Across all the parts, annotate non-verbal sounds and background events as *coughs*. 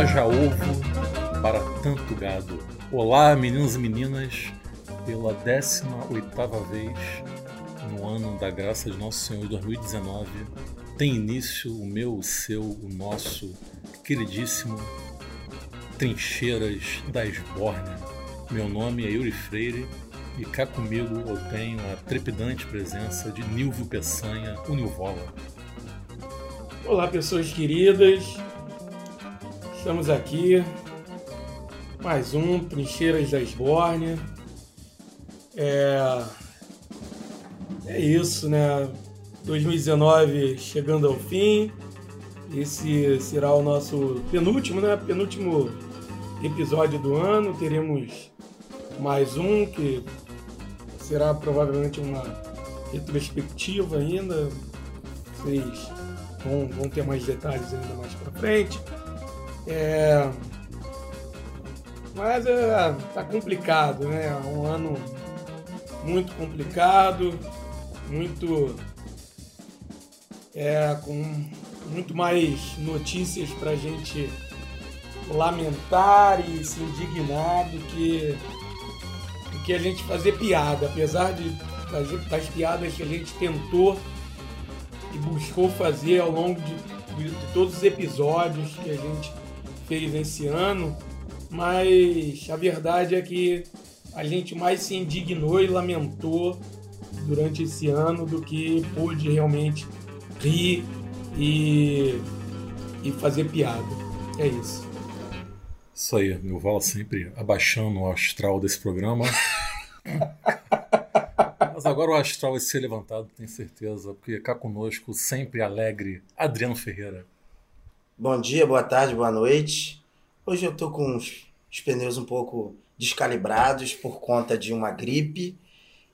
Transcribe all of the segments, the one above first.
haja ovo para tanto gado. Olá, meninos e meninas, pela 18ª vez no ano da graça de Nosso Senhor 2019, tem início o meu, o seu, o nosso queridíssimo Trincheiras da Esbórnia. Meu nome é Yuri Freire e cá comigo eu tenho a trepidante presença de Nilvio Peçanha, o Nilvola. Olá, pessoas queridas. Estamos aqui. Mais um Trincheiras da Esbórnia. É... é isso, né? 2019 chegando ao fim. Esse será o nosso penúltimo, né? Penúltimo episódio do ano. Teremos mais um que será provavelmente uma retrospectiva ainda. Vocês vão, vão ter mais detalhes ainda mais para frente. É... Mas é, tá complicado, né? É um ano muito complicado, muito é, com muito mais notícias para gente lamentar e se indignar do que, do que a gente fazer piada. Apesar de, das, das piadas que a gente tentou e buscou fazer ao longo de, de todos os episódios que a gente fez esse ano, mas a verdade é que a gente mais se indignou e lamentou durante esse ano do que pôde realmente rir e, e fazer piada. É isso. Isso aí, meu Vala sempre abaixando o astral desse programa. *laughs* Mas agora o astral vai ser levantado, tenho certeza, porque cá conosco, sempre alegre, Adriano Ferreira. Bom dia, boa tarde, boa noite. Hoje eu tô com os, pneus um pouco descalibrados por conta de uma gripe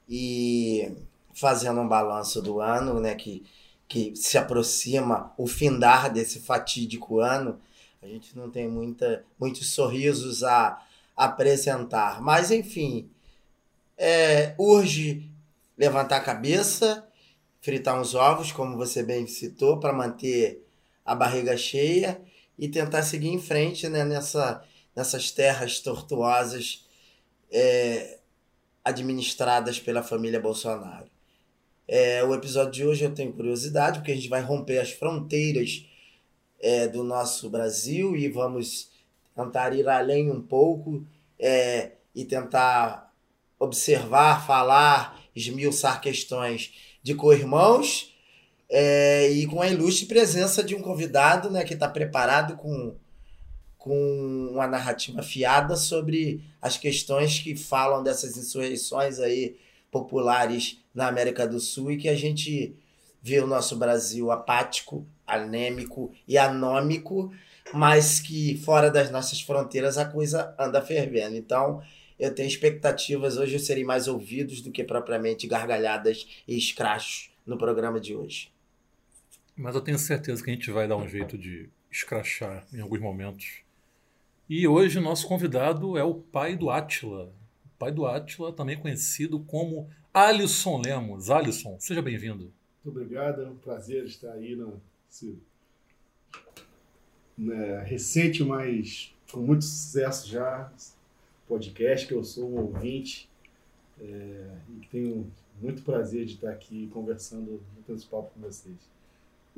e fazendo um balanço do ano, né, que que se aproxima o findar desse fatídico ano, a gente não tem muita, muitos sorrisos a apresentar. Mas, enfim, é, urge levantar a cabeça, fritar uns ovos, como você bem citou, para manter a barriga cheia e tentar seguir em frente né, nessa, nessas terras tortuosas é, administradas pela família Bolsonaro. É, o episódio de hoje eu tenho curiosidade, porque a gente vai romper as fronteiras é, do nosso Brasil e vamos tentar ir além um pouco é, e tentar observar, falar, esmiuçar questões de co-irmãos é, e com a ilustre presença de um convidado né, que está preparado com, com uma narrativa fiada sobre as questões que falam dessas insurreições aí populares na América do Sul e que a gente vê o nosso Brasil apático, anêmico e anômico, mas que fora das nossas fronteiras a coisa anda fervendo. Então, eu tenho expectativas. Hoje eu serei mais ouvidos do que propriamente gargalhadas e escrachos no programa de hoje. Mas eu tenho certeza que a gente vai dar um jeito de escrachar em alguns momentos. E hoje o nosso convidado é o pai do Átila, pai do Átila, também conhecido como Alisson Lemos. Alisson, seja bem-vindo. Muito obrigado, é um prazer estar aí nesse né, recente, mas com muito sucesso já, podcast que eu sou um ouvinte é, e tenho muito prazer de estar aqui conversando, tendo esse papo com vocês.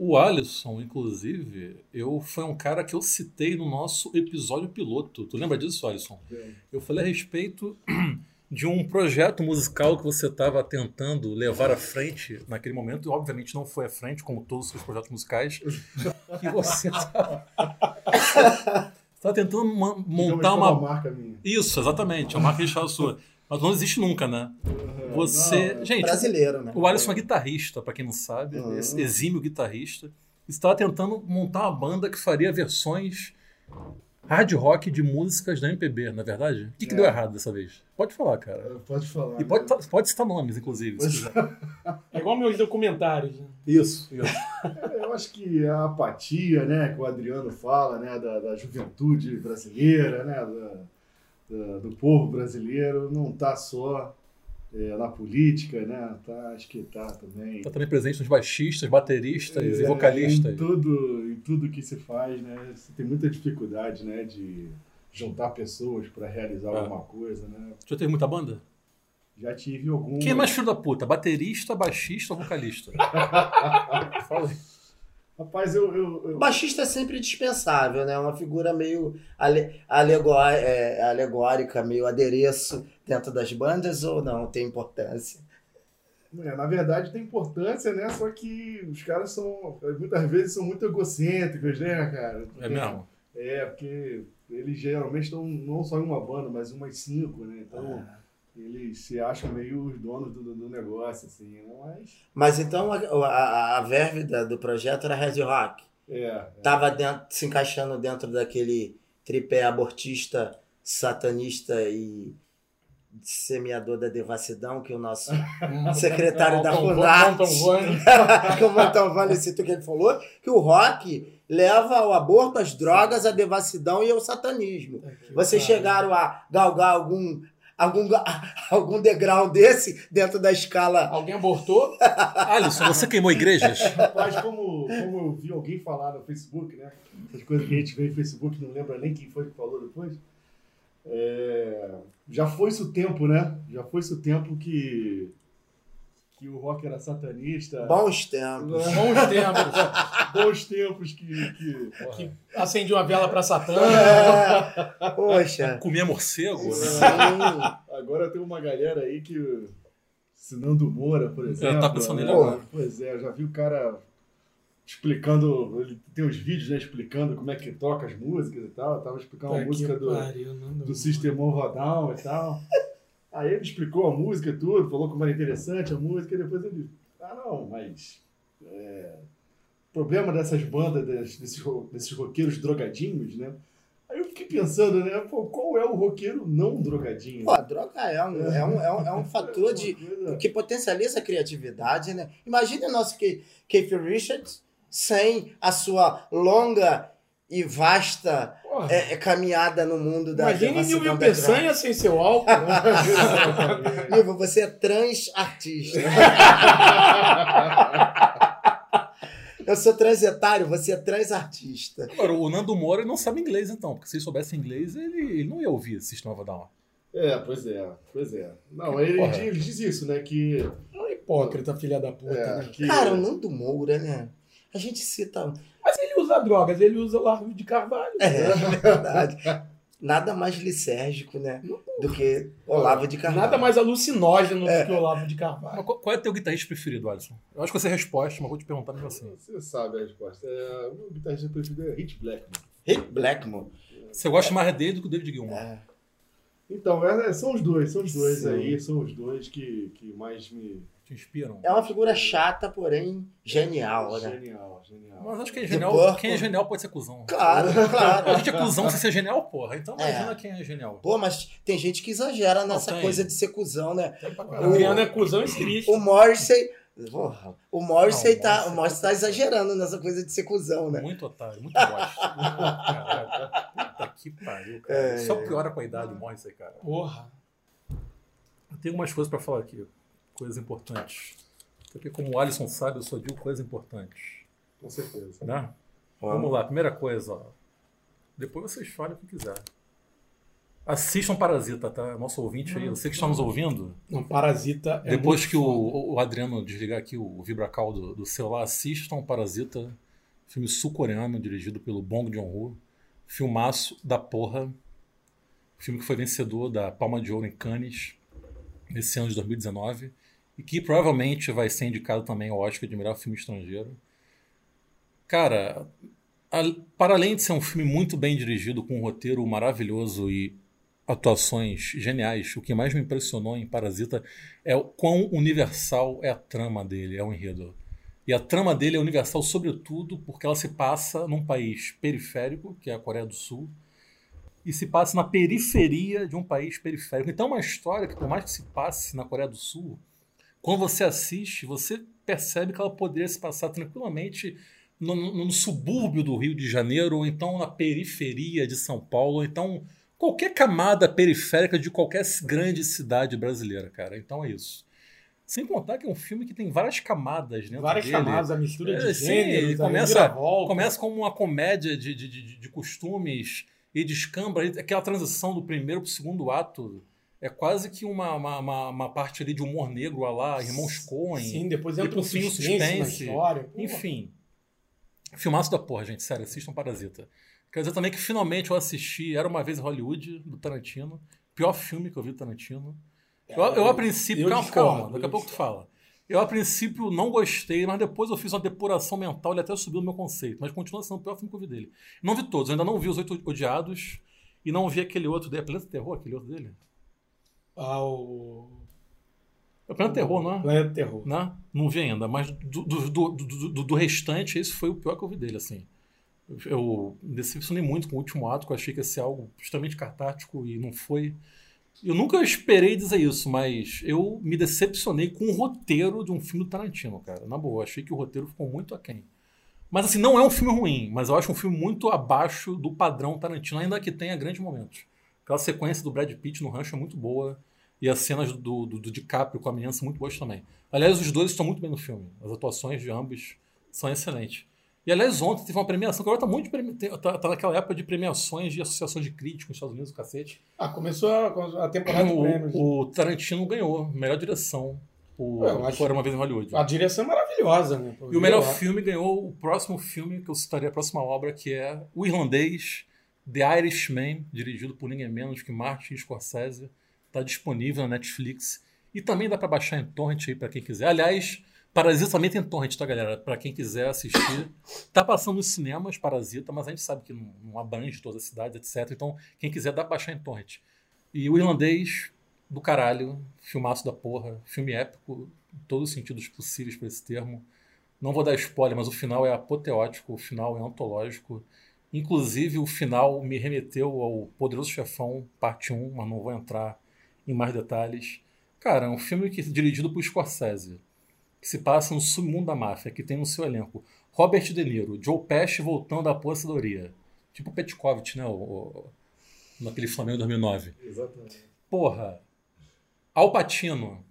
O Alisson, inclusive, eu foi um cara que eu citei no nosso episódio piloto. Tu lembra disso, Alisson? É. Eu falei a respeito *clears throat* de um projeto musical que você estava tentando levar à frente naquele momento, e obviamente não foi à frente, como todos os seus projetos musicais, *laughs* que você estava *laughs* tentando montar uma... uma marca minha. Isso, exatamente, é uma marca registrada sua. Mas não existe nunca, né? Você. Não, Gente, brasileiro, né? o Alisson é guitarrista, para quem não sabe, Uhum. exímio guitarrista. Estava tentando montar uma banda que faria versões hard rock de músicas da MPB, na é verdade? O que, que É. deu errado dessa vez? Pode falar, cara. Pode falar. E pode, né? pode citar nomes, inclusive. quiser. É igual meus documentários. Né? Isso, isso. É, Eu acho que a apatia, né, que o Adriano fala, né, da, da juventude brasileira, né, da- do povo brasileiro, não está só é, na política, né, tá, acho que está também Tá também presente nos baixistas, bateristas e É, vocalistas. Em, tudo, em tudo que se faz, né? Você tem muita dificuldade, né? De juntar pessoas para realizar É. alguma coisa, né? Já teve muita banda? Já tive algum. Quem é mais filho da puta? Baterista, baixista ou vocalista? *laughs* Fala aí. Rapaz, eu. eu, eu- O baixista é sempre dispensável, né? Uma figura meio ale, alegó- é, alegórica, meio adereço dentro das bandas ou não? Tem importância? É, na verdade tem importância, né? Só que os caras são. Muitas vezes são muito egocêntricos, né, cara? É mesmo? É, porque eles geralmente estão não só em uma banda, mas em umas cinco, né? Então Ah. Eles se acham meio os donos do, do negócio, assim, né? Mas. Mas então a, a, a verve da- do projeto era Red Rock. É. é. Dentro, se encaixando dentro daquele tripé abortista, satanista e semeador da devassidão que o nosso *laughs* secretário da Funarte, que o Montão Vale citou que ele falou, que o rock leva ao aborto, às drogas, à devassidão e ao satanismo. Vocês chegaram a galgar algum, algum, *laughs* algum degrau desse dentro da escala? Alguém abortou? *laughs* Alisson, você queimou igrejas? Rapaz, como, como eu vi alguém falar no Facebook, né? Essas coisas que a gente vê no Facebook, não lembra nem quem foi que falou depois. É, já foi-se o tempo, né? Já foi-se o tempo que, que o rock era satanista. Bons tempos. Bons tempos. *laughs* Bons tempos que. que... Que acende uma vela pra Satã. É, poxa. Comia morcego? né? Sim. Agora tem uma galera aí que. Sinando Moura, por exemplo. tá pensando nele né? agora. Pois é, eu já vi o cara explicando. Ele tem os vídeos, né? Explicando como é que toca as músicas e tal. Eu tava explicando uma Puta música do, pariu, não dá. do Sistemão Rodal e tal. Aí ele explicou a música tudo, falou como era interessante a música, e depois ele. Ah, não, mas. é, o problema dessas bandas, des- desses, desses roqueiros drogadinhos, né? Aí eu fiquei pensando, né? Pô, qual é o roqueiro não drogadinho? Pô, a droga é um, é um, é um, é um *laughs* fator de, que potencializa a criatividade, né? Imagine o nosso Ke- Keith Richards sem a sua longa e vasta Porra. é, é, caminhada no mundo da Imagine devassidão Nilvio da Peçanha sem seu álcool. droga. *laughs* Nilvio, você é trans artista. Eu sou transetário, você é trans artista. Agora, o Nando Moura não sabe inglês, então. Porque se ele soubesse inglês, ele, ele não ia ouvir Sistema of a Down. É, pois é, pois é. Não, ele, diz, ele diz isso, né? Que. É um hipócrita, filha da puta, É, né? que Cara, o Nando Moura, né? A gente cita. Mas usa drogas, ele usa largo de carvalho. *laughs* É, verdade. Nada mais lisérgico, né? Do que Olavo de Carvalho. Nada mais alucinógeno É. do que o Olavo de Carvalho. Qual, qual é o teu guitarrista preferido, Alisson? Eu acho que você é a resposta, mas vou te perguntar mesmo assim. Você sabe a resposta. É, o meu guitarrista preferido é Hit Blackman. Rick Blackmore. Você gosta mais dele do que o David Gilmour. É. Então, é, são os dois, são os dois Sim. aí, são os dois que, que mais me. Te inspiram. É uma figura chata, porém genial, né? Genial, genial. Mas acho que é genial. Quem é genial pode ser cuzão. Claro, A claro. gente é cuzão sem ser genial, porra. Então É. imagina quem é genial. Pô, mas tem gente que exagera nessa tem. coisa de ser cuzão, né? Tem pra O. Adriano é cuzão e triste. O Morrissey. Porra, o Morrissey Não, o tá, Morrissey o Morrissey tá exagerando nessa coisa de ser cuzão, né? Muito otário, muito bosta. Caralho. Puta que pariu, cara. É. Só piora com a idade, isso aí, cara. Porra. Eu tenho algumas coisas pra falar aqui. Coisas importantes. Porque, como o Alisson sabe, eu só digo coisas importantes. Com certeza. Né? Vamos lá, primeira coisa. Ó. Depois vocês falem o que quiser. Assistam Parasita, tá? Nosso ouvinte aí, você que está nos ouvindo, Não, Parasita é depois que o, o Adriano desligar aqui o vibracal do, do celular, assistam Parasita, filme sul-coreano dirigido pelo Bong Joon-ho, filmaço da porra, filme que foi vencedor da Palma de Ouro em Cannes nesse ano de 2019 e que provavelmente vai ser indicado também ao Oscar de melhor filme estrangeiro. Cara, a- para além de ser um filme muito bem dirigido, com um roteiro maravilhoso e atuações geniais, o que mais me impressionou em Parasita é o quão universal é a trama dele, é o enredo. E a trama dele é universal, sobretudo, porque ela se passa num país periférico, que é a Coreia do Sul, e se passa na periferia de um país periférico. Então, é uma história que, por mais que se passe na Coreia do Sul, quando você assiste, você percebe que ela poderia se passar tranquilamente no, no- no subúrbio do Rio de Janeiro, ou então na periferia de São Paulo, ou então qualquer camada periférica de qualquer grande cidade brasileira, cara. Então é isso. Sem contar que é um filme que tem várias camadas, dentro Várias dele. camadas, a mistura de É, sim, gêneros, ele começa-. Começa como uma comédia de, de, de, de costumes e descamba. Aquela transição do primeiro pro segundo ato é quase que uma, uma, uma, parte ali de humor negro a lá, Irmãos Coen. Sim, depois entra um o suspense, na suspense. história. Enfim. Filmaço da porra, gente. Sério, assistam Parasita. Quer dizer também que finalmente eu assisti Era Uma Vez em Hollywood, do Tarantino. Pior filme que eu vi do Tarantino. Eu, eu a princípio. eu calma, calma, daqui a eu pouco tu fala. Eu, a princípio, não gostei, mas depois eu fiz uma depuração mental e até subiu o meu conceito. Mas continua sendo o pior filme que eu vi dele. Não vi todos, eu ainda não vi Os Oito Odiados e não vi aquele outro dele. É Planeta Terror, aquele outro dele? Ah, o... É Planeta Terror, não é? Planeta Terror. né? Não vi ainda, mas do, do, do, do, restante, esse foi o pior que eu vi dele, assim. Eu, me decepcionei muito com o último ato, que eu achei que ia ser algo extremamente catártico e não foi. Eu nunca esperei dizer isso, mas eu me decepcionei com o roteiro de um filme do Tarantino, cara. Na boa, achei que o roteiro ficou muito aquém. Mas assim, não é um filme ruim, mas eu acho um filme muito abaixo do padrão Tarantino, ainda que tenha grandes momentos. Aquela sequência do Brad Pitt no rancho é muito boa. E as cenas do, do, do DiCaprio com a menina são muito boas também. Aliás, os dois estão muito bem no filme. As atuações de ambos são excelentes. E aliás, ontem teve uma premiação, que agora tá muito premi- tá, tá naquela época de premiações de associações de críticos nos Estados Unidos, o cacete. Ah, começou a, a temporada de prêmios. O, o Tarantino ganhou, melhor direção. O, Eu acho- Era uma vez em Hollywood. A direção é maravilhosa, né? E o melhor Eu- filme ganhou o próximo filme que eu citaria, a próxima obra, que é O Irlandês, The Irishman, dirigido por ninguém menos que Martin Scorsese. Está disponível na Netflix. E também dá para baixar em torrent aí para quem quiser. Aliás, Parasita também tem torrent, tá, galera? Para quem quiser assistir. Tá passando nos cinemas Parasita, mas a gente sabe que não, não abrange todas as cidades, etc. Então, quem quiser dá pra baixar em torrent. E o Irlandês, do caralho, filmaço da porra, filme épico, em todos os sentidos possíveis para esse termo. Não vou dar spoiler, mas o final é apoteótico, o final é antológico. Inclusive, o final me remeteu ao Poderoso Chefão, parte 1, mas não vou entrar em mais detalhes. Cara, é um filme que, dirigido por Scorsese, que se passa no submundo da máfia, que tem no seu elenco Robert De Niro, Joe Pesci voltando à aposentadoria. Tipo Petkovic, né? O, o, naquele Flamengo em 2009. Exatamente. Porra, Al Pacino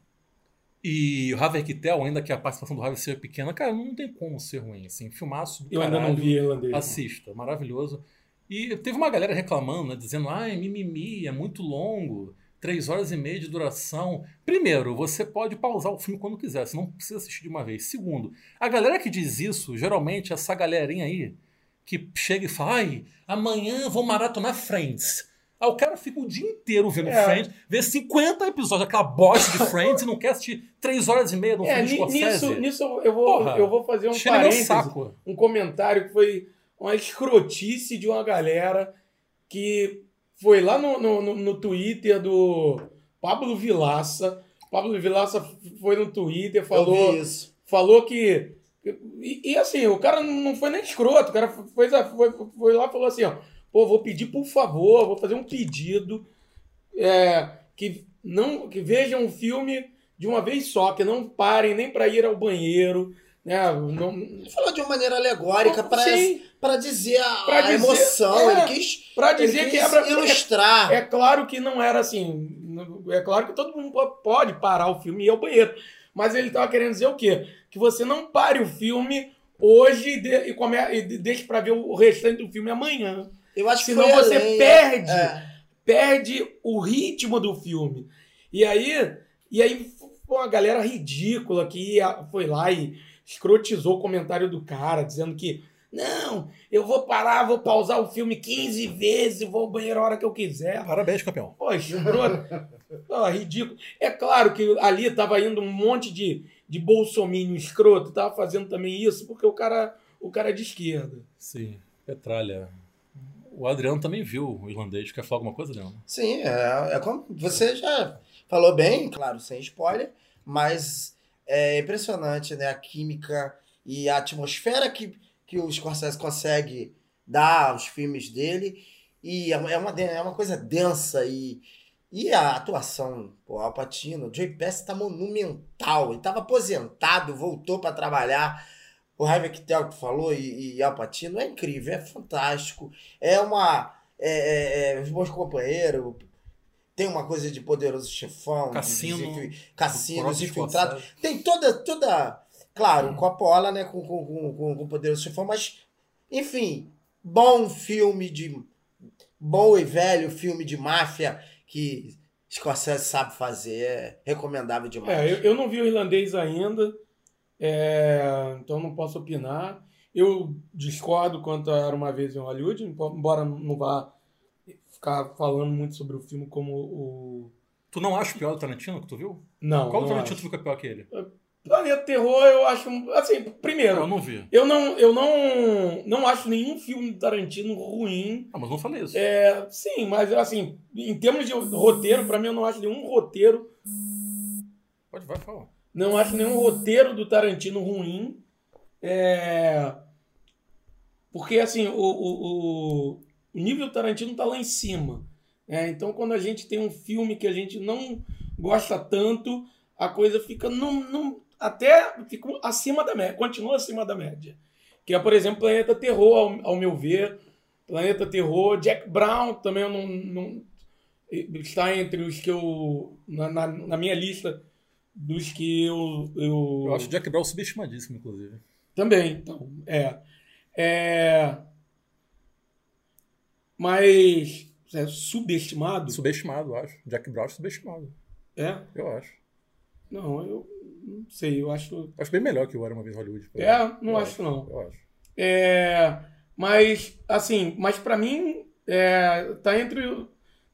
e o Harvey Keitel, ainda que a participação do Harvey seja pequena, cara, não tem como ser ruim, assim, filmaço do Eu ainda não caralho. vi irlandês. não. Assista, maravilhoso. E teve uma galera reclamando, né, dizendo, ai, mimimi, é muito longo, três horas e meia de duração. Primeiro, você pode pausar o filme quando quiser, você não precisa assistir de uma vez. Segundo, a galera que diz isso, geralmente essa galerinha aí, que chega e fala, ai, amanhã vou maratonar Friends. Aí o cara fica o dia inteiro vendo É. Friends, vê 50 episódios daquela bosta de Friends e não quer assistir três horas e meia do É, filme nisso, nisso eu vou, Porra, eu vou fazer um parênteses, saco. um comentário que foi uma escrotice de uma galera que foi lá no, no, no- Twitter do Pablo Vilaça. Pablo Vilaça foi no Twitter, falou, falou que. E, e assim, o cara não foi nem escroto, o cara foi, foi, foi lá e falou assim: ó, pô, vou pedir por favor, vou fazer um pedido é, que, não, que vejam o filme de uma vez só, que não parem nem para ir ao banheiro. Né? Não, Ele falou de uma maneira alegórica para dizer a, Pra a dizer- emoção. é, ele quis, pra ele dizer quis que abra- ilustrar. É claro que não era assim. É claro que todo mundo po- pode parar o filme e ir ao banheiro. Mas ele estava querendo dizer o quê? Que você não pare o filme hoje e, de, e, come, e de- deixe para ver o restante do filme amanhã. Eu acho que Senão você além, perde, é. perde o ritmo do filme. E aí, e aí foi uma galera ridícula que foi lá e escrotizou o comentário do cara, dizendo que não, eu vou parar, vou pausar o filme 15 vezes vou ao banheiro a hora que eu quiser. Parabéns, campeão. Poxa, escroto. Ah, *laughs* ridículo. É claro que ali tava indo um monte de, de bolsomínio escroto, tava fazendo também isso, porque o cara, o cara é de esquerda. Sim, Petralha. O Adriano tambem viu o irlandês. Quer falar alguma coisa, Adriano? Sim, é, é como você já falou bem, claro, sem spoiler, mas é impressionante, né? A química e a atmosfera que, que o Scorsese consegue dar aos filmes dele. E é uma- é uma, é coisa densa e, e a atuação, pô, Al Pacino, o Joey Pesci tá monumental. Ele tava aposentado, voltou para trabalhar. O Harvey Keitel que falou e, e Al Pacino é incrível, é fantástico. É uma... É, é, é, os bons companheiros, tem uma coisa de poderoso chefão, Cassino, de desinfil- cassinos infiltrados. Tem toda, toda. Claro, Coppola, né, com, com, com, com, com poderoso chefão, mas, enfim, bom filme de. Bom e velho filme de máfia que Scorsese sabe fazer. É recomendável demais. É, eu, eu não vi o irlandês ainda, é, então não posso opinar. Eu discordo quanto a Era Uma Vez em Hollywood, embora não vá ficar falando muito sobre o filme como o... Tu não acha o pior do Tarantino que tu viu? Não, Qual não Tarantino acho. tu viu que é pior que ele? Planeta Terror eu acho... Assim, primeiro, Eu não vi. eu não, eu não, não acho nenhum filme do Tarantino ruim. Ah, mas não falei isso. É, sim, mas assim, em termos de roteiro, pra mim eu não acho nenhum roteiro Pode, vai, fala. Não acho nenhum roteiro do Tarantino ruim. É... Porque, assim, o, o, o- o nível Tarantino tá lá em cima. né? Então, quando a gente tem um filme que a gente não gosta tanto, a coisa fica num, num- até fica acima da média, continua acima da média. Que é, por exemplo, Planeta Terror, ao, ao meu ver. Planeta Terror, Jack Brown também eu não, não- está entre os que eu. Na, na, na minha lista dos que eu. Eu, Eu acho Jack Brown subestimadíssimo, inclusive. Também, então. É. É. Mas. É subestimado? Subestimado, eu acho. Jack Brown é subestimado. É? Eu acho. Não, eu não sei, eu acho. Eu acho bem melhor que o Era Uma Vez Hollywood. É, exemplo. não Eu acho, não. Eu acho. É, mas, assim, mas para mim, é, tá entre.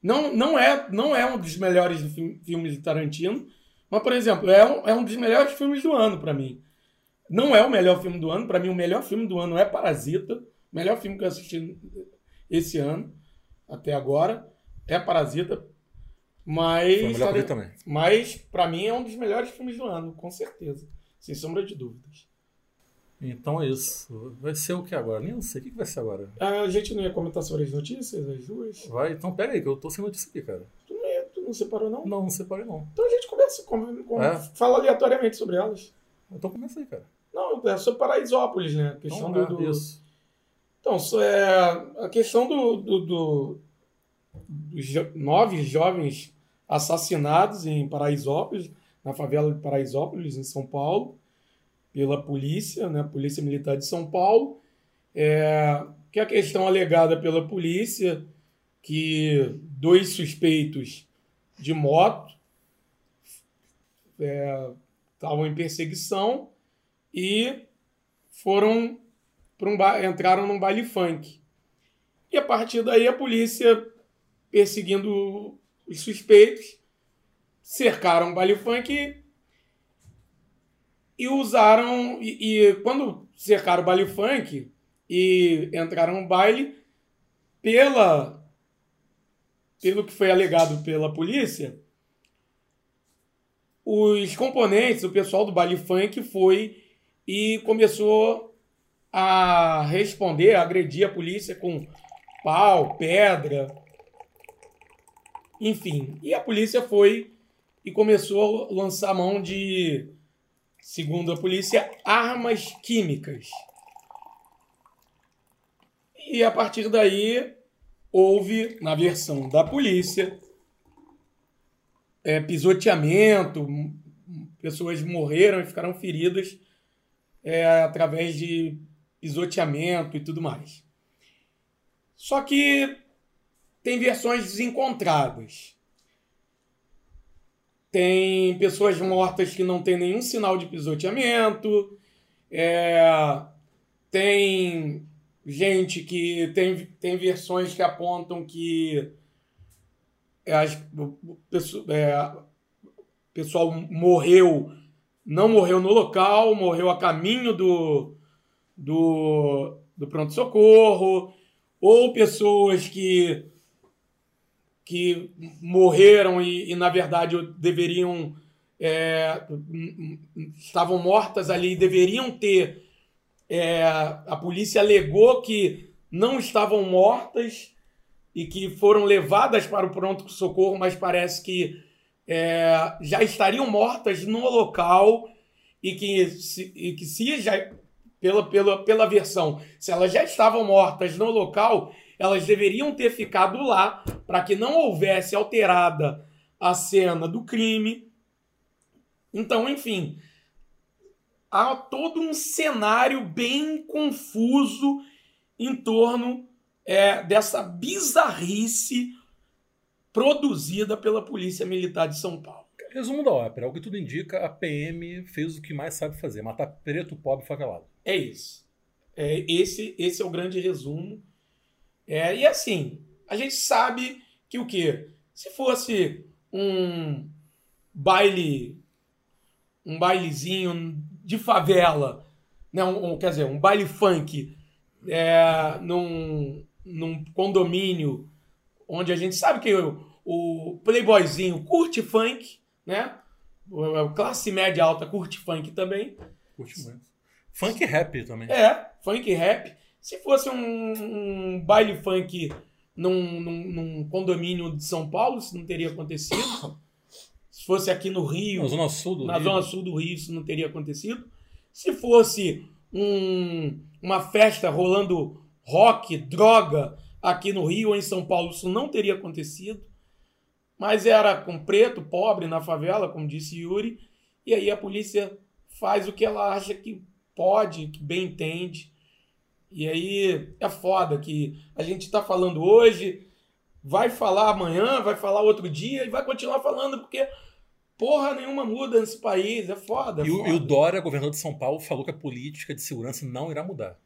Não, não, é, não é um dos melhores fi- filmes de Tarantino, mas, por exemplo, é um, é um dos melhores filmes do ano para mim. Não é o melhor filme do ano, para mim, o melhor filme do ano é Parasita. O melhor filme que eu assisti esse ano, até agora, é Parasita. Mas, Foi vi também. mas para mim, é um dos melhores filmes do ano, com certeza. Sem sombra de dúvidas. Então é isso. Vai ser o que agora? Nem eu sei. O que vai ser agora? A gente não ia comentar sobre as notícias, as duas? Vai, então pega aí, que eu tô sem notícia aqui, cara. Tu não, ia, tu não separou, não? Não, não separei não. Então a gente começa, com, com- É? fala aleatoriamente sobre elas. Então começa aí, cara. Não, é sobre Paraisópolis, né? A questão Então, do, é, do- Isso. Então, é a questão do, do, do- dos nove jovens assassinados em Paraisópolis, na favela de Paraisópolis, em São Paulo, pela polícia, né? Polícia Militar de São Paulo. É, que a questão alegada pela polícia que dois suspeitos de moto é, estavam em perseguição e foram pra um ba- entraram num baile funk. E a partir daí a polícia, perseguindo os suspeitos, cercaram o baile funk e usaram. E, e quando cercaram o baile funk e entraram no baile, pela, pelo que foi alegado pela polícia, os componentes, o pessoal do baile funk foi e começou a responder, a agredir a polícia com pau, pedra, enfim. E a polícia foi e começou a lançar mão de, segundo a polícia, armas químicas. E a partir daí houve, na versão da polícia, é, pisoteamento, pessoas morreram e ficaram feridas é, através de pisoteamento e tudo mais. Só que tem versões desencontradas. Tem pessoas mortas que não tem nenhum sinal de pisoteamento. É, tem gente que tem, tem versões que apontam que as, o, é, o pessoal morreu, não morreu no local, morreu a caminho do, do, do pronto-socorro, ou pessoas que, que morreram e, e, na verdade, deveriam. é, estavam mortas ali e deveriam ter. é, a polícia alegou que não estavam mortas e que foram levadas para o pronto-socorro, mas parece que é, já estariam mortas no local e que se, e que se já pela, pela, pela versão, se elas já estavam mortas no local, elas deveriam ter ficado lá para que não houvesse alterada a cena do crime. Então, enfim, há todo um cenário bem confuso em torno é, dessa bizarrice produzida pela Polícia Militar de São Paulo. Resumo da ópera, o que tudo indica, a PM fez o que mais sabe fazer, matar preto, pobre e favelado. É isso. É, esse, esse é o grande resumo. É, e assim, a gente sabe que o quê? Se fosse um baile, um bailezinho de favela, né? Um, quer dizer, um baile funk é, num, num condomínio onde a gente sabe que o, o playboyzinho curte funk, né? O, classe média alta curte funk também. Curte muito. Funk rap também. É, funk rap. Se fosse um, um baile funk num, num, num, condomínio de São Paulo, isso não teria acontecido. Se fosse aqui no Rio. Na Zona Sul do na Rio. Zona Sul do Rio, isso não teria acontecido. Se fosse um, uma festa rolando rock, droga aqui no Rio ou em São Paulo, isso não teria acontecido. Mas era com preto, pobre, na favela, como disse Yuri. E aí a polícia faz o que ela acha que pode, que bem entende. E aí é foda que a gente está falando hoje, vai falar amanhã, vai falar outro dia e vai continuar falando, porque porra nenhuma muda nesse país. É foda. E, o, foda. e o Dória, governador de São Paulo, falou que a política de segurança não irá mudar.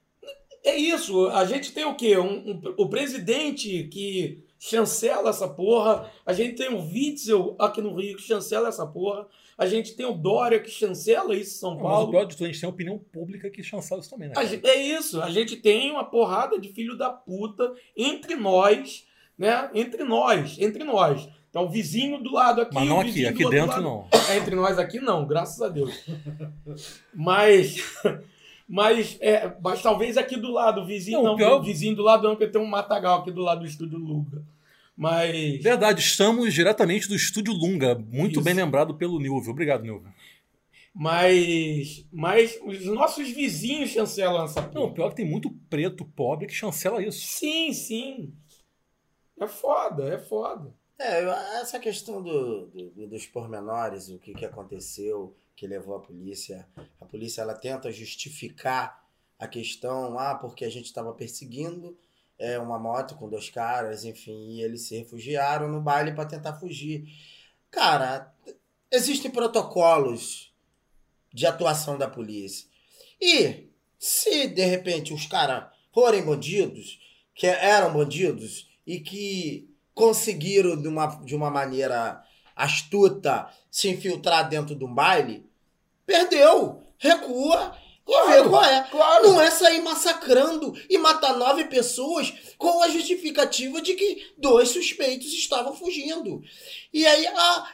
É isso. A gente tem o quê? Um, um, o presidente que chancela essa porra. A gente tem o Witzel aqui no Rio que chancela essa porra. A gente tem o Dória que chancela isso em São Não, Paulo. Mas o pior de tudo, a gente tem a opinião pública que chancela isso também, né? Gente- é isso. A gente tem uma porrada de filho da puta entre nós, né? Entre nós, entre nós. Então, o vizinho do lado aqui. Mas o não aqui, aqui dentro lado. não. É, entre nós aqui não, graças a Deus. Mas, *laughs* mas, é, mas talvez aqui do lado, o vizinho Não, não, pior- o vizinho do lado não, porque tem um matagal aqui do lado do estúdio Luga. Mas, Verdade, estamos diretamente do estúdio Lunga, muito Isso. bem lembrado pelo Nilvio. Obrigado, Nilvio. mas, mas os nossos vizinhos chancelam essa Não, o porra. pior é que tem muito preto pobre que chancela isso. Sim, sim. É foda, é foda. É, essa questão do, do- dos pormenores, o que, que aconteceu, que levou a polícia. A polícia ela tenta justificar a questão, ah, porque a gente estava perseguindo é, uma moto com dois caras, enfim, e eles se refugiaram no baile para tentar fugir. Cara, existem protocolos de atuação da polícia. E se de repente os caras forem bandidos, que eram bandidos e que conseguiram de uma, de uma maneira astuta se infiltrar dentro de um baile, perdeu, recua e vê qual é. Claro. Não é sair massacrando e matar nove pessoas com a justificativa de que dois suspeitos estavam fugindo. E aí, ah,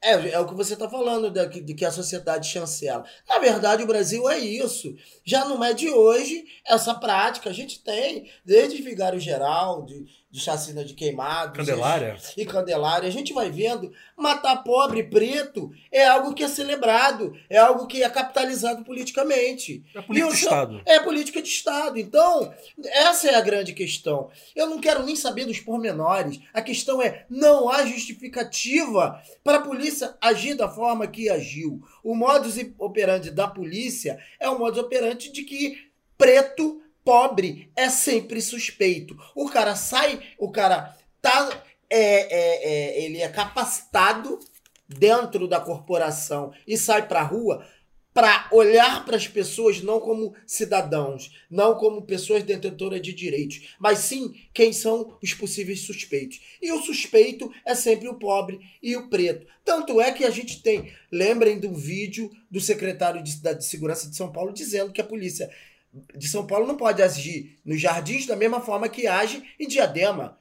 é, é o que você está falando, da- de que a sociedade chancela. Na verdade, o Brasil é isso. Já não é de hoje essa prática. A gente tem, desde Vigário Geral, de, de chacina de queimados. Candelária? E Candelária. A gente vai vendo, matar pobre preto é algo que é celebrado, é algo que é capitalizado politicamente. É política E o Estado. É política de Estado. Então, essa é a grande questão. Eu não quero nem saber dos pormenores. A questão é: não há justificativa para a polícia agir da forma que agiu. O modus operandi da polícia é o modus operandi de que preto, pobre, é sempre suspeito. O cara sai, o cara tá. é- é- é- ele é capacitado dentro da corporação e sai pra rua para olhar para as pessoas não como cidadãos, não como pessoas detentoras de direitos, mas sim quem são os possíveis suspeitos. E o suspeito é sempre o pobre e o preto. Tanto é que a gente tem, lembrem do vídeo do secretário de, da- de Segurança de São Paulo dizendo que a polícia de São Paulo não pode agir nos jardins da mesma forma que age em Diadema.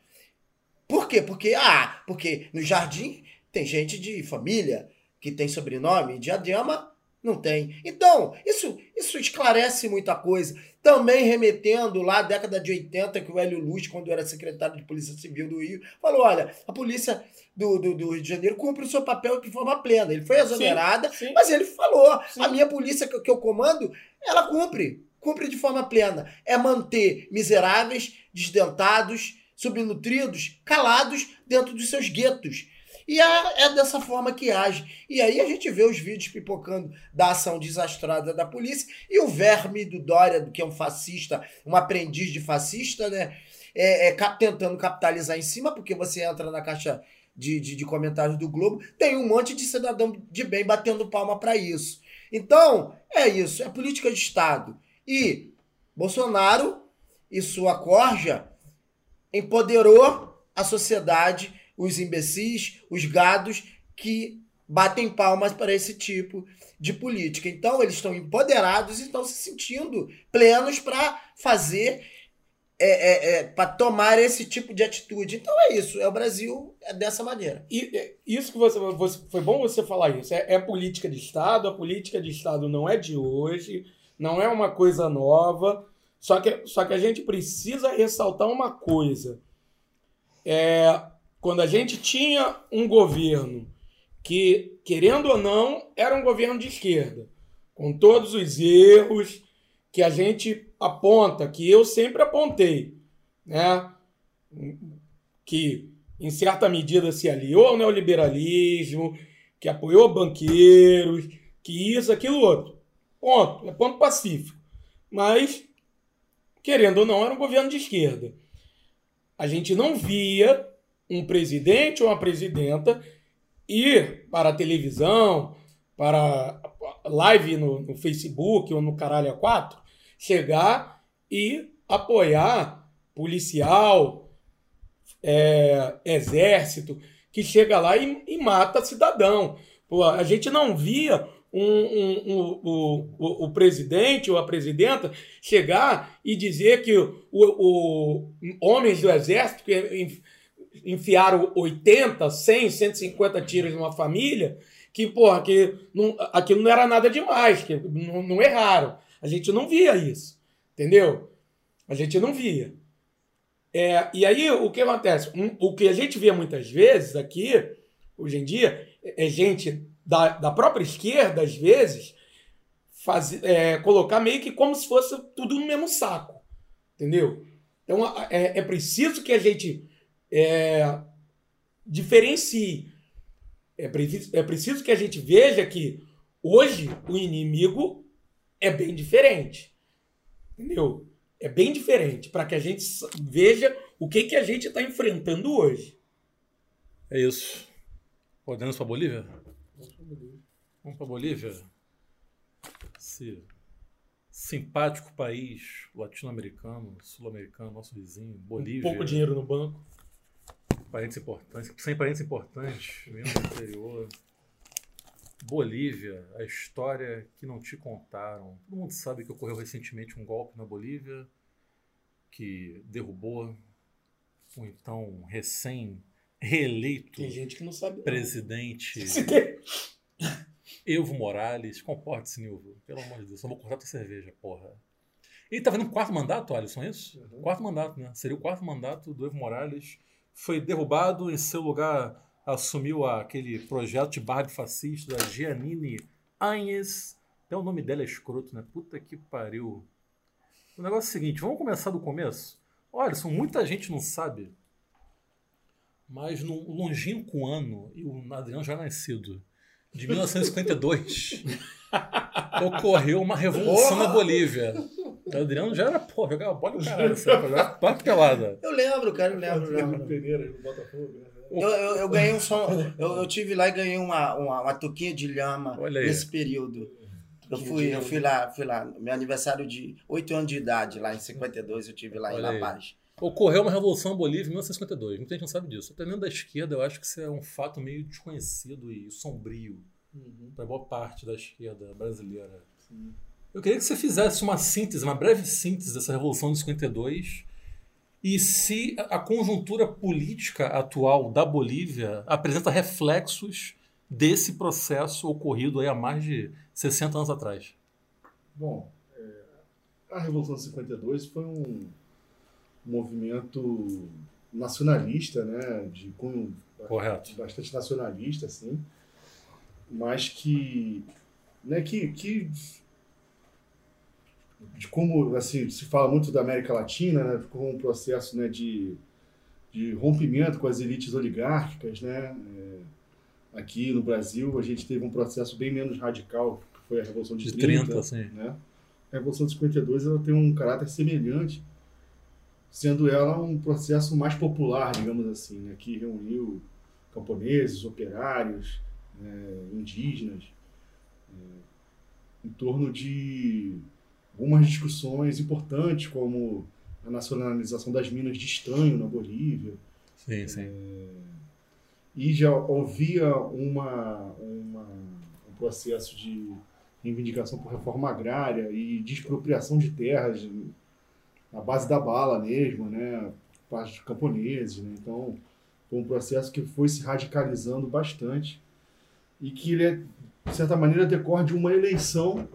Por quê? Porque, ah, porque no jardim tem gente de família que tem sobrenome, em Diadema não tem. Então, isso, isso esclarece muita coisa. Também remetendo lá à década de 80, que o Hélio Luz, quando era secretário de Polícia Civil do Rio, falou: olha, a polícia do, do, do Rio de Janeiro cumpre o seu papel de forma plena. Ele foi exonerada, Sim. mas ele falou: Sim. a minha polícia que, que eu comando, ela cumpre. Cumpre de forma plena. É manter miseráveis, desdentados, subnutridos, calados dentro dos seus guetos. E é, dessa forma que age. E aí a gente vê os vídeos pipocando da ação desastrada da polícia e o verme do Dória, que é um fascista, um aprendiz de fascista, né? É, é, tentando capitalizar em cima, porque você entra na caixa de, de, de comentários do Globo, tem um monte de cidadão de bem batendo palma para isso. Então, é isso, é política de Estado. E Bolsonaro e sua corja empoderou a sociedade, os imbecis, os gados que batem palmas para esse tipo de política. Então, eles estão empoderados e estão se sentindo plenos para fazer, é, é, é para tomar esse tipo de atitude. Então, é isso. É o Brasil é dessa maneira. E isso que você, você, foi bom você falar isso. É, é política de Estado. A política de Estado não é de hoje, não é uma coisa nova. Só que, só que a gente precisa ressaltar uma coisa. É, quando a gente tinha um governo que, querendo ou não, era um governo de esquerda, com todos os erros que a gente aponta, que eu sempre apontei, né? que em certa medida se aliou ao neoliberalismo, que apoiou banqueiros, que isso, aquilo, outro. Ponto. É ponto pacífico. Mas, querendo ou não, era um governo de esquerda. A gente não via um presidente ou uma presidenta ir para a televisão, para live no, no Facebook ou no Caralho A4, chegar e apoiar policial, é, exército, que chega lá e, e mata cidadão. Pô, a gente não via um, um, um, o, o, o, presidente ou a presidenta chegar e dizer que o, o homens do exército que enfiaram 80, 100, 150 tiros numa família, que, porra, que não, aquilo não era nada demais, que não, não erraram. A gente não via isso, entendeu? A gente não via. É, e aí, o que acontece? O que a gente vê muitas vezes aqui, hoje em dia, é gente da, da própria esquerda, às vezes, faz, é, colocar meio que como se fosse tudo no mesmo saco, entendeu? Então, é, é preciso que a gente é, diferencie. É preciso, é preciso que a gente veja que hoje o inimigo é bem diferente. Entendeu? É bem diferente para que a gente veja o que, que a gente está enfrentando hoje. É isso. Podemos para Bolívia? Vamos para Bolívia. Esse simpático país latino-americano, sul-americano, nosso vizinho, Bolívia. Um pouco dinheiro no banco parentes importantes, sem parentes importantes, mesmo no interior. Bolívia, a história que não te contaram. Todo mundo sabe que ocorreu recentemente um golpe na Bolívia que derrubou o então recém reeleito Tem gente que não sabe presidente *laughs* Evo Morales. Comporte-se, Nilvo. Pelo amor de Deus, eu vou cortar tua cerveja, porra. Ele tá vendo um quarto mandato, Alisson, é isso? Uhum. Quarto mandato, né? Seria o quarto mandato do Evo Morales foi derrubado, em seu lugar assumiu aquele projeto de barra de fascista da Giannini Agnes. Até o nome dela é escroto, né? Puta que pariu. O negócio é o seguinte, vamos começar do começo? Olha, são muita gente não sabe, mas no longínquo ano, e o Adriano já é nascido, de 1952, *laughs* ocorreu uma revolução na Bolívia. O Adriano já era, pô, jogava bola do caralho, *laughs* jogava papo pelada. Eu lembro, cara, eu lembro. lembro. Né? Eu, eu, eu, ganhei um som, eu, eu tive lá e ganhei uma, uma, uma toquinha de lhama nesse período. Eu fui, eu fui lá, fui lá, meu aniversário de 8 anos de idade, lá em 52, eu tive lá Olha em La Paz. Ocorreu uma revolução na Bolívia em 1952, muita gente não sabe disso. Até mesmo da esquerda, eu acho que isso é um fato meio desconhecido e sombrio uhum. para boa parte da esquerda brasileira. Sim. Eu queria que você fizesse uma síntese, uma breve síntese dessa Revolução de 52 e se a conjuntura política atual da Bolívia apresenta reflexos desse processo ocorrido aí há mais de 60 anos atrás. Bom, é, a Revolução de 52 foi um movimento nacionalista, né, de cunho Correto. bastante nacionalista, assim, mas que, né, que, que de como assim se fala muito da América Latina, né, como um processo né, de, de rompimento com as elites oligárquicas, né? É, aqui no Brasil a gente teve um processo bem menos radical, que foi a Revolução de, De 30, 30, sim. né? A Revolução de 52 ela tem um caráter semelhante, sendo ela um processo mais popular, digamos assim, né? que reuniu camponeses, operários, né, indígenas, é, em torno de algumas discussões importantes, como a nacionalização das minas de estanho na Bolívia, Sim, sim. e já havia uma, uma, um processo de reivindicação por reforma agrária e de expropriação de terras na base da bala mesmo, né, parte dos camponeses, né? Então, foi um processo que foi se radicalizando bastante e que ele, é, de certa maneira, decorre de uma eleição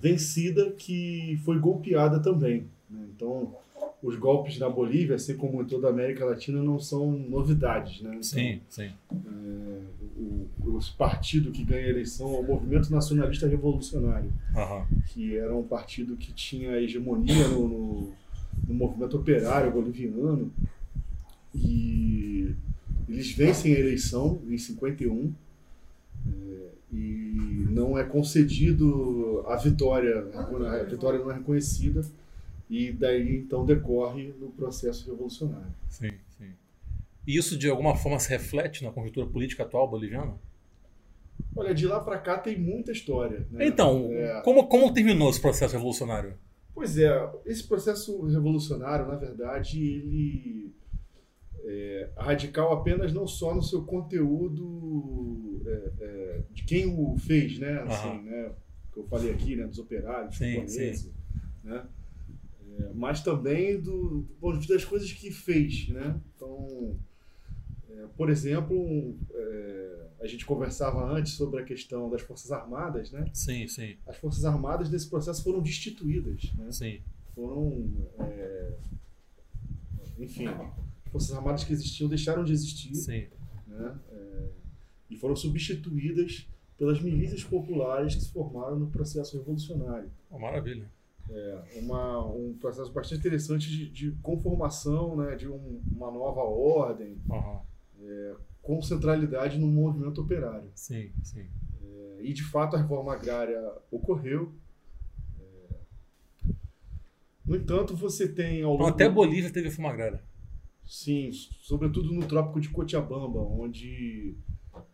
vencida que foi golpeada também. né? Então, os golpes na Bolívia, assim como em toda a América Latina, não são novidades, né? Então, Sim, sim. o, o partido que ganha a eleição é o Movimento Nacionalista Revolucionário, Aham. que era um partido que tinha hegemonia no, no, no movimento operário boliviano. E eles vencem a eleição em 51 é, e não é concedido a vitória, a vitória não é reconhecida e daí então decorre no processo revolucionário. Sim, sim. E isso de alguma forma se reflete na conjuntura política atual boliviana? Olha, de lá para cá tem muita história. né? Então, É. como, como terminou esse processo revolucionário? Pois é, esse processo revolucionário, na verdade, ele é radical apenas não só no seu conteúdo é, é, de quem o fez, né? Assim, Aham. né? Que eu falei aqui, né? Dos operários, Sim, camponeses, né? É, mas também do, do ponto de vista das coisas que fez, né? Então, é, por exemplo, um, é, a gente conversava antes sobre a questão das forças armadas, né? Sim, sim, As forças armadas nesse processo foram destituídas, né? sim. foram. é, enfim, as Forças Armadas que existiam deixaram de existir Sim. né? É, e foram substituídas pelas milícias populares que se formaram no processo revolucionário. Uma maravilha. É uma, um processo bastante interessante de, de conformação né? de um- uma nova ordem Aham. Com centralidade no movimento operário. Sim, sim. É, E de fato a reforma agrária ocorreu. É, No entanto, você tem ao longo até Bolívia teve reforma agrária. Sim, sobretudo no trópico de Cochabamba, onde,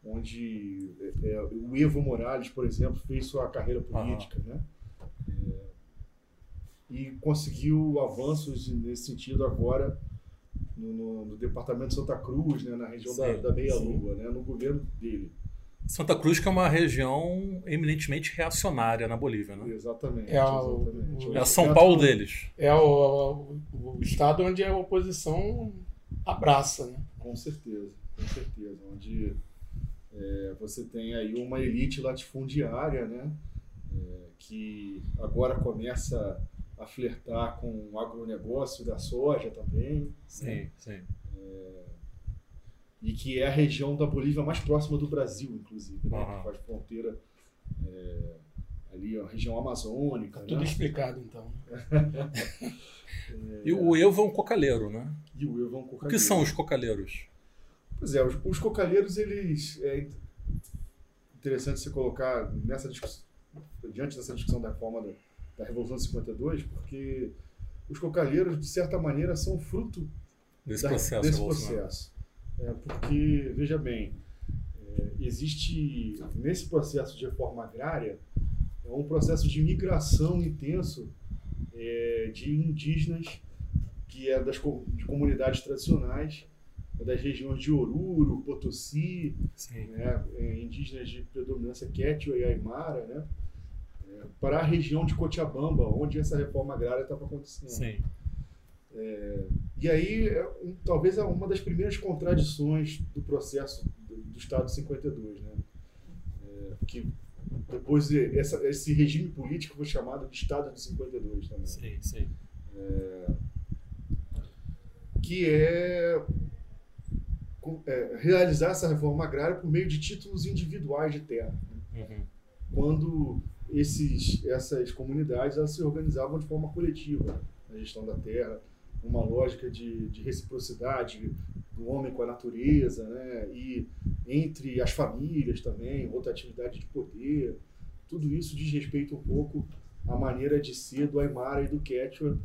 onde é, é, o Evo Morales, por exemplo, fez sua carreira política, né? É, e conseguiu avanços nesse sentido agora no, no- no departamento de Santa Cruz, né, na região da, Sim, da Meia sim. Lua, né, no governo dele. Santa Cruz, que é uma região eminentemente reacionária na Bolívia, né? Exatamente. É o- exatamente. o- É a São Paulo deles. É o, o, o estado onde a oposição abraça, né? Com certeza, com certeza. Onde é, você tem aí uma elite latifundiária, né? é, que agora começa a flertar com o agronegócio da soja também. né? Sim, sim. E que é a região da Bolívia mais próxima do Brasil, inclusive, né? Aham. Que faz fronteira é, ali, a região amazônica. Tá tudo né? explicado, então. *laughs* E o Evo é um cocalheiro, né? E o Evan O que são os cocalheiros? Pois é, os, os cocalheiros, eles. É interessante você colocar nessa discussão, diante dessa discussão da reforma da, da Revolução de 52, porque os cocalheiros, de certa maneira, são fruto Desse da- processo desse processo. É, porque, veja bem, é, existe nesse processo de reforma agrária é um processo de migração intenso é, de indígenas que é das de comunidades tradicionais é das regiões de Oruro, Potosí, né, é, indígenas de predominância Quechua e Aymara, né, para a região de Cochabamba, onde essa reforma agrária estava acontecendo. Sim. E aí, é um- talvez é uma das primeiras contradições do processo do, do Estado de 52, né? É, que depois de- essa- esse regime político foi chamado de Estado de 52 também. Sim, sim. Que é, é, realizar essa reforma agrária por meio de títulos individuais de terra. Uhum. Quando esses, essas comunidades elas se organizavam de forma coletiva na gestão da terra, uma lógica de, de reciprocidade do homem com a natureza, né? e entre as famílias também, rotatividade de poder, tudo isso diz respeito um pouco à maneira de ser do Aymara e do Quechua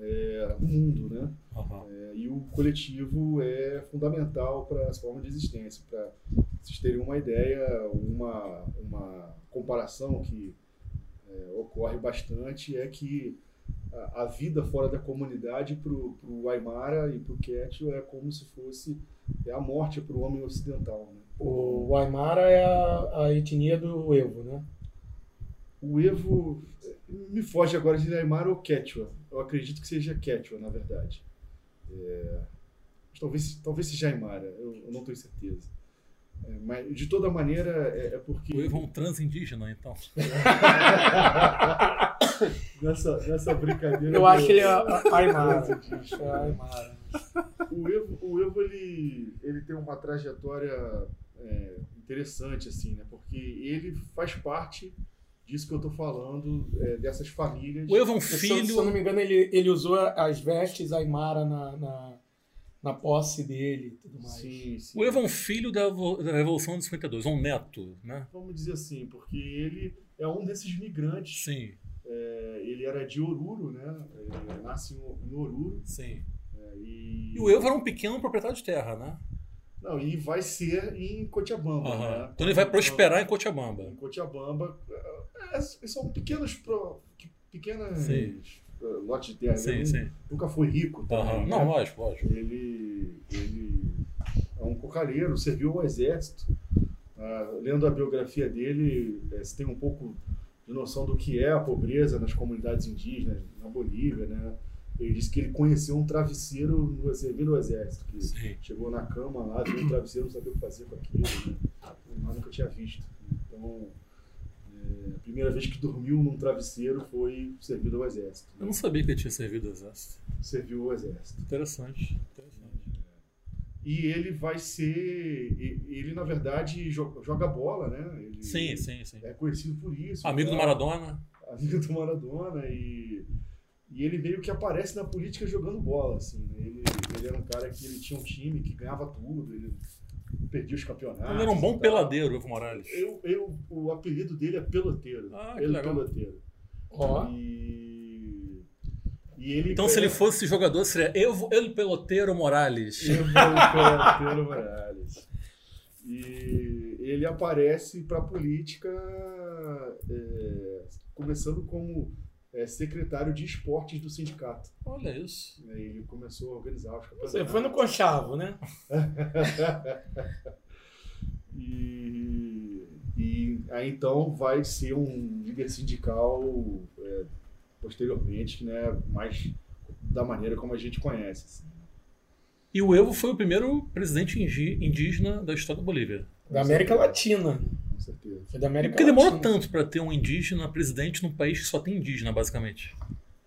é, no mundo, né? Aham. É, e o coletivo é fundamental para as formas de existência. Para vocês terem uma ideia, uma, uma comparação que é, ocorre bastante é que a, a vida fora da comunidade para o Aymara e para o Quechua é como se fosse é a morte para o homem ocidental. Né? O Aymara é a, a etnia do Evo, né? O Evo me foge agora de Aymara ou Quechua. Eu acredito que seja Quechua, na verdade. É, talvez, talvez seja Aymara, eu, eu não tenho certeza. É, mas de toda maneira é, é porque. O Evo é um transindígena, então. *laughs* nessa, nessa brincadeira. Eu do- acho que ele é. É Aymara. O Evo, o Evo ele, ele tem uma trajetória é, interessante, assim, né? Porque ele faz parte disso que eu tô falando, é, dessas famílias. O Evo é um Se eu- Se eu não filho. me engano, ele, ele usou as vestes Aymara na, na, na posse dele e tudo mais. Sim, sim. O Evo é um filho da, da Revolução de 52, um neto, né? Vamos dizer assim, porque ele é um desses migrantes. Sim, É, ele era de Oruro, né? Ele nasce em Oruro. sim. é, e... E o Evo era um pequeno proprietário de terra, né? Não, e vai ser em Cochabamba. Aham. né? Então ele vai prosperar em Cochabamba. Em Cochabamba. é, é, são pequenos. Pro, pequenas Sim. é, lotes de terra. Sim, ele sim. nunca foi rico. Aham. né? Não, lógico, lógico. ele, ele é um cocaleiro, serviu ao exército. Ah, lendo a biografia dele, eh, você tem um pouco de noção do que é a pobreza nas comunidades indígenas, na Bolívia, né? Ele disse que ele conheceu um travesseiro no, servindo ao exército, que Sim. chegou na cama lá, viu um travesseiro, não sabia o que fazer com aquilo, né? mas nunca tinha visto. Então, eh, a primeira vez que dormiu num travesseiro foi servido ao exército. Eu não sabia que ele tinha servido ao exército. Serviu ao exército. Interessante. Interessante. E ele vai ser. Ele, na verdade, jo- joga bola, né? Ele Sim, sim, sim. É conhecido por isso. Amigo do tá? Maradona. Amigo do Maradona. E, e ele meio que aparece na política jogando bola, assim. né? Ele, ele era um cara que ele tinha um time que ganhava tudo, ele perdia os campeonatos. Ele era um bom peladeiro, Evo Morales. Eu, eu, o apelido dele é Peloteiro. Ah, que ele legal. Peloteiro. Ó, E, e ele Então, se ele é- fosse jogador, seria Evo El Peloteiro Morales. Evo Peloteiro Morales. E ele aparece para a política é, começando como é, secretário de esportes do sindicato. Olha isso. né? Ele começou a organizar os campeonatos. você foi no Conchavo, né? *laughs* e, e aí então vai ser um líder sindical é, posteriormente, né, mais da maneira como a gente conhece. assim. E o Evo foi o primeiro presidente indígena da história da Bolívia. Da América Latina. Com certeza. Foi da América Porque demorou Latina. tanto para ter um indígena presidente num país que só tem indígena, basicamente.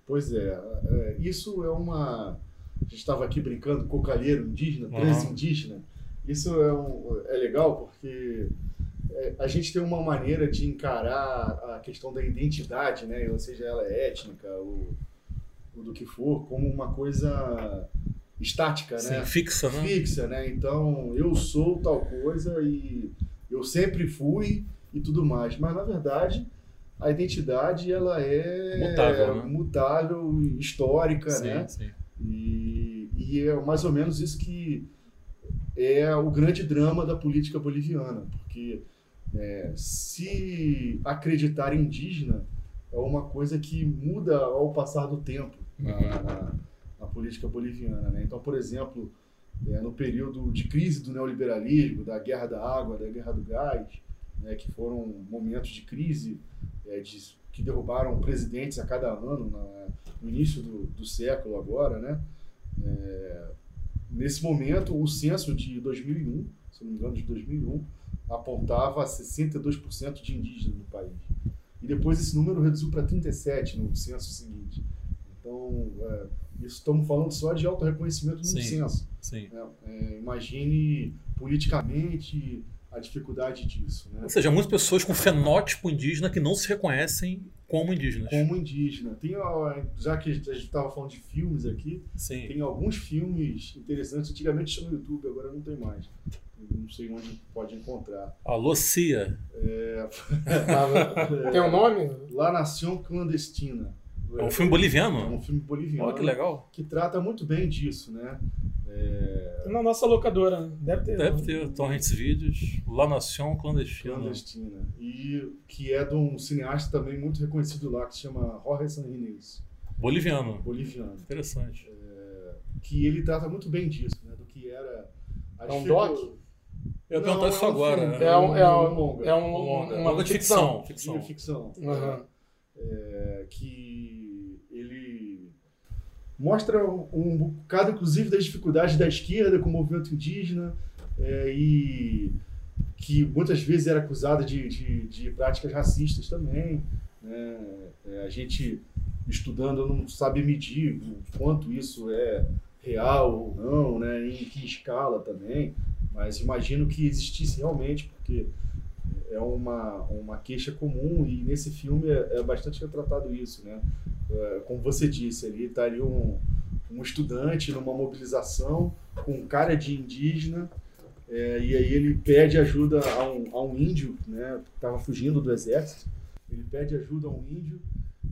Pois é, é, isso é uma. A gente estava aqui brincando, cocalheiro indígena, Aham. transindígena. Isso é, um, é legal porque é, a gente tem uma maneira de encarar a questão da identidade, né? ou seja, ela é étnica ou, ou do que for, como uma coisa estática, Sim, né? fixa, né? fixa, né? Então, eu sou tal coisa e eu sempre fui e tudo mais. Mas, na verdade, a identidade, ela é Mutável, né? mutável, histórica, sim, né? sim. E, e é mais ou menos isso que é o grande drama da política boliviana, porque é, se acreditar indígena é uma coisa que muda ao passar do tempo Uhum. na- na política boliviana. Né? Então, por exemplo, é, no período de crise do neoliberalismo, da guerra da água, da guerra do gás, né, que foram momentos de crise é, de- que derrubaram presidentes a cada ano na- no início do, do século agora, né? É, nesse momento, o censo de 2001, se não me engano, de 2001, apontava 62% de indígenas no país. E depois esse número reduziu para 37% no censo seguinte. Então, é, isso estamos falando só de auto-reconhecimento no Sim. censo. sim. né? É, imagine politicamente a dificuldade disso. Né? Ou seja, muitas pessoas com fenótipo indígena que não se reconhecem como indígenas. Como indígena. Tem, já que a gente estava falando de filmes aqui, Sim. tem alguns filmes interessantes. Antigamente tinha no YouTube, agora não tem mais. Não sei onde pode encontrar. Alô, Cia. É... *laughs* tem um nome? La Nação Clandestina. É um filme boliviano? É um filme boliviano. Olha que legal. Que trata muito bem disso, né? É... Na nossa locadora, deve ter. Deve ter Torrents Vídeos, La Nación Clandestina. Clandestina. E que é de um cineasta também muito reconhecido lá, que se chama Jorge Sanginés. Boliviano. Boliviano. Interessante. É... Que ele trata muito bem disso, né? Do que era... É um doc? Eu ia perguntar isso é um agora. filme, É, um, é, um, longa. é um, Longa. uma Longa de ficção. ficção. De ficção. Uhum. É, que mostra um, bocado, inclusive, das dificuldades da esquerda com o movimento indígena é, e que muitas vezes era acusada de, de, de práticas racistas também. Né? É, a gente, estudando, não sabe medir o quanto isso é real ou não, né? em que escala também, mas imagino que existisse realmente, porque é uma, uma queixa comum e nesse filme é, é bastante retratado isso, né? É, como você disse, ali estaria um, um estudante numa mobilização com cara de indígena é, e aí ele pede ajuda a um, a um índio, né? Estava fugindo do exército. Ele pede ajuda a um índio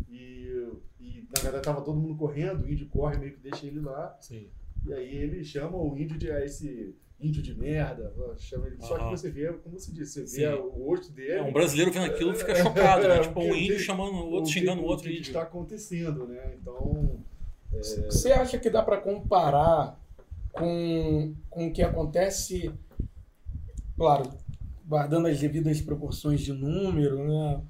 e, e na verdade estava todo mundo correndo. O índio corre meio que deixa ele lá. Sim. E aí ele chama o índio de ah, esse índio de merda, chama ele. Só que você vê, como você disse, você Sim. vê o rosto dele. É, um brasileiro vendo aquilo fica chocado, né? Tipo, um índio chamando o outro, o que- xingando o outro que índio. está acontecendo, né? Então, Você acha que dá para comparar com, com o que acontece, claro, guardando as devidas proporções de número, né?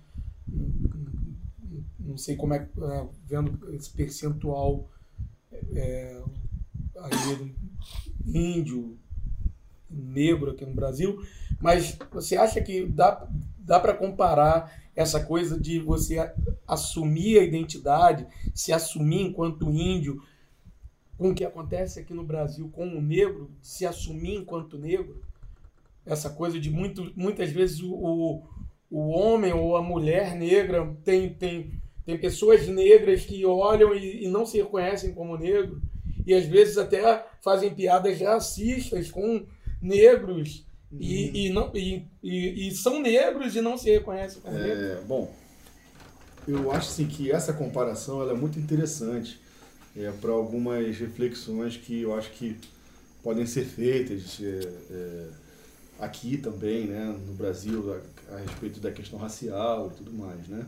Não sei como é, que- é, vendo esse percentual é, aí, índio, negro aqui no Brasil, mas você acha que dá, dá para comparar essa coisa de você assumir a identidade, se assumir enquanto índio, com o que acontece aqui no Brasil com o negro, se assumir enquanto negro? Essa coisa de muito, muitas vezes o, o homem ou a mulher negra tem, tem, tem pessoas negras que olham e, e não se reconhecem como negro, e às vezes até fazem piadas racistas com negros e, e, não, e, e, e são negros e não se reconhecem como negros. É, bom, eu acho assim, que essa comparação ela é muito interessante é, para algumas reflexões que eu acho que podem ser feitas é, é, aqui também, né, no Brasil, a, a respeito da questão racial e tudo mais, né?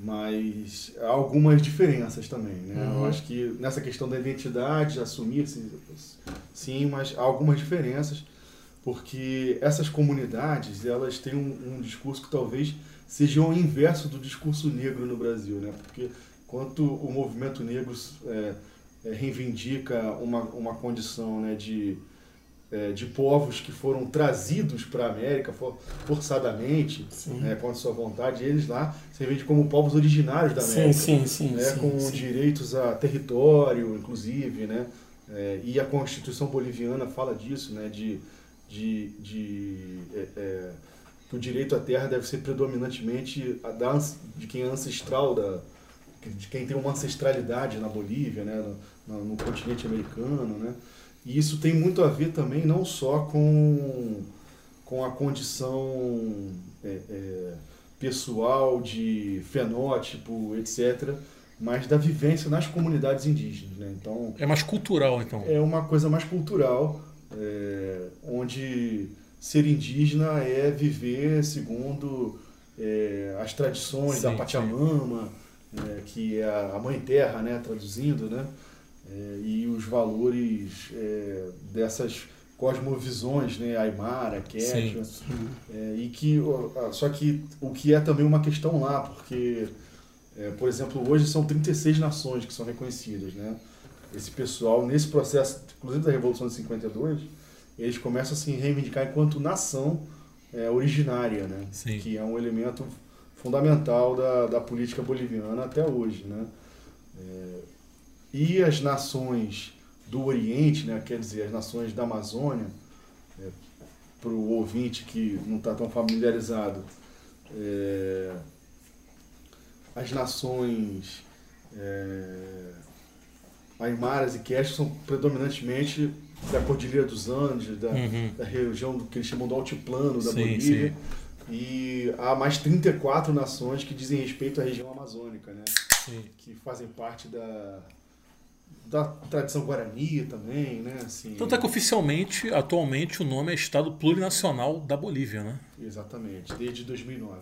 Mas há algumas diferenças também, né? Eu Uhum. acho que nessa questão da identidade, assumir-se, sim, mas há algumas diferenças porque essas comunidades elas têm um, um discurso que talvez seja o inverso do discurso negro no Brasil, né? Porque enquanto o movimento negro é, é, reivindica uma, uma condição né, de, é, de povos que foram trazidos para a América for, forçadamente, né, contra sua vontade, eles lá se reivindicam como povos originários da América Sim, sim, sim. né, sim, com sim. direitos a território, inclusive, né, é, e a Constituição boliviana fala disso, né, de, de, de é, é, que o direito à terra deve ser predominantemente a da, de quem é ancestral da de quem tem uma ancestralidade na Bolívia, né, no, no- no continente americano, né, e isso tem muito a ver também não só com com a condição é, é, pessoal de fenótipo, etc., mas da vivência nas comunidades indígenas, né? Então É mais cultural, então. é uma coisa mais cultural, é, onde ser indígena é viver segundo é, as tradições Sim, da. Pachamama, é, que é a a mãe terra, né, traduzindo, né, é, e os valores é, dessas cosmovisões, né, Aymara, Quechua, é, e que só que o que é também uma questão lá, porque é, por exemplo, hoje são 36 nações que são reconhecidas, né? Esse pessoal, nesse processo, inclusive da Revolução de 52, eles começam a se reivindicar enquanto nação é, originária, né? Sim. Que é um elemento fundamental da, da política boliviana até hoje, né? É, e as nações do Oriente, né? Quer dizer, as nações da Amazônia, é, para o ouvinte que não está tão familiarizado, é, as nações é, Aimaras e Quechas são predominantemente da Cordilheira dos Andes, da, uhum. da região que eles chamam do altiplano da sim, Bolívia. Sim. E há mais 34 nações que dizem respeito à região amazônica, né? Sim. Que fazem parte da, da tradição guarani também, né? Assim, Tanto é que oficialmente, atualmente, o nome é Estado Plurinacional da Bolívia, né? Exatamente, desde 2009.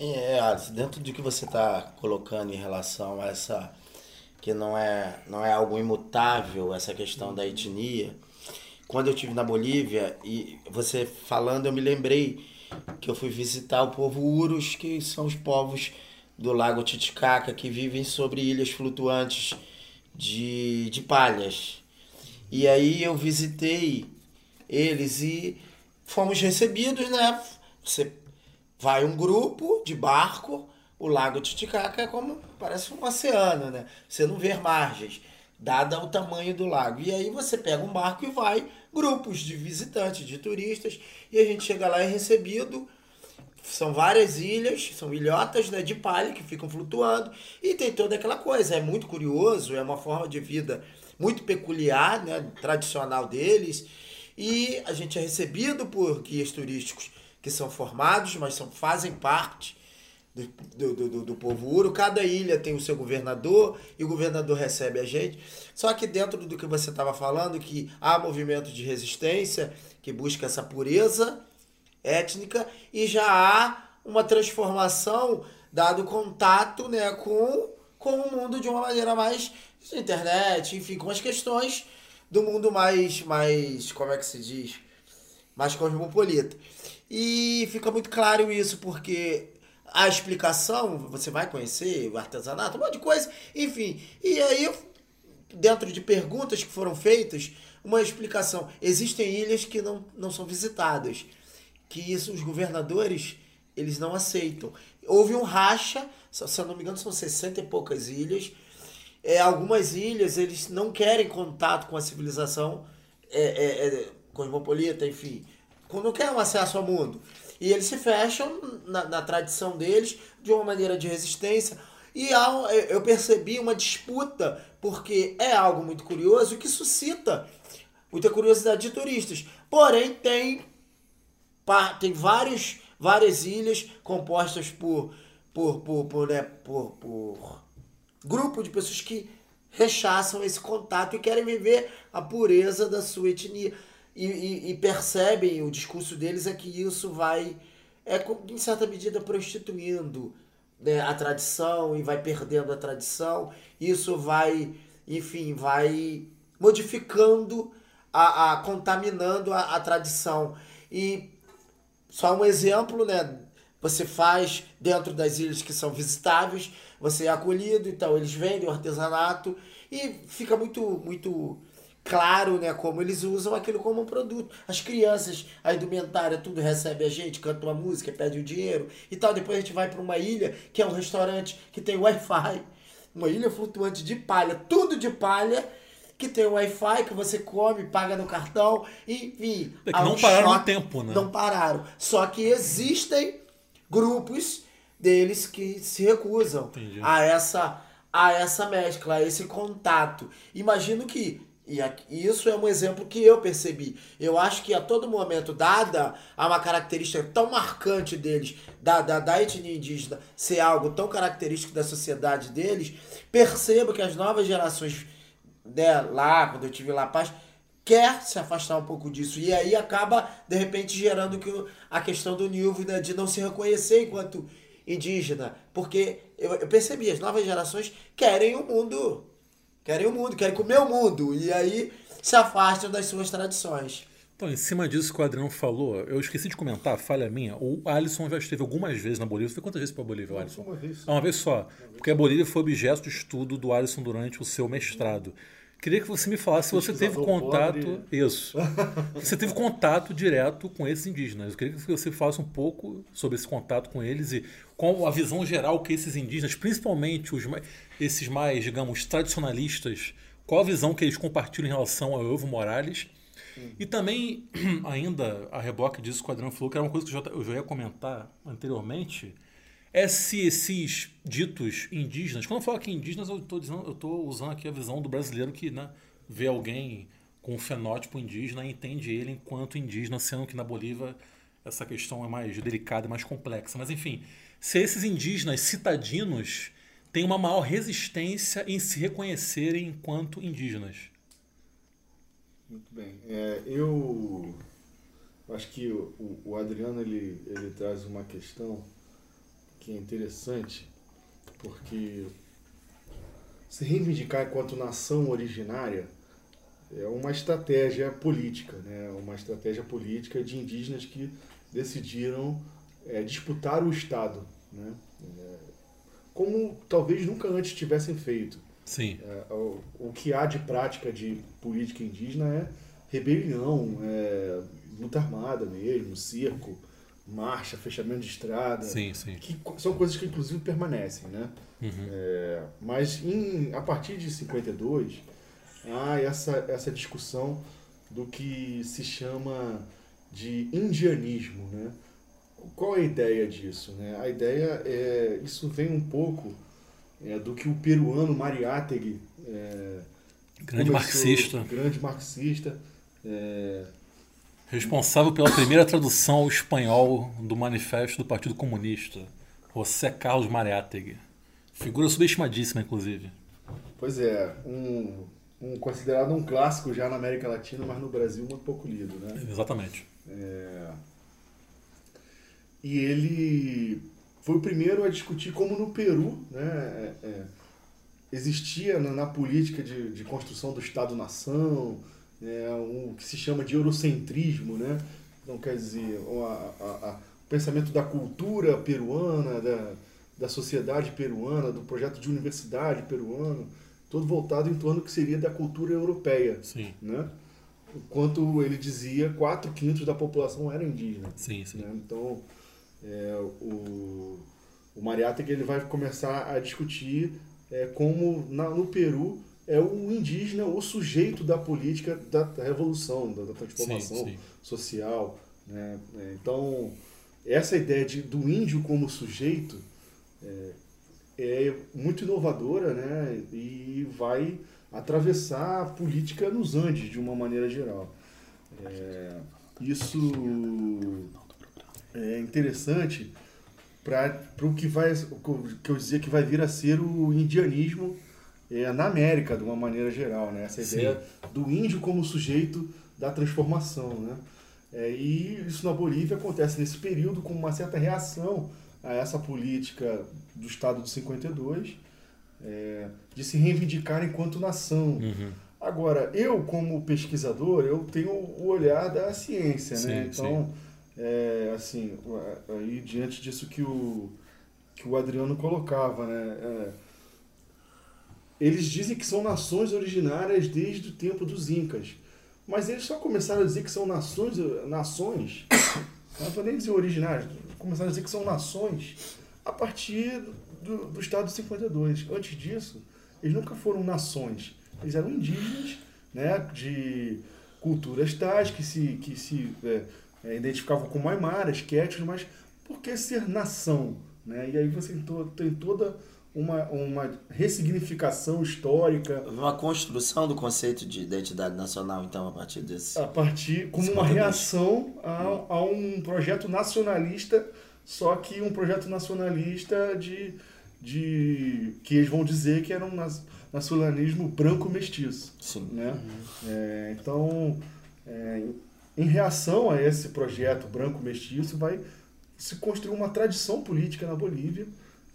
É, dentro do que você está colocando em relação a essa que não é não é algo imutável essa questão da etnia. Quando eu tive na Bolívia e você falando, eu me lembrei que eu fui visitar o povo Urus, que são os povos do Lago Titicaca que vivem sobre ilhas flutuantes de, de palhas. E aí eu visitei eles e fomos recebidos, né? Você vai um grupo de barco, o Lago Titicaca é como parece um oceano, né? Você não vê margens, dada o tamanho do lago. E aí você pega um barco e vai grupos de visitantes, de turistas, e a gente chega lá e é recebido. São várias ilhas, são ilhotas né, de palha que ficam flutuando e tem toda aquela coisa. É muito curioso, é uma forma de vida muito peculiar, né, tradicional deles. E a gente é recebido por guias turísticos que são formados, mas são, fazem parte do, do, do, do povo Uro. Cada ilha tem o seu governador e o governador recebe a gente. Só que dentro do que você estava falando, que há movimento de resistência que busca essa pureza étnica e já há uma transformação dado contato né, com, com o mundo de uma maneira mais internet, enfim, com as questões do mundo mais, mais como é que se diz, mais cosmopolita. E fica muito claro isso, porque a explicação, você vai conhecer o artesanato, um monte de coisa, enfim. E aí, dentro de perguntas que foram feitas, uma explicação. Existem ilhas que não, não são visitadas, que isso os governadores eles não aceitam. Houve um racha, se eu não me engano, são 60 e poucas ilhas. É, algumas ilhas eles não querem contato com a civilização é, é, é, cosmopolita, enfim, não querem um acesso ao mundo. E eles se fecham na, na tradição deles de uma maneira de resistência. E há, eu percebi uma disputa, porque é algo muito curioso que suscita muita curiosidade de turistas. Porém, tem, tem vários, várias ilhas compostas por, por, por, por, né, por, por grupo de pessoas que rechaçam esse contato e querem viver a pureza da sua etnia e, e, e, percebem o discurso deles é que isso vai, é em certa medida, prostituindo né, a tradição e vai perdendo a tradição. Isso vai, enfim, vai modificando, a, a contaminando a, a tradição. E só um exemplo, né? Você faz dentro das ilhas que são visitáveis, você é acolhido, então eles vendem o artesanato e fica muito, muito claro, né, como eles usam aquilo como um produto. As crianças, a indumentária, tudo recebe a gente, canta uma música, pede o dinheiro e tal. Depois a gente vai para uma ilha que é um restaurante que tem Wi-Fi, uma ilha flutuante de palha, tudo de palha, que tem Wi-Fi que você come, paga no cartão, enfim. É que não pararam choque, no tempo, né? Não pararam. Só que existem grupos deles que se recusam Entendi. a essa a essa mescla, a esse contato. Imagino que e isso é um exemplo que eu percebi. Eu acho que a todo momento, dada a uma característica tão marcante deles, da, da, da etnia indígena ser algo tão característico da sociedade deles, percebo que as novas gerações né, lá, quando eu tive lá paz, quer se afastar um pouco disso. E aí acaba, de repente, gerando que a questão do Nilvo né, de não se reconhecer enquanto indígena. Porque eu, eu percebi, as novas gerações querem o mundo Querem o mundo, querem comer o mundo. E aí se afastam das suas tradições. Então, em cima disso que o Adriano falou, eu esqueci de comentar, falha minha. O Alisson já esteve algumas vezes na Bolívia. Foi quantas vezes para a Bolívia, Alisson? Uma vez. Ah, uma vez só. Porque a Bolívia foi objeto de estudo do Alisson durante o seu mestrado. Queria que você me falasse se você teve contato. Pobre. Isso. *laughs* você teve contato direto com esses indígenas. Eu queria que você falasse um pouco sobre esse contato com eles e qual a visão geral que esses indígenas, principalmente os, esses mais, digamos, tradicionalistas, qual a visão que eles compartilham em relação ao Evo Morales. E também, *clears throat* ainda, a reboque disso o Adriano falou, que era uma coisa que eu já ia comentar anteriormente, é se esses ditos indígenas, quando eu falo aqui indígenas, eu estou usando aqui a visão do brasileiro que né, vê alguém com um fenótipo indígena e entende ele enquanto indígena, sendo que na Bolívia essa questão é mais delicada mais complexa. Mas enfim, se esses indígenas citadinos têm uma maior resistência em se reconhecerem enquanto indígenas. Muito bem. É, eu acho que o, o Adriano ele, ele traz uma questão que é interessante, porque se reivindicar enquanto nação originária é uma estratégia política, né? uma estratégia política de indígenas que decidiram é, disputar o Estado, né? É, como talvez nunca antes tivessem feito. Sim. É, o, o, que há de prática de política indígena é rebelião, é, luta armada mesmo, cerco, marcha, fechamento de estrada. Sim, sim. Que são coisas que inclusive permanecem, né? Uhum. É, mas em, a partir de 52 há essa, essa discussão do que se chama de indianismo, né? Qual é a ideia disso? Né? A ideia é isso vem um pouco é, do que o peruano Mariátegui é, grande marxista, grande marxista, é, responsável pela primeira tradução ao espanhol do manifesto do Partido Comunista, José Carlos Mariátegui, figura subestimadíssima, inclusive. Pois é, um, um considerado um clássico já na América Latina, mas no Brasil muito pouco lido, né? Exatamente. É... E ele foi o primeiro a discutir como no Peru né, é, é, existia na, na, política de, de construção do Estado-nação é, um, que se chama de eurocentrismo, né? Então, quer dizer, o, o pensamento da cultura peruana, da, da sociedade peruana, do projeto de universidade peruano, todo voltado em torno do que seria da cultura europeia. Sim. Né? Enquanto ele dizia, quatro quintos da população era indígena. Sim, sim. Né? Então, é, o, o Mariátegui ele vai começar a discutir é, como na, no Peru é o indígena o sujeito da política da, revolução, da, da transformação sim, sim. social. Né? É, então, essa ideia de, do índio como sujeito é, é muito inovadora né? e vai atravessar a política nos Andes de uma maneira geral. É, isso é interessante para o que vai que eu dizia que vai vir a ser o indianismo é, na América de uma maneira geral, né? Essa ideia Sim. do índio como sujeito da transformação, né? É, e isso na Bolívia acontece nesse período com uma certa reação a essa política do Estado de 52 é, de se reivindicar enquanto nação. Uhum. Agora, eu como pesquisador, eu tenho o olhar da ciência, sim, né? Então, é, assim, aí diante disso que o, que o Adriano colocava, né? É, eles dizem que são nações originárias desde o tempo dos Incas. Mas eles só começaram a dizer que são nações, nações, *coughs* não vou nem dizer originárias, começaram a dizer que são nações a partir do, do Estado de 52. Antes disso, eles nunca foram nações. Eles eram indígenas, né, de culturas tais, que se, que se é, é, identificavam como aimaras, quétios, mas por que ser nação? Né? E aí você tem toda uma, uma ressignificação histórica. Uma construção do conceito de identidade nacional, então, a partir desse. A partir, como uma reação a, a um projeto nacionalista só que um projeto nacionalista de, de que eles vão dizer que era um nacionalismo branco mestiço. Sim. Né? Uhum. É, então, é, em reação a esse projeto branco mestiço, vai se construir uma tradição política na Bolívia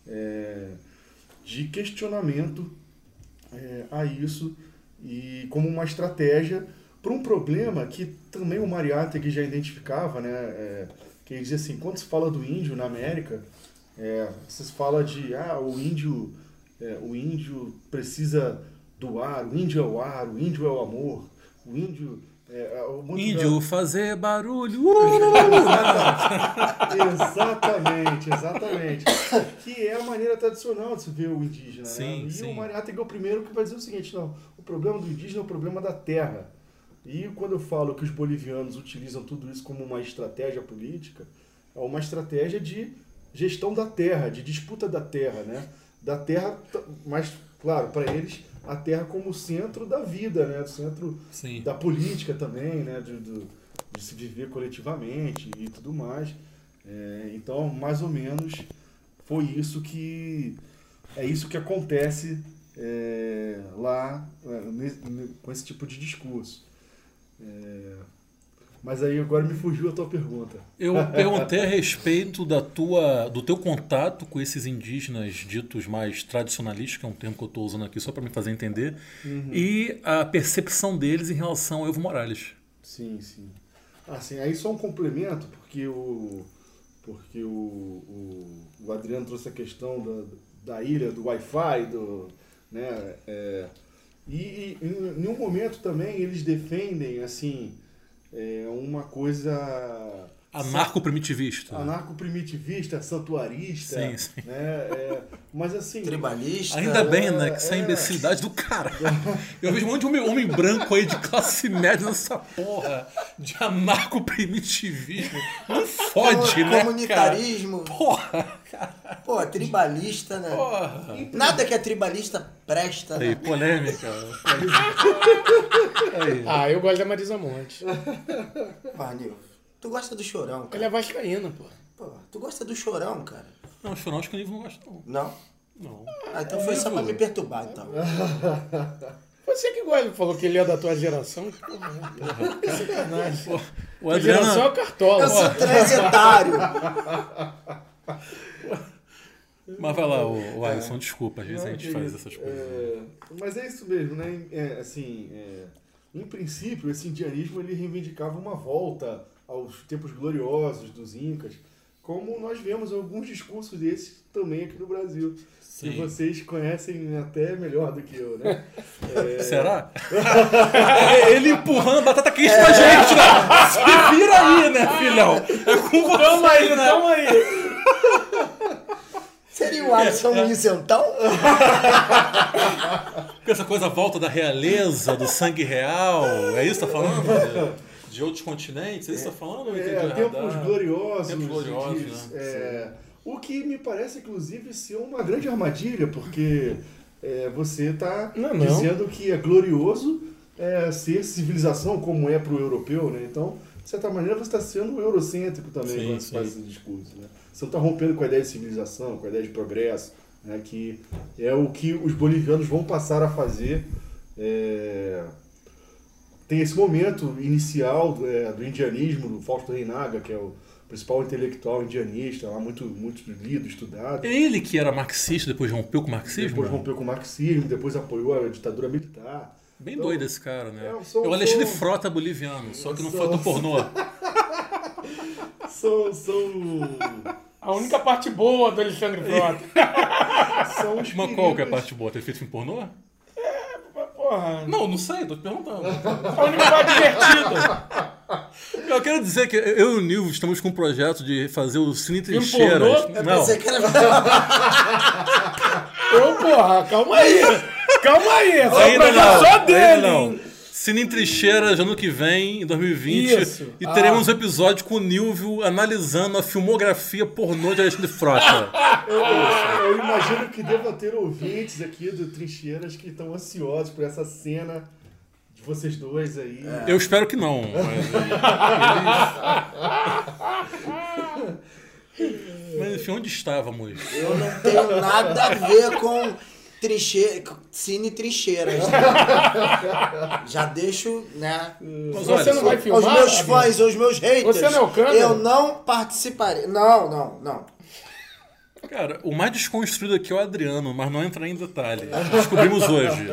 é, de questionamento é, a isso e como uma estratégia para um problema que também o Mariátegui já identificava, né? É, que ele dizia assim, quando se fala do índio na América, é, se fala de, ah, o índio, é, o índio precisa do ar, o índio é o ar, o índio é o amor, o índio É, mundo Índio fazer barulho. *laughs* Exatamente, exatamente. Que é a maneira tradicional de se ver o indígena. Sim, né? E sim. o Mariata é o primeiro que vai dizer o seguinte: não, o problema do indígena é o problema da terra. E quando eu falo que os bolivianos utilizam tudo isso como uma estratégia política, é uma estratégia de gestão da terra, de disputa da terra, né? Da terra, mas, claro, para eles, a terra como centro da vida, né? Centro Sim. da política também, né? De, do- de se viver coletivamente e tudo mais. É, então, mais ou menos, foi isso que é isso que acontece é, lá é, com esse tipo de discurso. É, mas aí agora me fugiu a tua pergunta. Eu *laughs* perguntei a respeito da tua, do teu contato com esses indígenas ditos mais tradicionalistas, que é um termo que eu estou usando aqui só para me fazer entender, e a percepção deles em relação ao Evo Morales. Sim, sim. Assim, aí só um complemento, porque o, porque o, o, o Adriano trouxe a questão da, da ilha, do Wi-Fi, do, né, é, e, e em nenhum momento também eles defendem, assim, é, uma coisa Anarco-primitivista. anarco-primitivista, santuarista, Sim, sim. né, é, mas assim... Tribalista. Ainda bem, né? Que É, essa é é. imbecilidade do cara. Eu vejo um monte de homem, homem branco aí de classe média nessa porra de anarco-primitivismo. Não fode, Com- né? Cara? Comunitarismo. Porra, Pô, tribalista, né? porra. Nada que é tribalista presta, Aí, né? polêmica. Aí. Ah, eu gosto da Marisa Monte. Nil, tu gosta do chorão, cara. é vascaína, pô. Pô, tu gosta do chorão, cara. Não, chorão acho que o nível não gosta, não. Não? Não. Ah, então foi só pra me perturbar, então. *laughs* Você que gosta, falou que ele é da tua geração. Porra, né? que sacanagem. O geração é o Cartola. Eu sou transitário. *laughs* mas vai lá, o, o Alisson, desculpa, às vezes a Não, gente que faz isso. essas coisas. É, mas é isso mesmo, né? É, assim, é, em princípio, esse indianismo ele reivindicava uma volta aos tempos gloriosos dos incas, como nós vemos alguns discursos desses também aqui no Brasil. Que Sim. vocês conhecem até melhor do que eu, né? *laughs* É, Será? *laughs* Ele empurrando batata quente pra gente, né? Se vira aí, né, filhão? É com você, Toma aí, né? toma aí. Seria o Alisson É, isentão? Com essa coisa volta da realeza, do sangue real. É isso que tá falando? *laughs* De, outros continentes? É isso que tá falando? É, tempos Ah. gloriosos. Tempos gloriosos, diz, né? é, o que me parece, inclusive, ser uma grande armadilha, porque é, você está não. dizendo que é glorioso é, ser civilização como é para o europeu, né? Então, de certa maneira, você está sendo eurocêntrico também Sim, quando você faz esse discurso. Né? Você não está rompendo com a ideia de civilização, com a ideia de progresso, né? que é o que os bolivianos vão passar a fazer. é, tem esse momento inicial do, é, do indianismo, do Fausto Reinaga, que é o principal intelectual indianista, lá muito, muito lido, estudado. É ele que era marxista, depois rompeu com o marxismo? Depois rompeu com o marxismo, depois apoiou a ditadura militar. Bem Então, doido esse cara, né? É, eu sou- é o Alexandre sou- Frota boliviano, só que não foi do pornô. *laughs* São, são, A única parte boa do Alexandre Frota. *laughs* são os Mas qual que é a parte boa? Ter feito filme pornô? Porra. Não, não sei, tô te perguntando. *laughs* A única parte divertida. Eu quero dizer que eu e o Nilvo estamos com um projeto de fazer o Cine Trincheiras. Eu Não, pensei que era. Eu, porra, calma aí. Calma aí. É o ainda projeto não. só ainda dele. não. Cine Trincheiras ano que vem, em 2020. Isso. E Ah. teremos um episódio com o Nilvio analisando a filmografia pornô de Alexandre Frota. Eu, *laughs* eu- eu imagino que deva ter ouvintes aqui do Trincheiras que estão ansiosos por essa cena de vocês dois aí. Eu espero que não. Mas, *laughs* mas enfim, onde estávamos? Eu não tenho nada a ver com trinche... com cine trincheiras. *laughs* né? Já deixo, né? Mas Você não vai filmar? meus amigo? fãs, aos meus haters. Você não é o câmera? Eu não participarei. Não, não, não. Cara, o mais desconstruído aqui é o Adriano, mas não entrar em detalhe. Descobrimos hoje.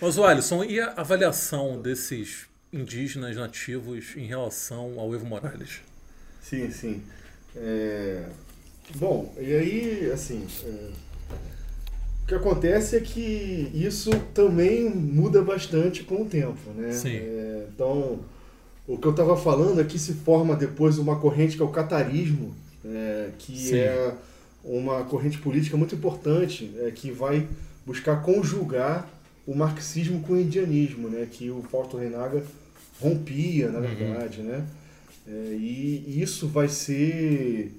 Mas o Alisson, e a avaliação desses indígenas nativos em relação ao Evo Morales? Sim, sim. É, Bom, e aí, assim, é, que acontece é que isso também muda bastante com o tempo, né? Sim. É, então, o que eu estava falando é que se forma depois uma corrente que é o catarismo, é, que Sim. é uma corrente política muito importante, é, que vai buscar conjugar o marxismo com o indianismo, né? Que o Fausto Reinaga rompia, na Uhum. verdade, né? É, e isso vai ser,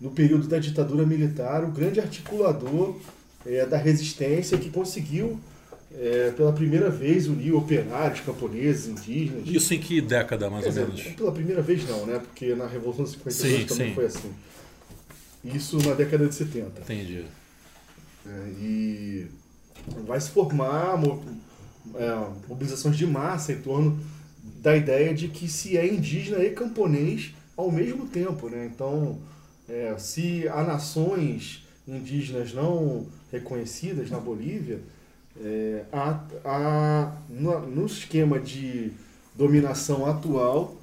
no período da ditadura militar, o grande articulador é, da resistência que conseguiu, é, pela primeira vez, unir operários, camponeses, indígenas. Isso em que década, mais Quer ou dizer, menos? pela primeira vez não, né? Porque na Revolução de 52 Sim, também sim. foi assim. Isso na década de 70. Entendi. É, e vai se formar é, mobilizações de massa em torno da ideia de que se é indígena e camponês ao mesmo tempo. Né? Então, é, se há nações indígenas não reconhecidas na Bolívia, é, há, há, no, no esquema de dominação atual,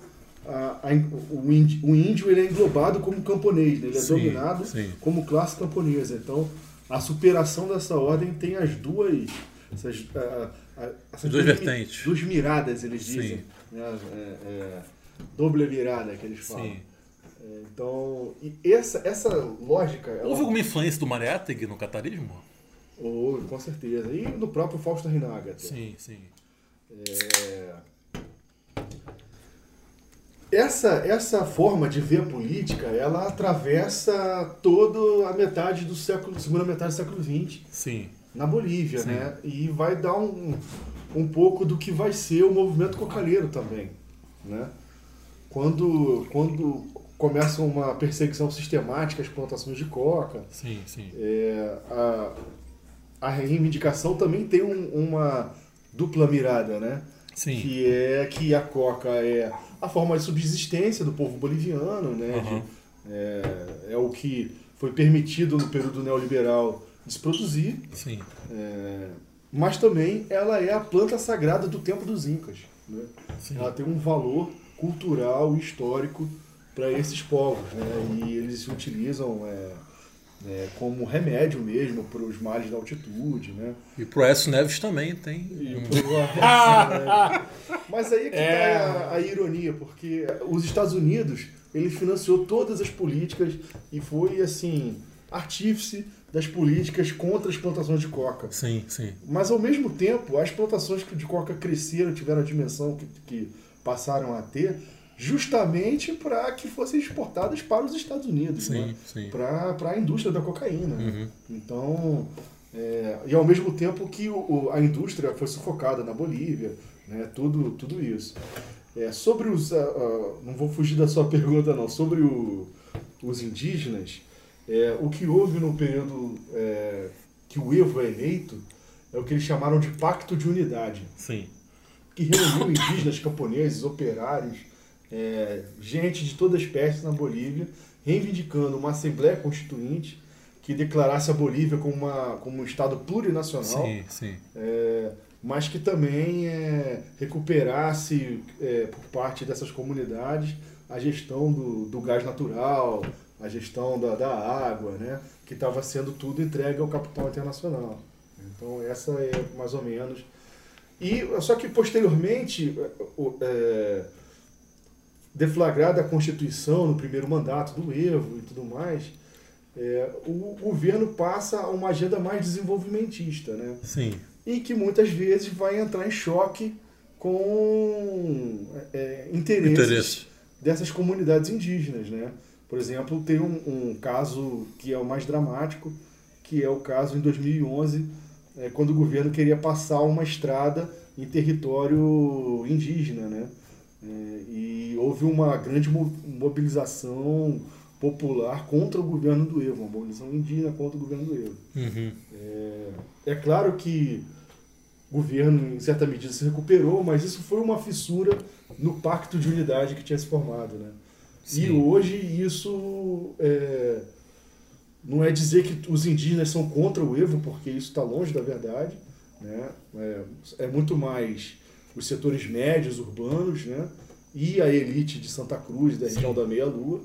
a- a- o, índio, o índio ele é englobado como camponês, né? ele é Sim, dominado sim. como classe camponesa. Então, a superação dessa ordem tem as duas. Essas, essas Duas vertentes. Duas miradas, eles dizem. Né? É, é, doble mirada que eles falam. Sim. É, então, e essa, essa lógica. ela- Houve alguma influência do Mariátegui no catarismo? Houve, com certeza. E do próprio Fausto Rinaga. até. Sim, sim. É, Essa, essa forma de ver a política, ela atravessa toda a metade do século, segunda metade do século XX Sim. na Bolívia, Sim. né? E vai dar um, um pouco do que vai ser o movimento cocaleiro também, né? Quando, quando começa uma perseguição sistemática às plantações de coca, Sim, sim. é, a, a reivindicação também tem um- uma dupla mirada, né? Sim. Que é que a coca é a forma de subsistência do povo boliviano, né? Aham. De- é, é o que foi permitido no período neoliberal de se produzir, Sim. é, mas também ela é a planta sagrada do tempo dos incas. Né? Sim. Ela tem um valor cultural e histórico para esses povos, né? E eles se utilizam é, é, como remédio mesmo para os males da altitude, né? E pro Écio Neves também tem. E um- prova- Mas aí é que É. tá a, a ironia, porque os Estados Unidos ele financiou todas as políticas e foi assim artífice das políticas contra as plantações de coca. Sim, sim. Mas ao mesmo tempo, as plantações de coca cresceram, tiveram a dimensão que, que passaram a ter, justamente para que fossem exportadas para os Estados Unidos, Sim, né? sim. para a indústria da cocaína. Uhum. Então, é, e ao mesmo tempo que o, a indústria foi sufocada na Bolívia, né? tudo, tudo isso. É, sobre os. ah, ah, não vou fugir da sua *laughs* pergunta, não. Sobre o- os indígenas, é, o que houve no período é, que o Evo é eleito é o que eles chamaram de Pacto de Unidade Sim. que reuniu indígenas, *coughs* camponeses, operários, é, gente de toda espécie na Bolívia, reivindicando uma Assembleia Constituinte que declarasse a Bolívia como, uma, como um Estado plurinacional, Sim, sim. é, mas que também é, recuperasse é, por parte dessas comunidades a gestão do, do gás natural, a gestão da, da água, né, que estava sendo tudo entregue ao capital internacional. Então essa é mais ou menos. E só que posteriormente, o- é, deflagrada a Constituição no primeiro mandato do Evo e tudo mais, é, o governo passa a uma agenda mais desenvolvimentista, né? Sim. e que muitas vezes vai entrar em choque com é, interesses, Interesse. dessas comunidades indígenas, né? Por exemplo, tem um, um caso que é o mais dramático, que é o caso em 2011, é, quando o governo queria passar uma estrada em território indígena, né? É, e houve uma grande mo- mobilização popular contra o governo do Evo, uma mobilização indígena contra o governo do Evo. Uhum. É claro que o governo, em certa medida, se recuperou, mas isso foi uma fissura no pacto de unidade que tinha se formado. Né? E hoje isso é, não é dizer que os indígenas são contra o Evo, porque isso está longe da verdade. Né? É, é muito mais os setores médios, urbanos, né? e a elite de Santa Cruz, da região Sim. da Meia-Lua,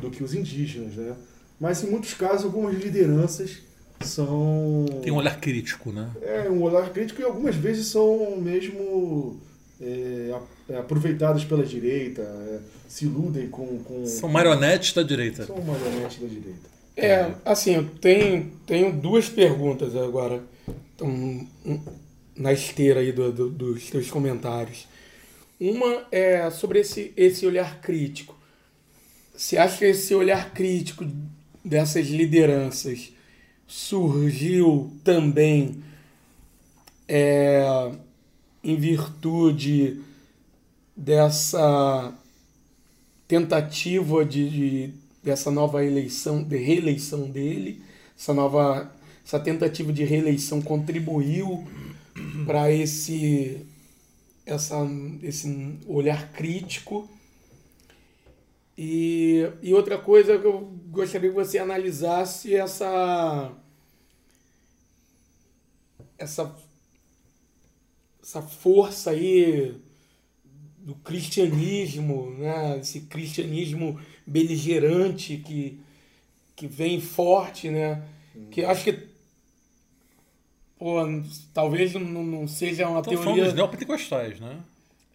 do que os indígenas. Né? Mas, em muitos casos, algumas lideranças são. Tem um olhar crítico, né? É, um olhar crítico e algumas vezes são mesmo é, é, aproveitados pela direita, é, se iludem com. com São marionetes da direita. São marionetes da direita. É, assim, eu tenho, tenho duas perguntas agora então, na esteira aí do- do- dos teus comentários. Uma é sobre esse, esse olhar crítico. Você acha que esse olhar crítico dessas lideranças surgiu também é, em virtude dessa tentativa de, de- dessa nova eleição, de reeleição dele, essa nova essa tentativa de reeleição contribuiu para esse essa esse olhar crítico e, e outra coisa que eu gostaria que você analisasse essa essa essa força aí do cristianismo, né? Esse cristianismo beligerante que, que vem forte, né? Que acho que pô, talvez não, não seja uma falando teoria dos neopentecostais, né?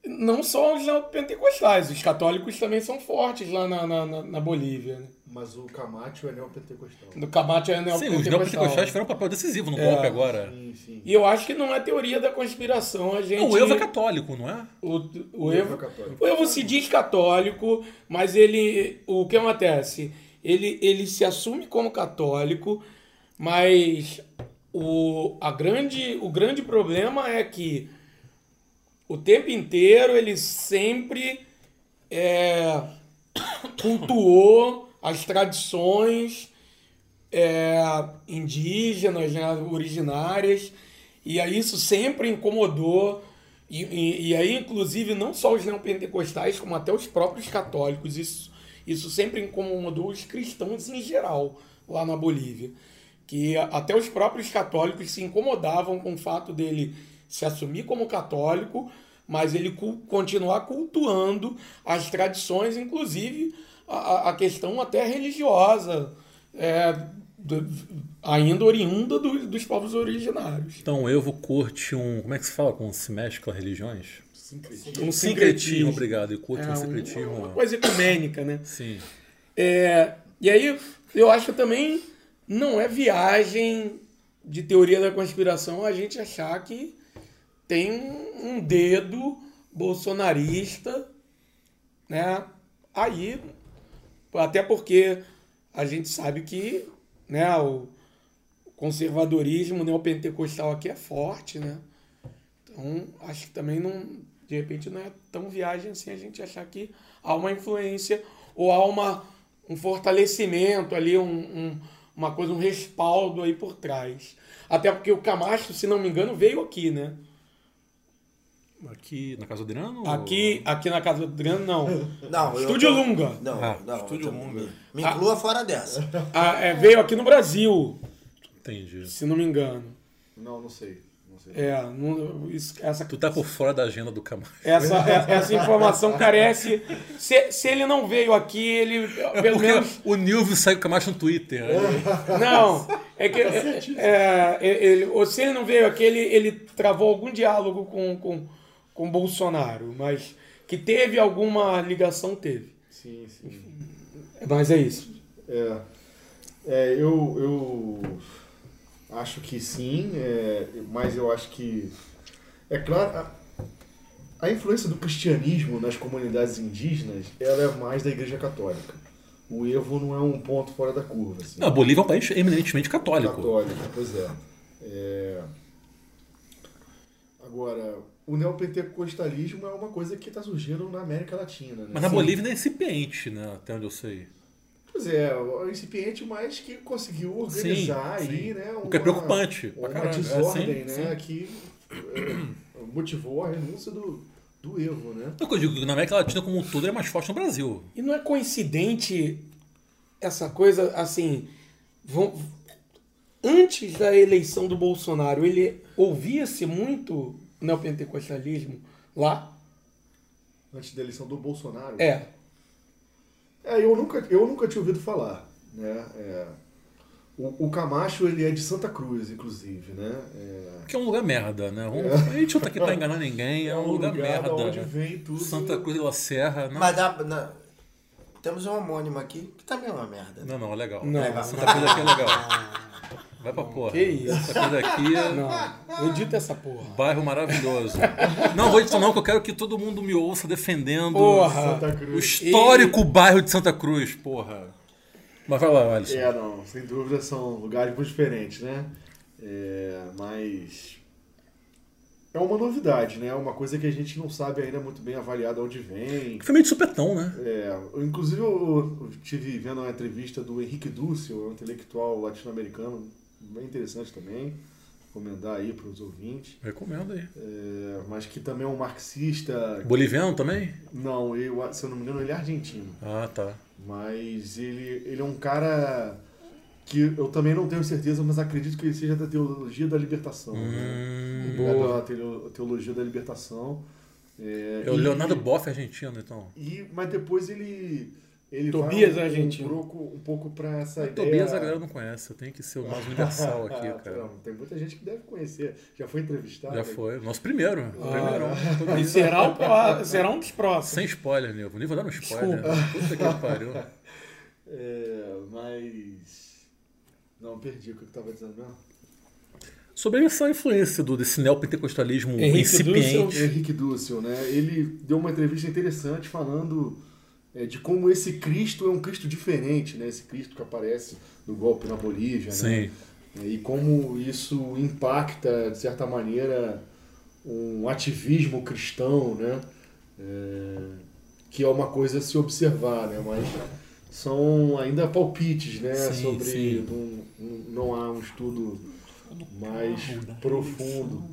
não só os neopentecostais, os católicos também são fortes lá na, na, na- Bolívia. Né? Mas o Camacho é neopentecostal. No Camacho é Sim, os neopentecostal. neopentecostais tiveram um papel decisivo no É. golpe agora. Sim, sim. E eu acho que não é teoria da conspiração a gente... Não, o Evo é católico, não é? O, o, O Evo Evo, é católico. o Evo se diz católico, mas ele. O que acontece? Ele, ele se assume como católico, mas o, a grande, o grande problema é que o tempo inteiro ele sempre é, *coughs* cultuou as tradições é, indígenas, né, originárias, e aí isso sempre incomodou, e, e, e aí inclusive não só os neopentecostais, como até os próprios católicos, isso, isso sempre incomodou os cristãos em geral lá na Bolívia, que até os próprios católicos se incomodavam com o fato dele se assumir como católico, mas ele cu- continuar cultuando as tradições, inclusive a, a- questão até religiosa, é, do- ainda oriunda do- dos povos originários. Então o Evo curte um. Como é que se fala quando se mescla religiões? Sincretismo. Um Sincretismo, obrigado. E curte É, um sincretismo. uma coisa ecumênica, né? Sim. É, e aí, eu acho que também não é viagem de teoria da conspiração a gente achar que tem um dedo bolsonarista, né? Aí, até porque a gente sabe que, né, o conservadorismo neopentecostal aqui é forte, né? Então, acho que também não, de repente, não é tão viagem assim a gente achar que há uma influência ou há uma, um fortalecimento ali, um, um- uma coisa, um respaldo aí por trás. Até porque o Camacho, se não me engano, veio aqui, né? Aqui na casa do Adriano? Aqui, aqui na casa do Adriano, não. *laughs* Não, Estúdio tô- Lunga. Não, Ah, não. Estúdio Lunga. Me, inclua fora dessa. Ah, é, veio aqui no Brasil, Entendi. se não me engano. Não, não sei. Não sei. É, não- isso- essa, Tu tá por fora da agenda do Camacho. essa, *laughs* é- essa informação carece. Se, se ele não veio aqui, ele pelo Porque menos o Nilvio segue o Camacho no Twitter. né? *laughs* Não, é que é, é, ele, ou se ele não veio aqui, ele, ele travou algum diálogo com, com, com Bolsonaro, mas que teve alguma ligação, teve. Sim, sim. Mas é isso. É, é, eu, eu acho que sim, é, mas eu acho que. É claro, a, a influência do cristianismo nas comunidades indígenas ela é mais da Igreja Católica. O Evo não é um ponto fora da curva. Assim. Não, a Bolívia é um país eminentemente católico. Católico, pois é. É, Agora, o neopentecostalismo é uma coisa que está surgindo na América Latina. Né? Mas na Bolívia não é incipiente, né? Até onde eu sei. Pois é, o incipiente, mas que conseguiu organizar Sim, aí, sim. né? O que é preocupante Uma caralho. É, desordem, sim, né? sim. Que é, *clears throat* motivou a renúncia do, do Evo, né? Então, eu digo que na América Latina como um todo é mais forte no Brasil. E não é coincidente essa coisa, assim, vão- antes da eleição do Bolsonaro, ele ouvia-se muito neopentecostalismo lá? Antes da eleição do Bolsonaro. É. É, eu nunca, eu nunca tinha ouvido falar, né? É, O, o Camacho, ele é de Santa Cruz, inclusive, né? É, Que é um lugar merda, né? Vamos- A gente não tá aqui pra enganar ninguém, é *laughs* um lugar, merda. onde né? vem tudo. Santa Cruz de la Serra. Não, Mas dá, na- temos um homônimo aqui que também é uma merda. não, não, é legal. Não. Legal. Santa Cruz aqui é legal. *laughs* Vai pra porra. Que isso. Santa Cruz aqui é Não, edita essa porra. bairro maravilhoso. Não vou editar não, que eu quero que todo mundo me ouça defendendo Porra. Santa o histórico bairro de Santa Cruz, porra. Mas vai lá, Alisson. É, não, sem dúvida são lugares muito diferentes, né? É, mas é uma novidade, né? Uma coisa que a gente não sabe ainda muito bem avaliar de onde vem. Foi meio de supetão, né? É, eu, inclusive eu, eu tive vendo uma entrevista do Henrique Dúcio, um intelectual latino-americano, bem interessante também, recomendar aí para os ouvintes, Recomendo aí. É, mas que também é um marxista. Boliviano também? Não, eu, se eu não me engano, ele é argentino. Ah, tá. Mas ele, ele é um cara que eu também não tenho certeza, mas acredito que ele seja da teologia da libertação. né? Hum, Ele é da teo- teologia da libertação. É, é o Leonardo Boff argentino, então. E, mas depois ele. Ele Tobias vai um, argentino. Um pouco, um pouco pra essa ideia. Tobias a galera não conhece, eu tenho que ser o mais universal aqui, Ah, *laughs* cara. não, tem muita gente que deve conhecer. Já foi entrevistado. Já foi. Nosso primeiro. Primeirão. E será, o pró- será um dos próximos. Sem spoiler, Nevo. Nem vou dar um spoiler. Puta que pariu. *laughs* É, mas. Não, perdi o que eu tava dizendo mesmo. Sobre essa influência do, desse neopentecostalismo Henrique incipiente. Henrique Dúcio, né? Ele deu uma entrevista interessante falando é, de como esse Cristo é um Cristo diferente, né? Esse Cristo que aparece no golpe na Bolívia, né? Sim. E como isso impacta, de certa maneira, um ativismo cristão, né? É, que é uma coisa a se observar, né? Mas são ainda palpites, né? Sim, Sobre sim. Não, não há um estudo mais profundo.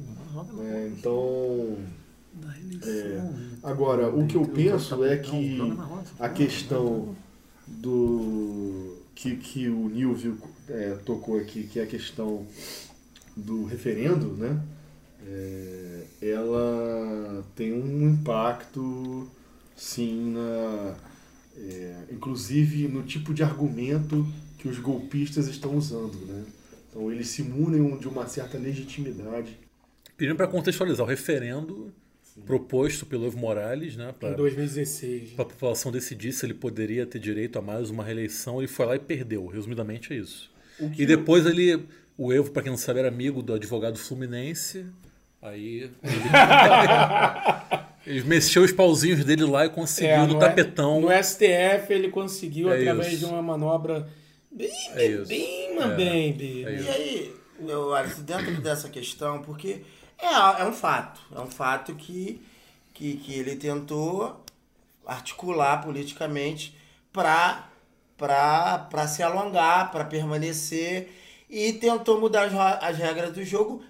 né? Então, é, agora o que eu penso é que a questão do que, que o Nilvio é, tocou aqui, que é a questão do referendo, né? É, ela tem um impacto, sim, na, é, inclusive no tipo de argumento que os golpistas estão usando, né? Então eles se munem de uma certa legitimidade. Pedindo para contextualizar o referendo proposto pelo Evo Morales, né? Em Para 2016. a população decidir se ele poderia ter direito a mais uma reeleição, ele foi lá e perdeu. Resumidamente é isso. E depois ele, o Evo, para quem não sabe, era amigo do advogado Fluminense. Aí ele, *laughs* ele mexeu os pauzinhos dele lá e conseguiu É, no no- tapetão. No STF ele conseguiu, É através isso. de uma manobra bem, É bem, É. bem, bem. É E aí, eu acho, dentro dessa questão, porque é, é um fato, é um fato que, que, que ele tentou articular politicamente para se alongar, para permanecer e tentou mudar as, as regras do jogo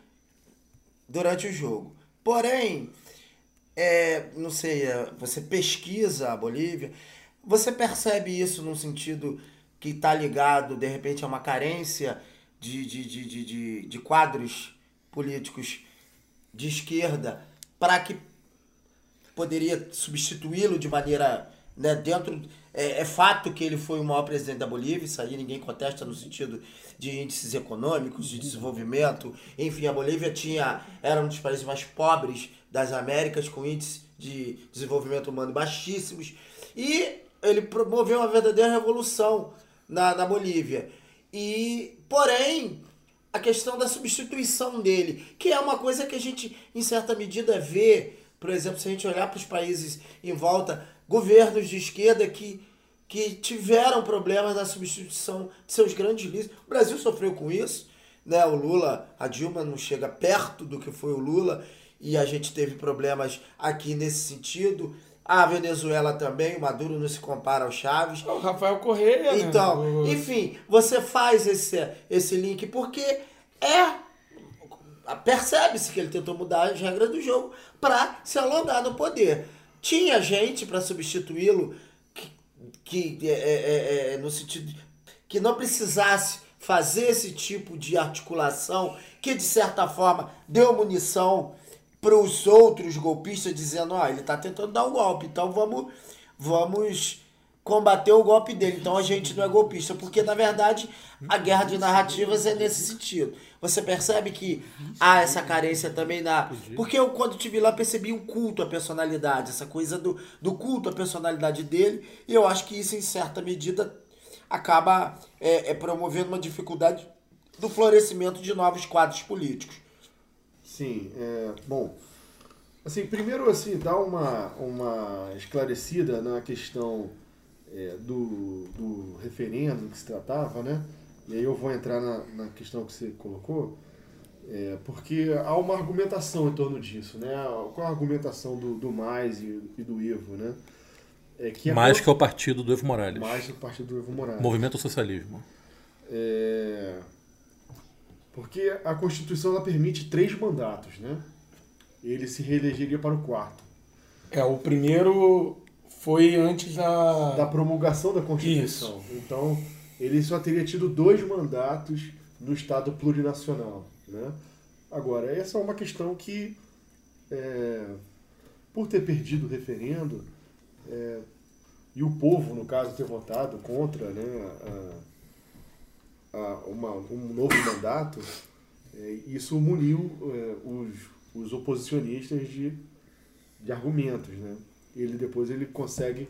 durante o jogo. Porém, é, não sei, é, você pesquisa a Bolívia, você percebe isso num sentido que está ligado, de repente, a uma carência de, de, de, de, de, de quadros políticos de esquerda para que poderia substituí-lo de maneira né, dentro é, é fato que ele foi o maior presidente da Bolívia isso aí ninguém contesta no sentido de índices econômicos de desenvolvimento. Enfim a Bolívia tinha era um dos países mais pobres das Américas com índices de desenvolvimento humano baixíssimos e ele promoveu uma verdadeira revolução na, na Bolívia. E porém a questão da substituição dele, que é uma coisa que a gente, em certa medida, vê, por exemplo, se a gente olhar para os países em volta, governos de esquerda que, que tiveram problemas na substituição de seus grandes líderes. O Brasil sofreu com isso, né? O Lula, a Dilma não chega perto do que foi o Lula, e a gente teve problemas aqui nesse sentido. A Venezuela também, o Maduro não se compara ao Chaves. O Rafael Correia, né? Então, O- enfim, você faz esse, esse link porque é. Percebe-se que ele tentou mudar as regras do jogo para se alongar no poder. Tinha gente para substituí-lo que, que é, é, é, no sentido que não precisasse fazer esse tipo de articulação que de certa forma deu munição para os outros golpistas dizendo, ó, ele está tentando dar um golpe, então vamos vamos combater o golpe dele. Então a gente não é golpista, porque na verdade a guerra de narrativas é nesse sentido. Você percebe que há essa carência também na. Porque eu, quando tive lá, percebi um culto à personalidade, essa coisa do, do culto à personalidade dele, e eu acho que isso, em certa medida, acaba é, é promovendo uma dificuldade do florescimento de novos quadros políticos. Sim, é, bom. Assim, primeiro assim, dar uma, uma esclarecida na questão é, do, do referendo que se tratava, né? E aí eu vou entrar na, na questão que você colocou, é, porque há uma argumentação em torno disso, né? Qual a argumentação do, do Mais e, e do Evo, né? É que mais que é o partido do Evo Morales. Mais que o partido do Evo Morales. Movimento Socialismo. É, porque a Constituição ela permite três mandatos, né? Ele se reelegeria para o quarto. É, o primeiro foi antes da... Da promulgação da Constituição. Isso. Então, ele só teria tido dois mandatos no Estado plurinacional. Né? Agora, essa é uma questão que, é, por ter perdido o referendo, é, e o povo, no caso, ter votado contra né, a, a uma, um novo mandato, é, isso muniu é, os, os oposicionistas de, de argumentos. Né? Ele depois ele consegue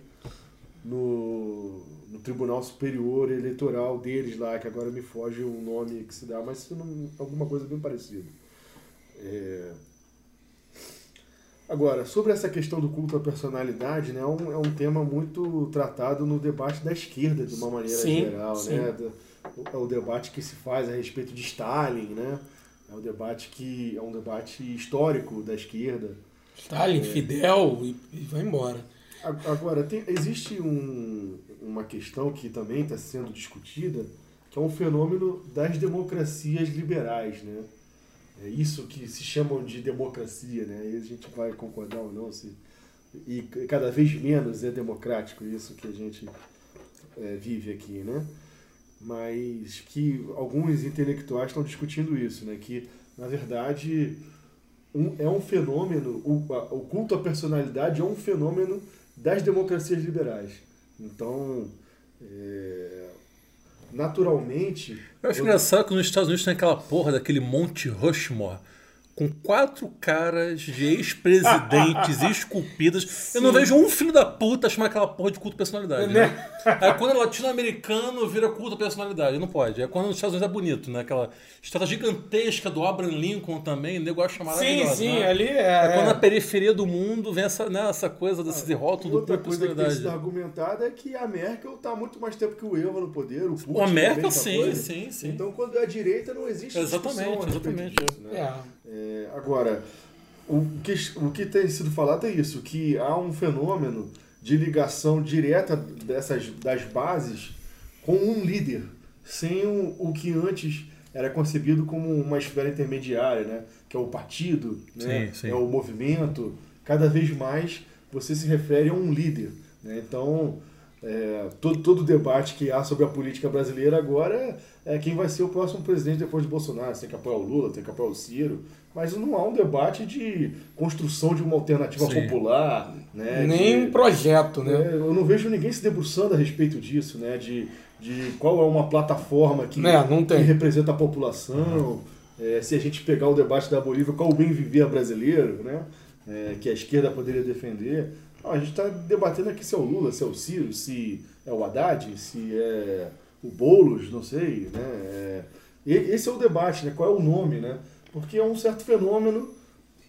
no, no Tribunal Superior Eleitoral deles lá, que agora me foge o nome que se dá, mas não, alguma coisa bem parecida. É... Agora, sobre essa questão do culto à personalidade, né, é, um, é um tema muito tratado no debate da esquerda, de uma maneira sim, geral. Sim. Né? É o debate que se faz a respeito de Stalin, né? É um debate que é um debate histórico da esquerda. Stalin, é... Fidel e, e vai embora. Agora, tem, existe um, uma questão que também está sendo discutida, que é um fenômeno das democracias liberais, né? É isso que se chamam de democracia, né? E a gente vai concordar ou não se e cada vez menos é democrático isso que a gente é, vive aqui, né? Mas que alguns intelectuais estão discutindo isso, né? Que na verdade um, é um fenômeno, o, o culto à personalidade é um fenômeno das democracias liberais. Então, é, naturalmente. Eu acho engraçado que nos Estados Unidos tem aquela porra daquele Monte Rushmore com quatro caras de ex-presidentes *laughs* esculpidas. Eu não vejo um filho da puta chamar aquela porra de culto personalidade. Né? né? Aí quando é latino-americano vira culto personalidade. Não pode. É quando nos Estados Unidos é bonito, né? Aquela estátua gigantesca do Abraham Lincoln também, o negócio chamado Sim, sim, né? ali é. É quando na periferia do mundo vem essa, né, essa coisa desse ah, rótulo do Outra coisa que tem argumentada é que a Merkel está muito mais tempo que o Evo no poder. O Putin a Merkel, sim, sim, sim. Então quando é a direita não existe Exatamente, exatamente. Disso, né? é. É, agora, o que, o que tem sido falado é isso, que há um fenômeno de ligação direta dessas, das bases com um líder, sem o, o que antes era concebido como uma esfera intermediária, né? que é o partido, né? Sim, sim. é o movimento. Cada vez mais você se refere a um líder. Né? Então, é, todo, todo o debate que há sobre a política brasileira agora é, é, quem vai ser o próximo presidente depois de Bolsonaro. Você tem que apoiar o Lula, tem que apoiar o Ciro. Mas não há um debate de construção de uma alternativa Sim. popular. Né, Nem de, um projeto, né? É, eu não vejo ninguém se debruçando a respeito disso, né? De, de qual é uma plataforma que, é, que representa a população. É, se a gente pegar o debate da Bolívia, qual o bem viver brasileiro, né? É, que a esquerda poderia defender. Não, a gente está debatendo aqui se é o Lula, se é o Ciro, se é o Haddad, se é o Boulos, não sei. Né? É, esse é o debate, né? qual é o nome, né? porque é um certo fenômeno,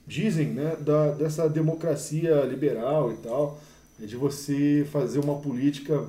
dizem, né? da, dessa democracia liberal e tal, de você fazer uma política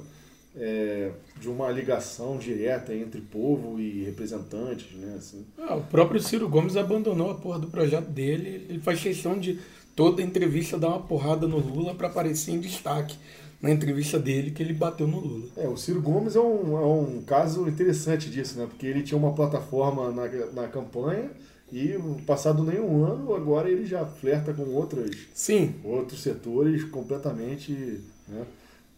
é, de uma ligação direta entre povo e representantes, né? Assim. Ah, o próprio Ciro Gomes abandonou a porra do projeto dele. Ele faz questão de toda entrevista dar uma porrada no Lula para aparecer em destaque na entrevista dele que ele bateu no Lula. É, o Ciro Gomes é um, é um caso interessante disso, né? Porque ele tinha uma plataforma na, na campanha e passado nenhum ano, agora ele já flerta com outras, Sim. outros setores completamente. Né?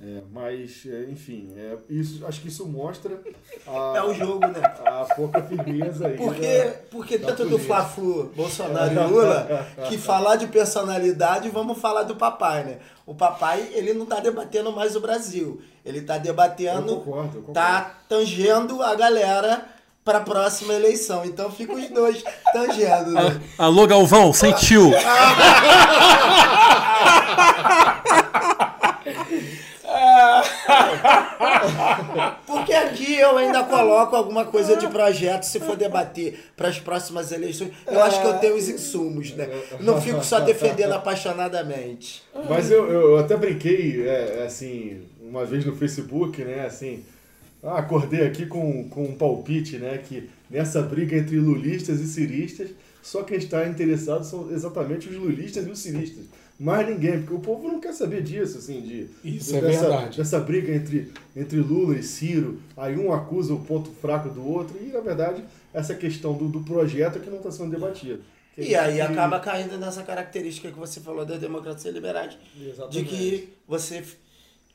É, mas, é, enfim, é, isso, acho que isso mostra a, *laughs* É o jogo, né? a pouca firmeza aí. Porque, da- porque da dentro do. Fla-Flu, Bolsonaro e Lula, que *laughs* falar de personalidade, vamos falar do papai, né? O papai, ele não tá debatendo mais o Brasil. Ele tá Eu debatendo, concordo, eu concordo. tá tangendo a galera para a próxima eleição. Então fica os dois tangendo. Né? A- Alô, Galvão, sentiu. *laughs* Porque aqui eu ainda coloco alguma coisa de projeto se for debater para as próximas eleições. Eu acho que eu tenho os insumos, né? Não fico só defendendo apaixonadamente. Mas eu, eu até brinquei, é, assim, uma vez no Facebook, né, assim, ah, acordei aqui com, com um palpite, né, que nessa briga entre lulistas e ciristas, só quem está interessado são exatamente os lulistas e os ciristas. Mais ninguém, porque o povo não quer saber disso, assim, de, Isso de- é dessa, verdade. dessa briga entre, entre Lula e Ciro, aí um acusa o ponto fraco do outro, e na verdade essa questão do, do projeto é que não está sendo debatida. Que E aí que- acaba caindo nessa característica que você falou da democracia liberais, de que você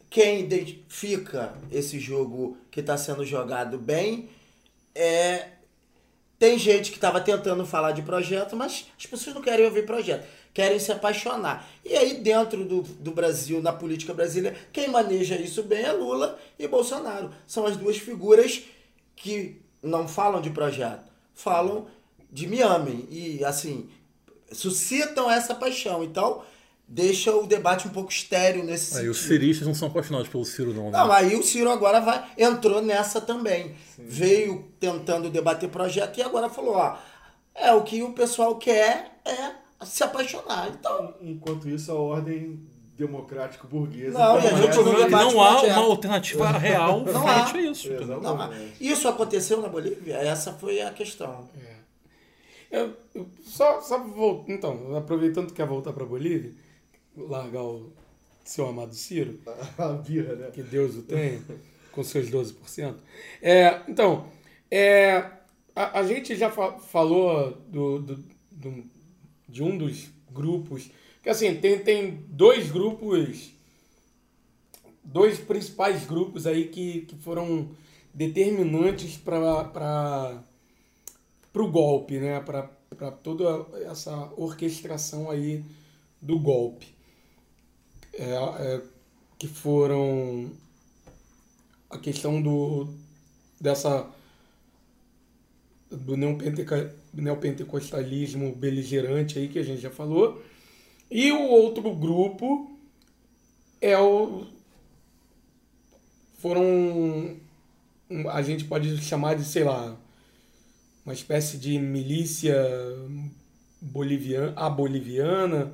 quem identifica esse jogo que está sendo jogado bem é tem gente que estava tentando falar de projeto, mas as pessoas não querem ouvir projeto, querem se apaixonar. E aí, dentro do, do Brasil, na política brasileira, quem maneja isso bem é Lula e Bolsonaro. São as duas figuras que não falam de projeto, falam de me amem. E, assim, suscitam essa paixão. Então, deixa o debate um pouco estéreo nesse Aí, os sentido. ciristas não são apaixonados pelo Ciro, não, né? Não, aí o Ciro agora vai, entrou nessa também. Veio tentando debater projeto e agora falou, ó, é o que o pessoal quer é se apaixonar. Então, Enquanto isso, a ordem democrático-burguesa. Não, e a gente O problema é não há projeto. uma alternativa real Não frente há. a isso. não, mas isso aconteceu na Bolívia? Essa foi a questão. Eu, eu- só, só vou, então, aproveitando que quer voltar para Bolívia, largar o seu amado Ciro, *laughs* A birra, né? que Deus o tenha, com seus 12%. É, então, é, a, a gente já fa- falou do, do- do- de um dos grupos, que assim, tem, tem dois grupos, dois principais grupos aí que, que foram determinantes para o golpe, né? Para toda essa orquestração aí do golpe. É, é, que foram a questão do dessa do neopenteca- neopentecostalismo beligerante aí que a gente já falou. E o outro grupo é o foram a gente pode chamar de sei lá uma espécie de milícia boliviana a boliviana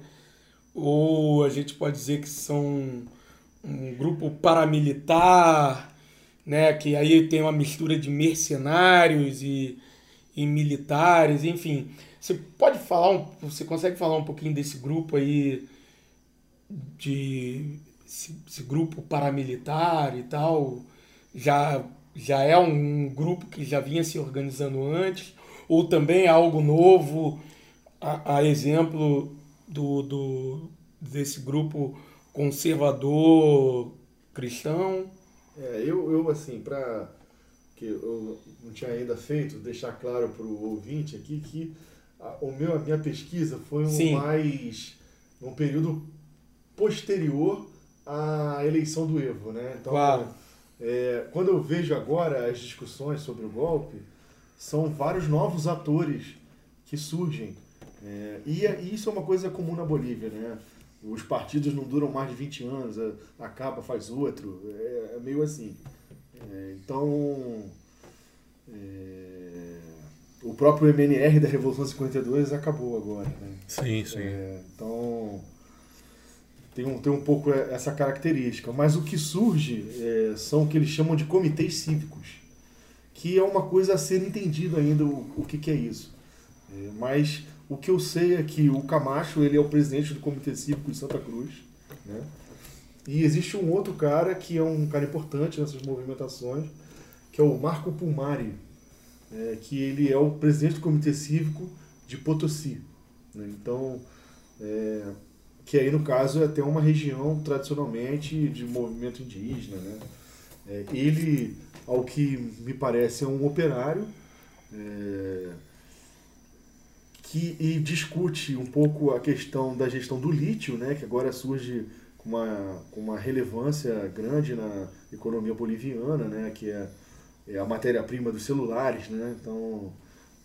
ou a gente pode dizer que são um grupo paramilitar, né, que aí tem uma mistura de mercenários e, e militares, enfim. Você pode falar, você consegue falar um pouquinho desse grupo aí, de esse, esse grupo paramilitar e tal? Já, já é um grupo que já vinha se organizando antes? Ou também é algo novo, a, a exemplo do, do, desse grupo conservador cristão? É, eu, eu assim, para que eu não tinha ainda feito, deixar claro para o ouvinte aqui que a, o meu, a minha pesquisa foi um Sim. mais num período posterior à eleição do Evo, né? Então, Claro. é, quando eu vejo agora as discussões sobre o golpe, são vários novos atores que surgem. É, e, é- e isso é uma coisa comum na Bolívia, né? Os partidos não duram mais de 20 anos, a- acaba, faz outro. É, é meio assim. É, então, é, o próprio MNR da Revolução 52 acabou agora, né? Sim, sim. É, então tem um, tem um pouco essa característica. Mas o que surge é, são o que eles chamam de comitês cívicos, que é uma coisa a ser entendido ainda o, o que, que é isso. É, mas o que eu sei é que o Camacho ele é o presidente do Comitê Cívico de Santa Cruz. Né? E existe um outro cara que é um cara importante nessas movimentações, que é o Marco Pumari, é, que ele é o presidente do Comitê Cívico de Potosí. né? Então, é, que aí no caso é até uma região tradicionalmente de movimento indígena. Né? É, ele, ao que me parece, é um operário é, que e discute um pouco a questão da gestão do lítio, né? que agora surge com uma, com uma relevância grande na economia boliviana, né? que é, é a matéria-prima dos celulares. Né? Então,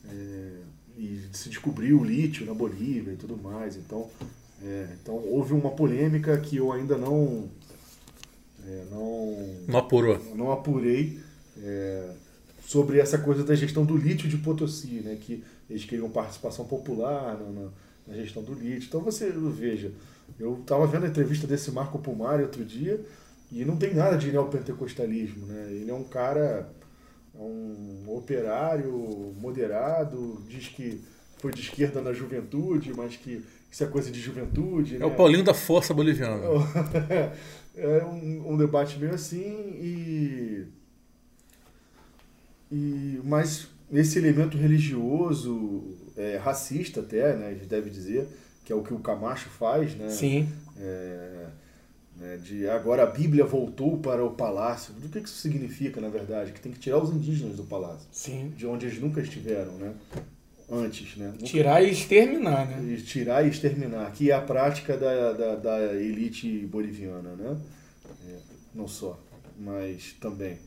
é, e se descobriu o lítio na Bolívia e tudo mais. Então, é, então houve uma polêmica que eu ainda não é, não, não apurou. Não apurei é, sobre essa coisa da gestão do lítio de Potosí, né, que eles queriam participação popular na, na gestão do lítio. Então você veja, eu estava vendo a entrevista desse Marco Pumari outro dia e não tem nada de neopentecostalismo, né? Ele é um cara, é um operário moderado, diz que foi de esquerda na juventude, mas que isso é coisa de juventude. É né? o Paulinho da Força Boliviana. *laughs* é um, um, debate meio assim e, e mas esse elemento religioso, é, racista até, né, a gente deve dizer, que é o que o Camacho faz, né? Sim. É, né, de agora a Bíblia voltou para o palácio. Do que isso significa, na verdade? Que tem que tirar os indígenas do palácio. Sim. De onde eles nunca estiveram, né? Antes, né? Tirar e exterminar, né? E tirar e exterminar, que é a prática da, da, da elite boliviana, né? É, não só, mas também.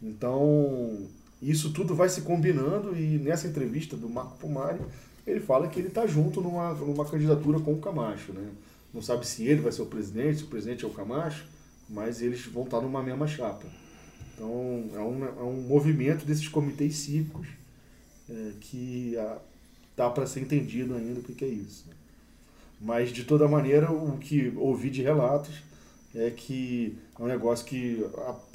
Então, isso tudo vai se combinando e nessa entrevista do Marco Pumari, ele fala que ele está junto numa, numa candidatura com o Camacho, né? Não sabe se ele vai ser o presidente, se o presidente é o Camacho, mas eles vão estar numa mesma chapa. Então, é um, é um movimento desses comitês cívicos é, que a, tá para ser entendido ainda o que, que é isso. Mas, de toda maneira, o que ouvi de relatos é que é um negócio que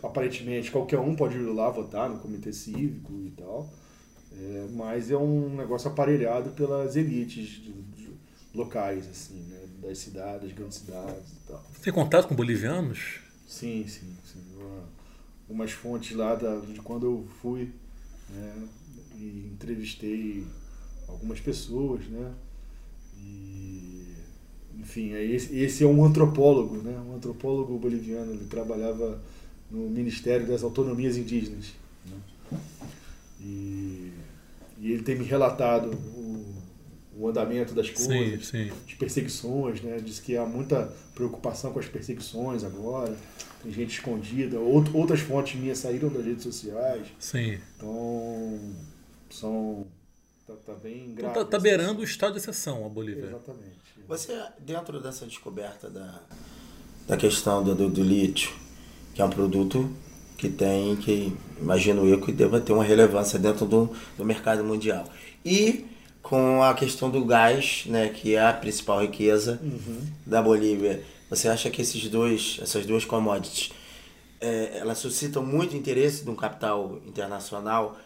aparentemente qualquer um pode ir lá votar no comitê cívico e tal, é, mas é um negócio aparelhado pelas elites de, de, locais, assim, né? das cidades, das grandes cidades e tal. Você tem contato com bolivianos? Sim, sim. sim. Uma, umas fontes lá da, de quando eu fui né? e entrevistei algumas pessoas, né? E, enfim, esse, esse é um antropólogo, né? Um antropólogo boliviano. Ele trabalhava no Ministério das Autonomias Indígenas. Né? E, e ele tem me relatado o, o andamento das coisas, sim, sim. as perseguições, né? Diz que há muita preocupação com as perseguições agora. Tem gente escondida. Outras fontes minhas saíram das redes sociais. Sim. Então, são Tá, tá bem então, grave. Tá, tá beirando o estado de exceção a Bolívia. Exatamente. Você, dentro dessa descoberta da, da questão do, do, do lítio, que é um produto que tem, que imagino eu que deva ter uma relevância dentro do, do mercado mundial. E com a questão do gás, né, que é a principal riqueza uhum. da Bolívia. Você acha que esses dois, essas duas commodities, é, elas suscitam muito interesse de um capital internacional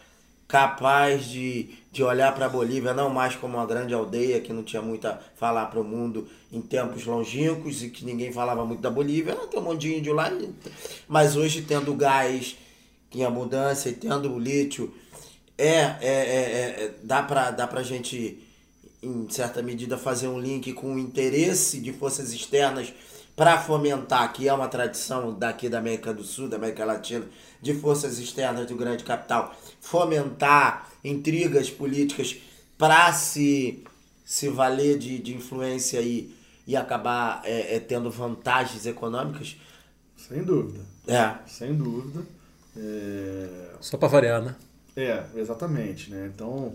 capaz de, de olhar para a Bolívia não mais como uma grande aldeia que não tinha muito a falar para o mundo em tempos longínquos e que ninguém falava muito da Bolívia, tem um monte de lá, mas hoje tendo gás em abundância e tendo o lítio, é, é, é, é dá para dá a gente, em certa medida, fazer um link com o interesse de forças externas para fomentar, que é uma tradição daqui da América do Sul, da América Latina, de forças externas do grande capital, fomentar intrigas políticas para se, se valer de, de influência e, e acabar é, é, tendo vantagens econômicas? Sem dúvida. É. Sem dúvida. É... Só para variar, né? É, exatamente. Né? Então,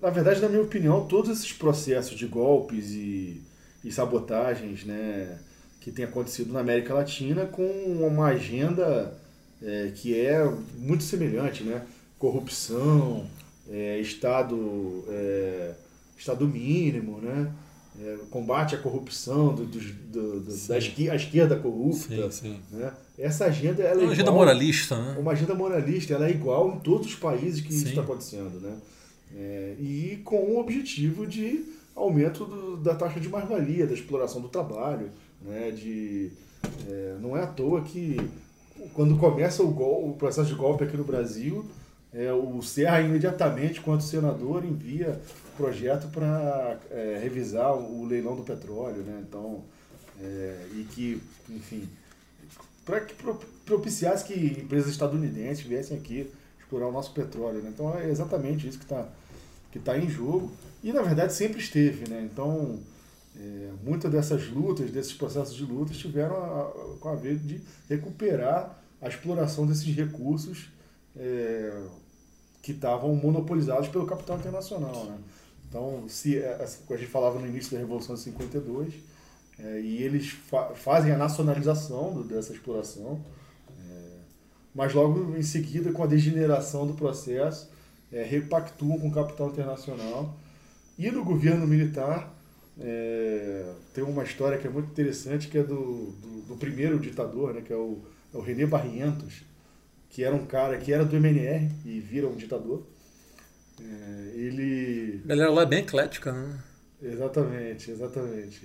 na verdade, na minha opinião, todos esses processos de golpes e, e sabotagens né, que tem acontecido na América Latina com uma agenda é, que é muito semelhante, né? Corrupção, é, estado, é, estado mínimo, né? É, combate à corrupção do, do, do, do da esquerda, esquerda corrupta. Sim, sim. Né? Essa agenda ela é uma agenda moralista, né? Uma agenda moralista, ela é igual em todos os países que sim. isso está acontecendo, né? É, e com o objetivo de aumento da taxa de mais-valia, da exploração do trabalho, né? De, é, não é à toa que quando começa o, gol, o processo de golpe aqui no Brasil, é, o Serra imediatamente, quanto senador, envia projeto para é, revisar o leilão do petróleo. Né? Então, é, e que, enfim, para que propiciasse que empresas estadunidenses viessem aqui explorar o nosso petróleo. Né? Então é exatamente isso que está que tá em jogo e na verdade sempre esteve. Né? Então é, muitas dessas lutas, desses processos de lutas, tiveram a, com a ver de recuperar a exploração desses recursos é, que estavam monopolizados pelo capital internacional. Né? Então, se é, a gente falava no início da Revolução de 52, é, e eles fa fazem a nacionalização do, dessa exploração, é, mas logo em seguida, com a degeneração do processo, é, repactuam com o capital internacional. E no governo militar, é, tem uma história que é muito interessante, que é do, do, do primeiro ditador, né, que é o, é o René Barrientos, que era um cara que era do MNR e vira um ditador. É, ele. A galera lá é bem eclética, né? Exatamente, exatamente.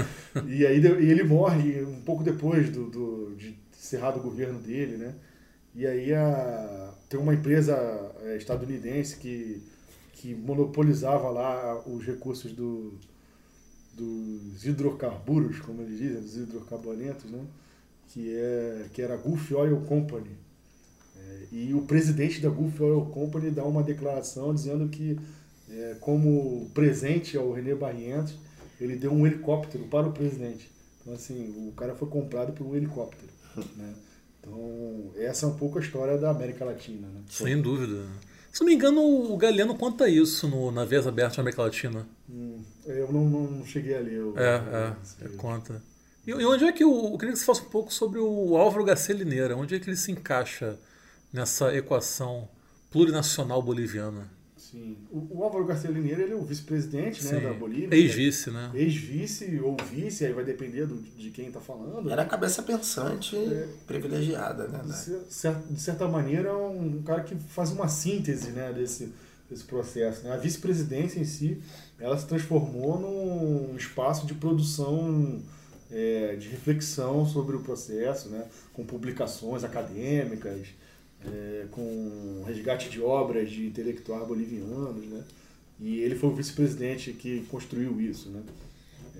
*laughs* e aí e ele morre um pouco depois do, do, de encerrado o governo dele, né? E aí a, tem uma empresa é, estadunidense que, que monopolizava lá os recursos do, dos hidrocarburos, como eles dizem, dos hidrocarbonetos, né? que, é, que era a Gulf Oil Company. É, e o presidente da Gulf Oil Company dá uma declaração dizendo que, é, como presente ao René Barrientos, ele deu um helicóptero para o presidente. Então, assim, o cara foi comprado por um helicóptero. *laughs* Né? Então, essa é um pouco a história da América Latina. Né? Sem dúvida. Se não me engano, o Galeano conta isso no, na Vez Aberta na América Latina. Hum, eu não, não, cheguei a ler. Eu, é, é, é, conta. E, e, onde é que o. Eu queria que você falasse um pouco sobre o Álvaro Garcia Lineira. Onde é que ele se encaixa nessa equação plurinacional boliviana? Sim. O, o Álvaro Garcia Lineira ele é o vice-presidente né, da Bolívia. Ex-vice, né? Ex-vice ou vice, aí vai depender do, de quem está falando. Era a cabeça pensante é, privilegiada, né? De, de certa maneira, é um cara que faz uma síntese né, desse, desse processo. Né? A vice-presidência em si, ela se transformou num espaço de produção é, de reflexão sobre o processo, né? com publicações acadêmicas, é, com resgate de obras de intelectuais bolivianos, né? E ele foi o vice-presidente que construiu isso, né?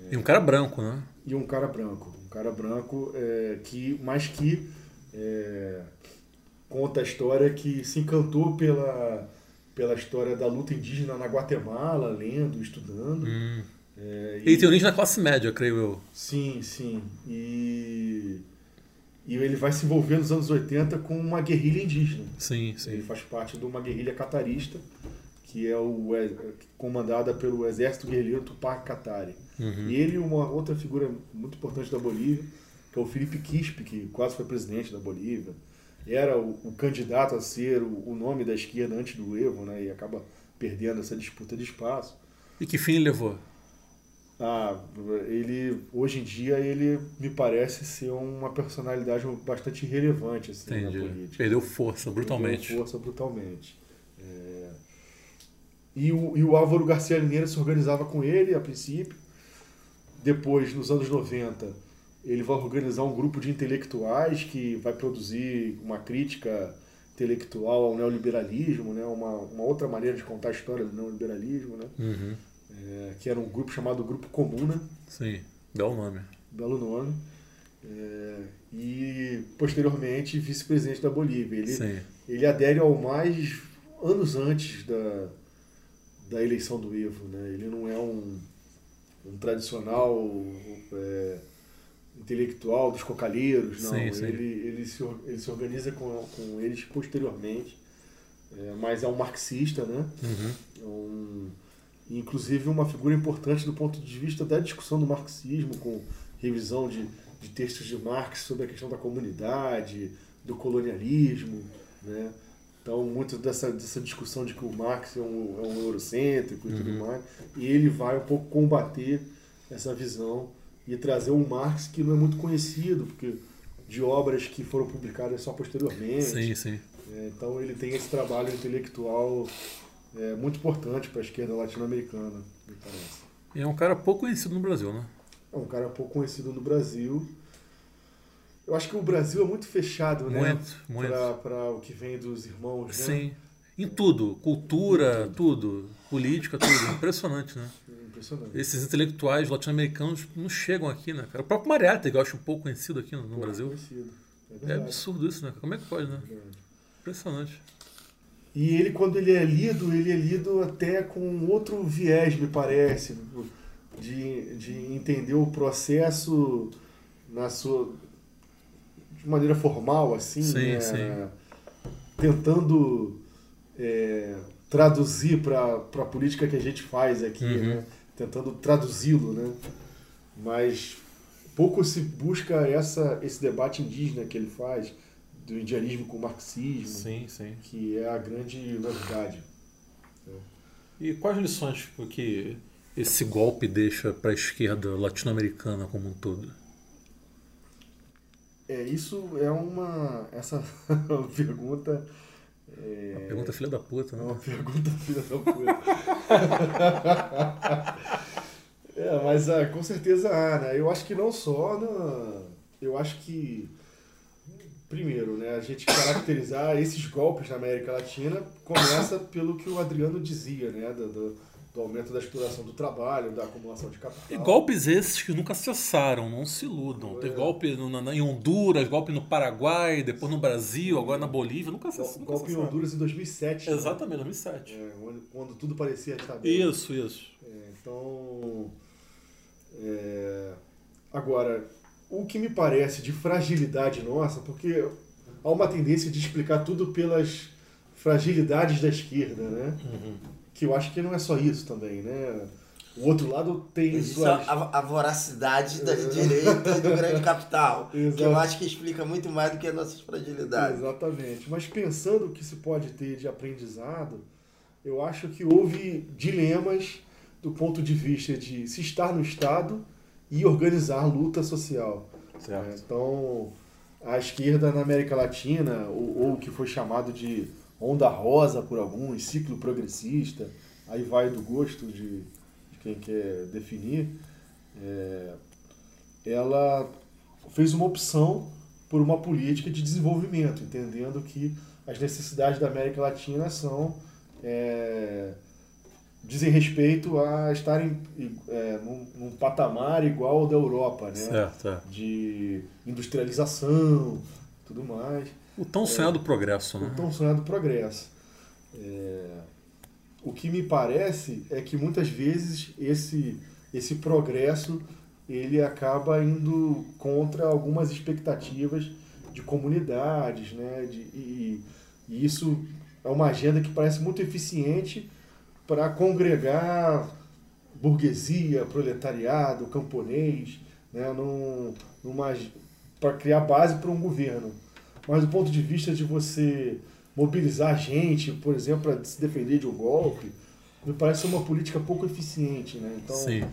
É, e um cara branco, né? E um cara branco, um cara branco é, que, mas que é, conta a história que se encantou pela pela história da luta indígena na Guatemala, lendo, estudando. Hum. É, e... Ele tem origem na classe média, creio eu. Sim, sim. E e ele vai se envolver nos anos 80 com uma guerrilha indígena. Sim, sim. Ele faz parte de uma guerrilha catarista, que é o, comandada pelo exército guerrilheiro Tupac Katari. Uhum. E ele e uma outra figura muito importante da Bolívia, que é o Felipe Quispe, que quase foi presidente da Bolívia. Era o, o candidato a ser o, o, nome da esquerda antes do Evo, né? E acaba perdendo essa disputa de espaço. E que fim levou? Ah, ele hoje em dia ele me parece ser uma personalidade bastante relevante assim, na política. Perdeu força brutalmente. Perdeu força brutalmente. É... E, o, e o Álvaro Garcia Lineira se organizava com ele a princípio. Depois, nos anos 90, ele vai organizar um grupo de intelectuais que vai produzir uma crítica intelectual ao neoliberalismo, né? uma, uma outra maneira de contar a história do neoliberalismo. Né? Uhum é, que era um grupo chamado Grupo Comuna. Sim, belo nome. Belo nome. É, e posteriormente vice-presidente da Bolívia. Ele, Sim. ele adere ao mais anos antes da, da eleição do Evo. Né? Ele não é um, um tradicional é, intelectual dos cocalheiros, não. Sim, sim. Ele, ele, se, ele se organiza com, com eles posteriormente. É, mas é um marxista, né? Uhum. É um, inclusive uma figura importante do ponto de vista da discussão do marxismo, com revisão de, de textos de Marx sobre a questão da comunidade, do colonialismo, né? Então, muito dessa, dessa discussão de que o Marx é um, é um eurocêntrico e uhum. tudo mais, e ele vai um pouco combater essa visão e trazer um Marx que não é muito conhecido, porque de obras que foram publicadas só posteriormente. Sim, sim. É, então, ele tem esse trabalho intelectual é muito importante para a esquerda latino-americana, me parece. E é um cara pouco conhecido no Brasil, né? É um cara pouco conhecido no Brasil. Eu acho que o Brasil é muito fechado, né? Muito, muito. Para o que vem dos irmãos, né? Sim. Em tudo. Cultura, tudo. tudo. Política, tudo. Impressionante, né? Impressionante. Esses intelectuais latino-americanos não chegam aqui, né, cara? O próprio Mariátegui, que eu acho um pouco conhecido aqui no, no Brasil. conhecido. É É absurdo isso, né? Como é que pode, né? Impressionante. E ele, quando ele é lido, ele é lido até com outro viés, me parece, de, de entender o processo na sua de maneira formal, assim, Sim, né? sim. tentando é, traduzir para a política que a gente faz aqui, Uhum. né? Tentando traduzi-lo, né? Mas pouco se busca essa, esse debate indígena que ele faz, do indianismo com o marxismo, Sim, sim. que é a grande novidade. E quais lições que esse golpe deixa para a esquerda latino-americana como um todo? É, isso é uma. Essa *laughs* pergunta. É, Uma pergunta filha da puta, é né? uma *laughs* pergunta filha da puta. *laughs* é, mas ah, com certeza há, né? Eu acho que não só na. Eu acho que. Primeiro, né, a gente caracterizar esses golpes na América Latina começa pelo que o Adriano dizia, né? Do, do, do aumento da exploração do trabalho, da acumulação de capital. E golpes esses que nunca cessaram, não se iludam. Teve É. golpe no- na- em Honduras, golpe no Paraguai, depois no Brasil, agora na Bolívia, nunca, Gol- cess- nunca Golpe em cessaram. Honduras em 2007. né? Exatamente, 2007. É, quando tudo parecia ditadura. Isso, isso. É, então, é, agora, o que me parece de fragilidade nossa, porque há uma tendência de explicar tudo pelas fragilidades da esquerda, né? Uhum. Que eu acho que não é só isso também, né? O outro lado tem Existe suas... a, a voracidade da direita e do grande capital. *laughs* Que eu Exato. acho que explica muito mais do que as nossas fragilidades. Exatamente. Mas pensando o que se pode ter de aprendizado, eu acho que houve dilemas do ponto de vista de se estar no Estado e organizar luta social. É, Então, a esquerda na América Latina, ou, ou o que foi chamado de onda rosa por alguns, ciclo progressista, aí vai do gosto de, de quem quer definir, é, ela fez uma opção por uma política de desenvolvimento, entendendo que as necessidades da América Latina são é, dizem respeito a estarem é, num, num patamar igual ao da Europa, né? Certo, é. de industrialização, tudo mais. O tão sonhado progresso, né? O tão sonhado progresso. É, o que me parece é que muitas vezes esse, esse progresso ele acaba indo contra algumas expectativas de comunidades, né? De, e, e isso é uma agenda que parece muito eficiente para congregar burguesia, proletariado, camponês, né? Num, numa, para criar base para um governo. Mas do ponto de vista de você mobilizar gente, por exemplo, para se defender de um golpe, me parece ser uma política pouco eficiente, né? Então, Sim.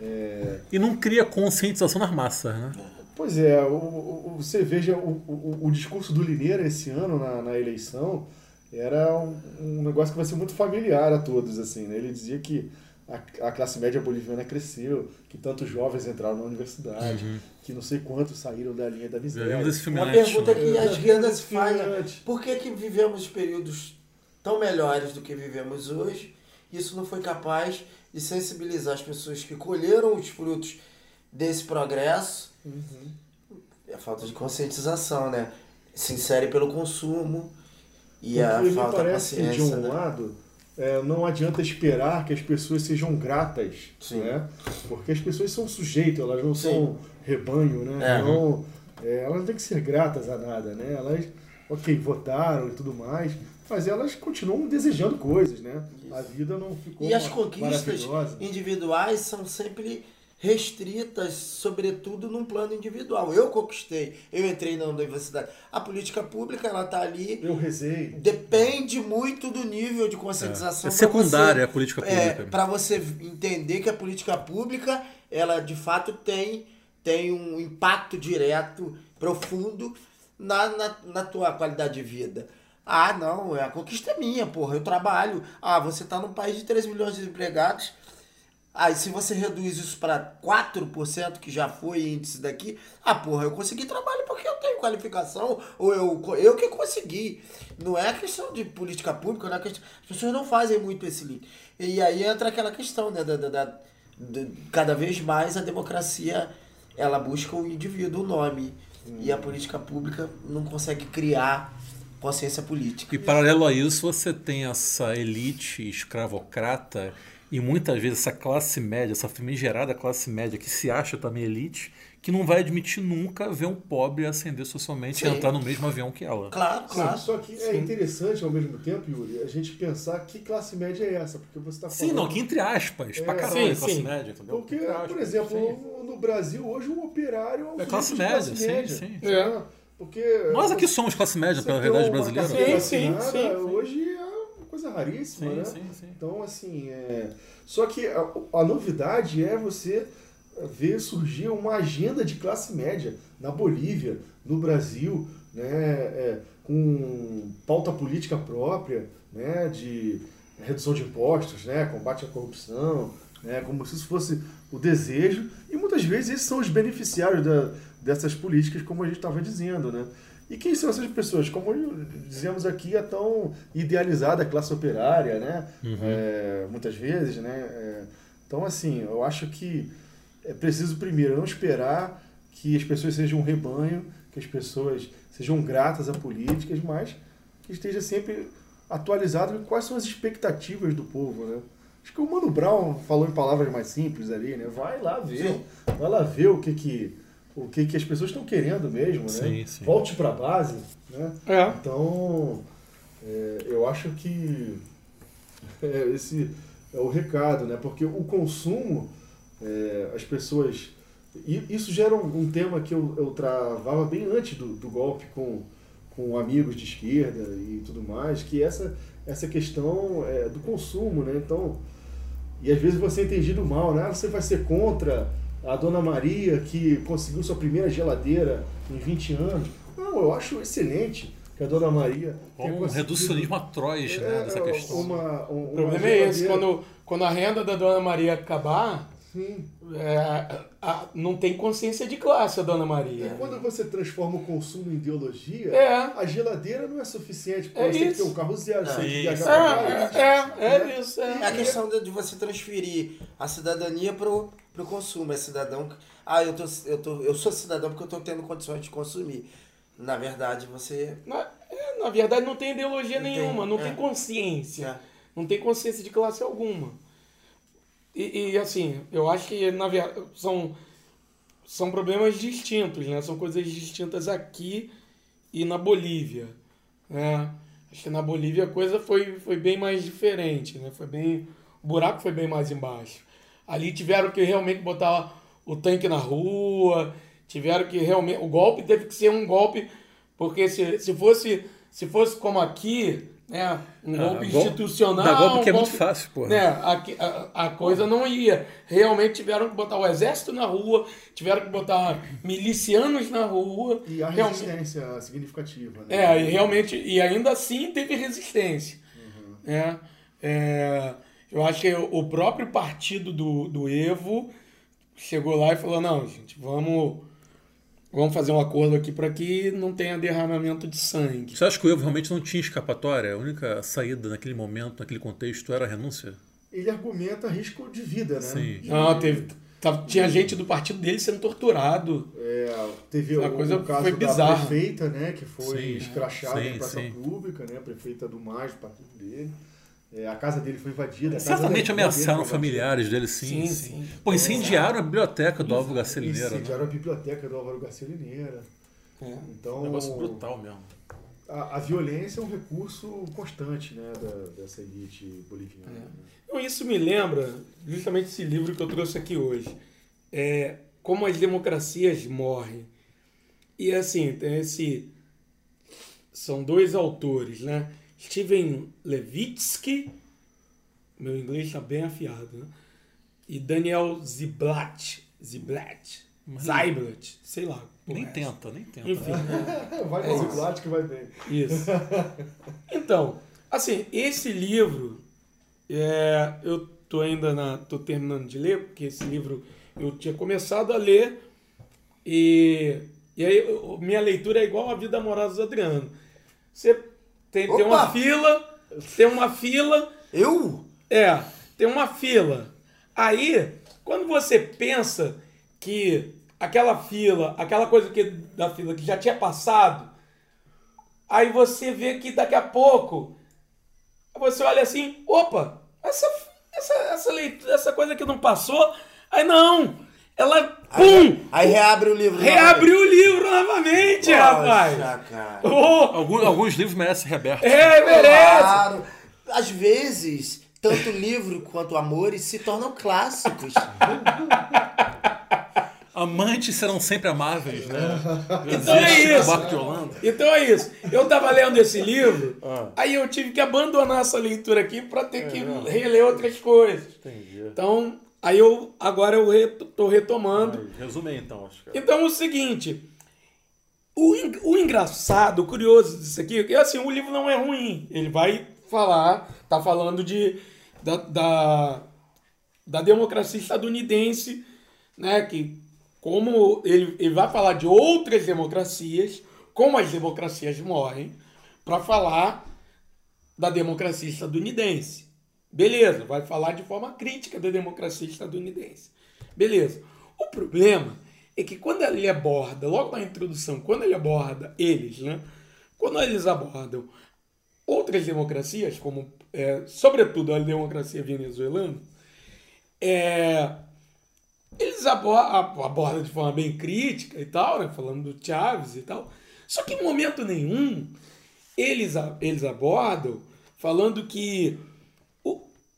é, E não cria conscientização nas massas, né? Pois é, o, o- o- você veja o, o, o discurso do Lineira esse ano na, na eleição era um, um negócio que vai ser muito familiar a todos, assim, né? Ele dizia que a, a classe média boliviana cresceu, que tantos jovens entraram na universidade, que não sei quantos saíram da linha da miséria. Uma antes, pergunta né? que a filme faz. antes. Por que, que vivemos períodos tão melhores do que vivemos hoje? Isso não foi capaz de sensibilizar as pessoas que colheram os frutos desse progresso. É a falta de conscientização, né? Se insere pelo consumo e a Porque me falta de parece que, de um né? lado, é, não adianta esperar que as pessoas sejam gratas, Sim. né? Porque as pessoas são sujeitos, elas não Sim. são rebanho, né? É. Não, é, elas não têm que ser gratas a nada, né? Elas, ok, votaram e tudo mais, mas elas continuam desejando coisas, né? A vida não ficou E as conquistas individuais são sempre restritas, sobretudo num plano individual. Eu conquistei, eu entrei na universidade. A política pública, ela tá ali, Eu rezei. depende muito do nível de conscientização. É pra secundária você- a política É, pública. para você entender que a política pública, ela de fato tem, tem um impacto direto, profundo na, na, na tua qualidade de vida. Ah, não, é a conquista é minha, porra, eu trabalho. Ah, você tá num país de 3 milhões de empregados. Aí se você reduz isso para 4%, que já foi índice daqui, ah, porra, eu consegui trabalho porque eu tenho qualificação, ou eu, eu que consegui. Não é questão de política pública, não é questão, as pessoas não fazem muito esse link. E aí entra aquela questão, né, da, da- da- d- cada vez mais a democracia ela busca o indivíduo, o nome. E a política pública não consegue criar consciência política. E paralelo a isso, você tem essa elite escravocrata e muitas vezes essa classe média, essa famigerada classe média que se acha também elite, que não vai admitir nunca ver um pobre ascender socialmente e Sim. entrar no mesmo avião que ela. Claro, claro. Só que é interessante ao mesmo tempo, Yuri, a gente pensar que classe média é essa, porque você está falando. Sim, não, que entre aspas, pra É. caralho, Sim, classe sim. média, entendeu? Porque, Entre aspas, por exemplo, sim. no, Brasil hoje o operário é um É classe média, classe sim, média. sim. É. Porque Nós aqui somos classe média, pela verdade uma brasileira. Sim, sim, sim, sim. Hoje é coisa raríssima, Sim, né? sim, sim. Então, assim, é... só que a, a novidade é você ver surgir uma agenda de classe média na Bolívia, no Brasil, né, é, com pauta política própria, né, de redução de impostos, né, combate à corrupção, né, como se isso fosse o desejo, e muitas vezes esses são os beneficiários da, dessas políticas, como a gente estava dizendo, né? E quem são essas pessoas? Como dizemos aqui, a tão idealizada classe operária, né? É, muitas vezes, né? É, então, assim, eu acho que é preciso primeiro não esperar que as pessoas sejam um rebanho, que as pessoas sejam gratas a políticas, mas que esteja sempre atualizado em quais são as expectativas do povo, né? Acho que o Mano Brown falou em palavras mais simples ali, né? Vai lá ver, Sim. vai lá ver o que que o que, que as pessoas estão querendo mesmo, né? Sim, sim. Volte para a base, né? É. Então, é, eu acho que *laughs* é, esse é o recado, né? Porque o consumo, é, as pessoas. e Isso gera um, um tema que eu, eu travava bem antes do, do golpe com, com amigos de esquerda e tudo mais, que essa, essa questão é, do consumo, né? Então, e às vezes você é entendido mal, né? Ah, Você vai ser contra a Dona Maria que conseguiu sua primeira geladeira em 20 anos. Não, eu acho excelente que a Dona Maria Um reducionismo atroz né, dessa É, questão. Uma, um, O problema é esse, quando, quando a renda da Dona Maria acabar, Sim. é, a- a- não tem consciência de classe a Dona E Maria. quando você transforma o consumo em ideologia, É. a geladeira não é suficiente, porque É você tem que ter isso. um carro zero, você tem que Sim, viajar. É, é, é isso. É a É. questão de, de você transferir a cidadania pro, pro consumo. É cidadão. que- Ah, eu, tô, eu, tô, eu sou cidadão porque eu tô tendo condições de consumir. Na verdade, você. Na, é, na verdade, não tem ideologia Não tem, nenhuma, não é. tem consciência. É. Não tem consciência de classe alguma. E, e, assim, eu acho que na verdade são, são problemas distintos, né? São coisas distintas aqui e na Bolívia. Né? Acho que na Bolívia a coisa foi, foi bem mais diferente, né? Foi bem, o buraco foi bem mais embaixo. Ali tiveram que realmente botar o tanque na rua, tiveram que realmente. O golpe teve que ser um golpe, porque se, se fosse se fosse como aqui, né? Um Ah, golpe gol- institucional. Dá golpe que é um muito fácil, porra. né, aqui- a, a coisa não ia. Realmente tiveram que botar o exército na rua, tiveram que botar milicianos na rua. E realmente- resistência significativa. Né? é, e realmente, e ainda assim teve resistência. né? É, eu acho que o próprio partido do, do Evo chegou lá e falou: não, gente, vamos, vamos fazer um acordo aqui para que não tenha derramamento de sangue. Você acha que o Evo realmente não tinha escapatória? A única saída naquele momento, naquele contexto, era a renúncia? Ele argumenta risco de vida, né? Sim. De- Não, teve, tava- tinha gente do partido dele sendo torturado. É, teve A o, coisa o caso foi da bizarra. prefeita, né, que foi Sim, escrachada sim, em praça sim. pública, né, a prefeita do MAS, do partido dele. É, a casa dele foi invadida. Certamente ameaçaram familiares dele, sim. Sim, sim. sim. Pô, incendiaram a biblioteca do Álvaro Garcia. Lineira. Né? Incendiaram a biblioteca do Álvaro Garcia Lineira. É. Então, Um negócio brutal mesmo. A, a violência é um recurso constante né, da, dessa elite boliviana. É. né? Então, isso me lembra justamente esse livro que eu trouxe aqui hoje. É Como as Democracias Morrem. E assim, tem esse. São dois autores, né? Steven Levitsky, meu inglês está bem afiado, né? E Daniel Ziblatt. Ziblatt. Ziblatt, sei lá. Nem porra, tenta, nem tenta. Enfim. né? *laughs* Vai É no isso. Ziplat que vai bem. Isso. *laughs* Então, assim, esse livro, é, eu tô ainda na, tô terminando de ler, porque esse livro eu tinha começado a ler e, e aí eu- minha leitura é igual a vida amorosa do Adriano. Você tem, tem uma fila, tem uma fila, Eu? é, tem uma fila. Aí quando você pensa que aquela fila, aquela coisa que da fila que já tinha passado, aí você vê que daqui a pouco você olha assim, opa, essa essa essa, leitura, essa coisa que não passou, aí não, ela pum, Aí, aí reabre o livro. reabre o livro novamente, rapaz. Poxa, cara. Oh, Alguns, alguns livros merecem reaberto. é, merece. Claro. Às vezes, tanto livro quanto amores se tornam clássicos. *laughs* Amantes serão sempre amáveis, né? Então é Existe isso. Barco de Holanda. Então é isso. Eu tava lendo esse livro, Ah. aí eu tive que abandonar essa leitura aqui para ter que mesmo? reler outras coisas. Entendi. Então, aí eu agora eu tô retomando. Resume aí, então, acho que Então é o seguinte, o, o engraçado, o curioso disso aqui, é que assim, o livro não é ruim. Ele vai falar, tá falando de da, da, da democracia estadunidense, né, que como ele, ele vai falar de outras democracias, como as democracias morrem, para falar da democracia estadunidense. Beleza, vai falar de forma crítica da democracia estadunidense. Beleza. O problema é que quando ele aborda, logo na introdução, quando ele aborda eles, né? Quando eles abordam outras democracias, como é, sobretudo a democracia venezuelana, é, eles abo- a- abordam de forma bem crítica e tal, né? falando do Chaves e tal. Só que em momento nenhum eles, eles abordam falando que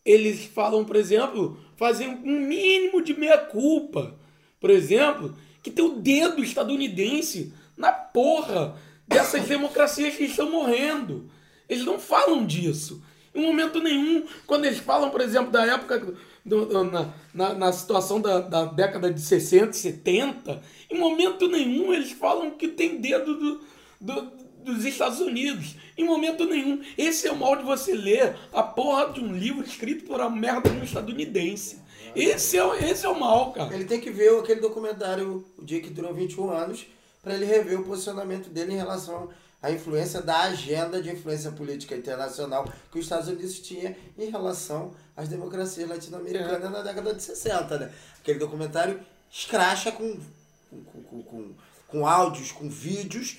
eles falam, por exemplo, fazem um mínimo de meia-culpa. Por exemplo, que tem o dedo estadunidense na porra dessas democracias que estão morrendo. Eles não falam disso. Em momento nenhum, quando eles falam, por exemplo, da época, do- do- na, na, na situação da, da década de 60, 70, em momento nenhum eles falam que tem dedo do, do- dos Estados Unidos. Em momento nenhum. Esse é o mal de você ler a porra de um livro escrito por uma merda de um estadunidense. Esse é, esse é o mal, cara. Ele tem que ver aquele documentário O Dia que Durou 21 Anos para ele rever o posicionamento dele em relação à influência da agenda de influência política internacional que os Estados Unidos tinha em relação às democracias latino-americanas na década de 60. Né? Aquele documentário escracha com, com, com, com, com áudios, com vídeos,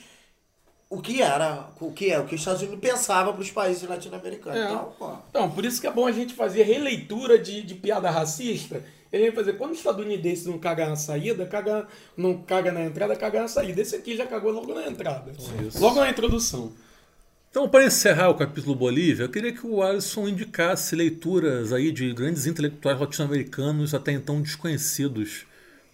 o que era, o que é, o que os Estados Unidos pensava para os países latino-americanos. É. Então, Então, por isso que é bom a gente fazer releitura de, de piada racista. Ele vai fazer, quando o estadunidense não caga na saída, caga, não caga na entrada, caga na saída. Esse aqui já cagou logo na entrada. Isso. Logo na introdução. Então, para encerrar o capítulo Bolívia, eu queria que o Alisson indicasse leituras aí de grandes intelectuais latino-americanos até então desconhecidos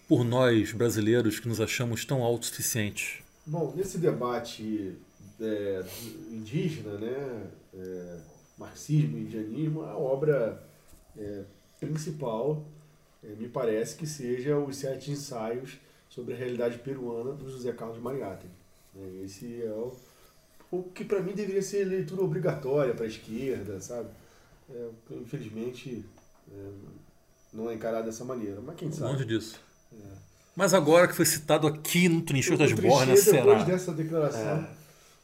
por nós, brasileiros, que nos achamos tão autossuficientes. Bom, nesse debate é, indígena, né, é, marxismo e indianismo, a obra é, principal é, me parece que seja os sete ensaios sobre a realidade peruana do José Carlos Mariátegui. né? Esse é o, o que para mim deveria ser leitura obrigatória para a esquerda, sabe? É, infelizmente é, não é encarado dessa maneira, mas quem sabe? Longe disso. Mas agora que foi citado aqui no Trincheiro das Bornas, Trichet, depois será? dessa declaração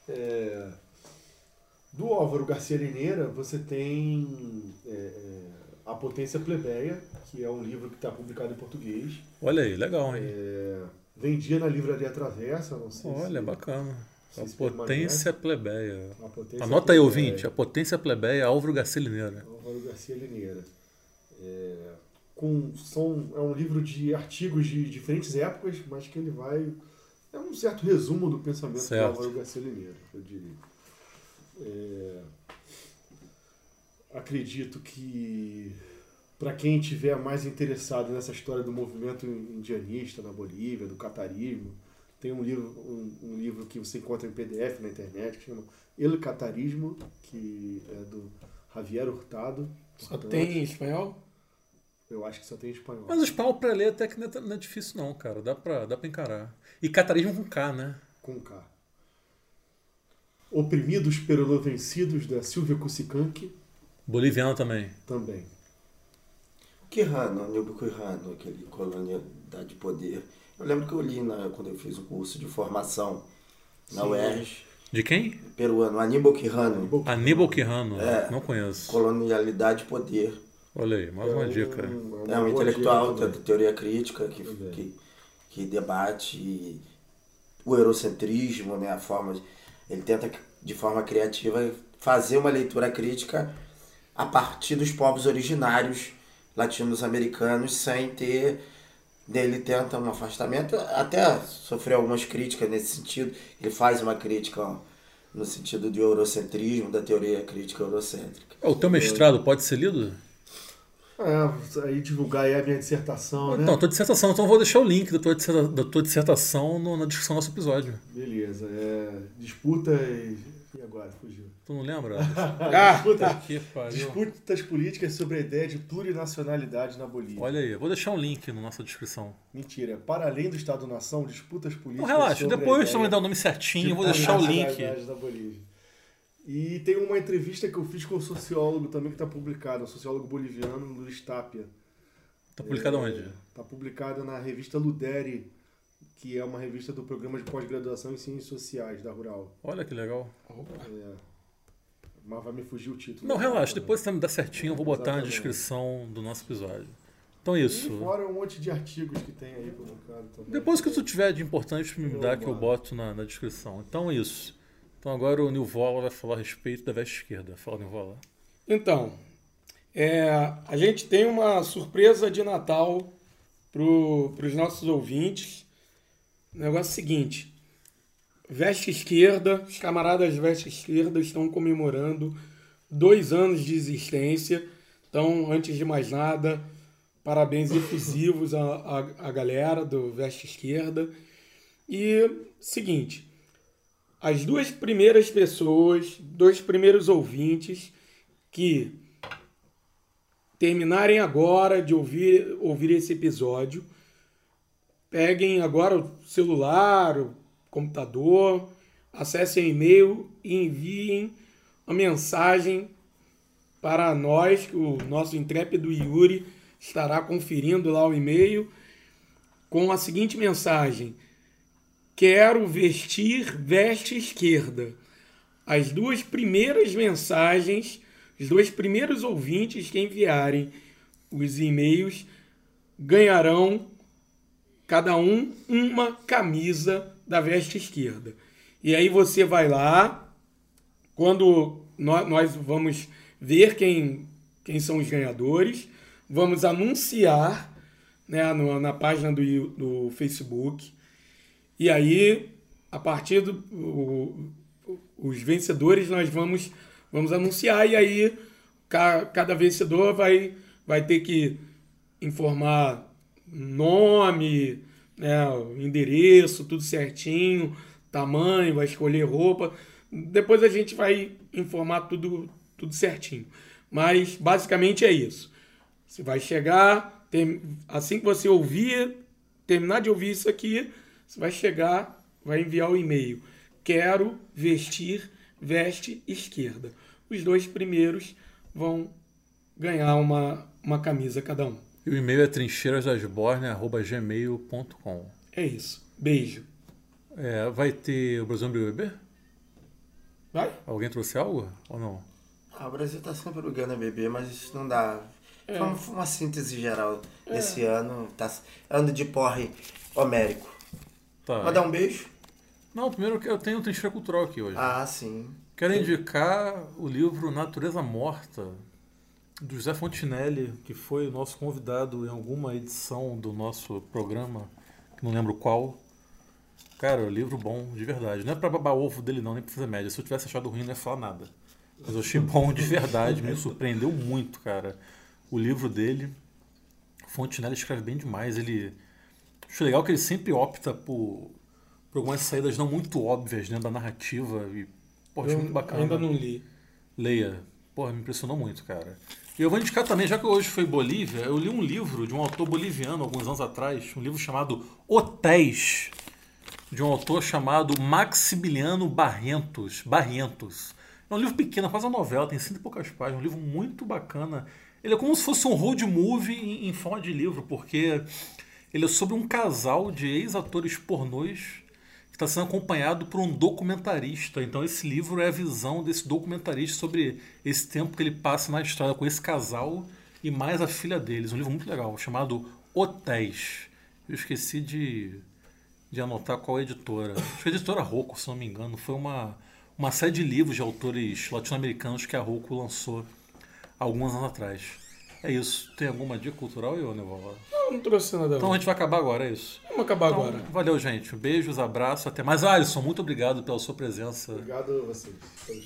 é, do Álvaro Garcia Lineira, você tem é, é, A Potência Plebeia, que é um livro que está publicado em português. Olha aí, legal, hein? É, vendia na Livraria Travessa, não sei Olha, se... bacana. A se potência plebeia. A Potência Anota aí, ouvinte. A potência plebeia Álvaro Garcia Lineira. Álvaro Garcia Lineira. É, com, são, é um livro de artigos de diferentes épocas, mas que ele vai. É um certo resumo do pensamento Certo. do Álvaro Garcia Lineira, eu diria. É, acredito que para quem tiver mais interessado nessa história do movimento indianista na Bolívia, do catarismo, tem um livro, um, um livro que você encontra em PDF na internet que chama El Catarismo, que é do Javier Hurtado. Só Portanto, tem em espanhol? Eu acho que só tem em espanhol. Mas o espanhol pra ler até que não é, não é difícil, não, cara. Dá pra, dá pra encarar. E catarismo com K, né? Com K. Oprimidos pelo vencidos da Silvia Cusicanqui, Boliviano também. também. Quirrano, Nilbo Quirrano, aquele colônia de poder. Eu lembro que eu li na, quando eu fiz o curso de formação na Sim. UERJ, De quem? peruano, Aníbal Quirrano, Aníbal Quirrano. É. Não conheço. colonialidade e poder. Olha aí, mais uma dica. É um boa intelectual dica da teoria crítica que, é. que, que debate o eurocentrismo, né? A forma, ele tenta, de forma criativa, fazer uma leitura crítica a partir dos povos originários latino-americanos, sem ter. Ele tenta um afastamento, até sofreu algumas críticas nesse sentido. Ele faz uma crítica ó, no sentido do eurocentrismo, da teoria crítica eurocêntrica. É, O teu mestrado pode ser lido? É, aí divulgar aí a minha dissertação, né? Então, tua dissertação, então eu vou deixar o link da tua, disserta- da tua dissertação no- na descrição do nosso episódio. Beleza. É, disputa e. E agora? Fugiu. Tu não lembra? *laughs* Ah, disputa, que pariu. disputas políticas sobre a ideia de plurinacionalidade na Bolívia. Olha aí, eu vou deixar um link na nossa descrição. Mentira. Para além do Estado-nação, disputas políticas. Não, relaxa, sobre a depois tu ideia vai dar o nome certinho, eu vou de deixar o link. da Bolívia. E tem uma entrevista que eu fiz com um sociólogo também que está publicada, um sociólogo boliviano, Luiz Tapia. Tá publicado onde? Está publicada na revista Ludere, que é uma revista do programa de pós-graduação em Ciências Sociais da Rural. Olha que legal. É, mas vai me fugir o título. Não, relaxa, depois você me dá certinho, eu vou botar na descrição do nosso episódio. Então é E isso. fora um monte de artigos que tem aí publicado também. Depois que tu tiver de importante me dá que eu boto. boto na, na descrição. Então é isso. Então agora o Nilvola vai falar a respeito da veste esquerda. Fala, Nilvola. Então, é, a gente tem uma surpresa de Natal para os nossos ouvintes. O negócio é o seguinte: Veste Esquerda, os camaradas Veste Esquerda estão comemorando dois anos de existência. Então, antes de mais nada, parabéns efusivos à, à, galera do Veste Esquerda. E seguinte, as duas primeiras pessoas, dois primeiros ouvintes que terminarem agora de ouvir, ouvir esse episódio, peguem agora o celular, o computador, acessem o e-mail e enviem uma mensagem para nós, que o nosso intrépido Yuri estará conferindo lá o e-mail com a seguinte mensagem: Quero vestir veste esquerda. As duas primeiras mensagens, os dois primeiros ouvintes que enviarem os e-mails ganharão cada um uma camisa da veste esquerda. E aí você vai lá, quando nó- nós vamos ver quem, quem são os ganhadores, vamos anunciar né, na página do, do Facebook. E aí, a partir do o- os vencedores, nós vamos, vamos anunciar. E aí, ca- cada vencedor vai, vai ter que informar nome, né, endereço, tudo certinho, tamanho, vai escolher roupa. Depois a gente vai informar tudo, tudo certinho. Mas basicamente é isso. Você vai chegar, tem- assim que você ouvir, terminar de ouvir isso aqui, você vai chegar, vai enviar o e-mail. Quero vestir veste esquerda. Os dois primeiros vão ganhar uma, uma camisa cada um. E o e-mail é trincheirasdasborne.gmail.com É isso. Beijo. é, Vai ter o Brasil BBB? Vai? Alguém trouxe algo ou não? Ah, o Brasil tá sempre ganhando bebê, mas isso não dá. Foi uma- foi uma síntese geral desse ano. Tá ano de porre homérico. Tá. Mandar um beijo? Não, primeiro que eu tenho trincheira cultural aqui hoje. Ah, sim. Quero indicar o livro Natureza Morta, do José Fontinelli, que foi o nosso convidado em alguma edição do nosso programa, que não lembro qual. Cara, livro bom, de verdade. Não é pra babar ovo dele não, nem pra fazer média. Se eu tivesse achado ruim, não ia falar nada. Mas eu achei *laughs* bom de verdade, me surpreendeu muito, cara. O livro dele, Fontinelli escreve bem demais. Ele acho legal que ele sempre opta por, por algumas saídas não muito óbvias dentro da narrativa e pô, acho muito bacana. ainda não li. Leia. Porra, me impressionou muito, cara. E eu vou indicar também, já que hoje foi Bolívia, eu li um livro de um autor boliviano alguns anos atrás, um livro chamado Hotéis, de um autor chamado Maximiliano Barrentos. Barrentos. É um livro pequeno, quase uma novela, tem cento e poucas páginas, um livro muito bacana. Ele é como se fosse um road movie em, em forma de livro, porque ele é sobre um casal de ex-atores pornôs que está sendo acompanhado por um documentarista. Então esse livro é a visão desse documentarista sobre esse tempo que ele passa na estrada com esse casal e mais a filha deles. Um livro muito legal, chamado Hotéis. Eu esqueci de, de anotar qual editora. Acho que a editora Rocco, se não me engano. Foi uma, uma série de livros de autores latino-americanos que a Rocco lançou alguns anos atrás. É isso. Tem alguma dica cultural, eu, Nevola? Eu não trouxe nada. Então a gente vai acabar agora, é isso. Vamos acabar Então, agora. valeu, gente. Beijos, abraços, até mais. Alisson, muito obrigado pela sua presença. Obrigado a vocês.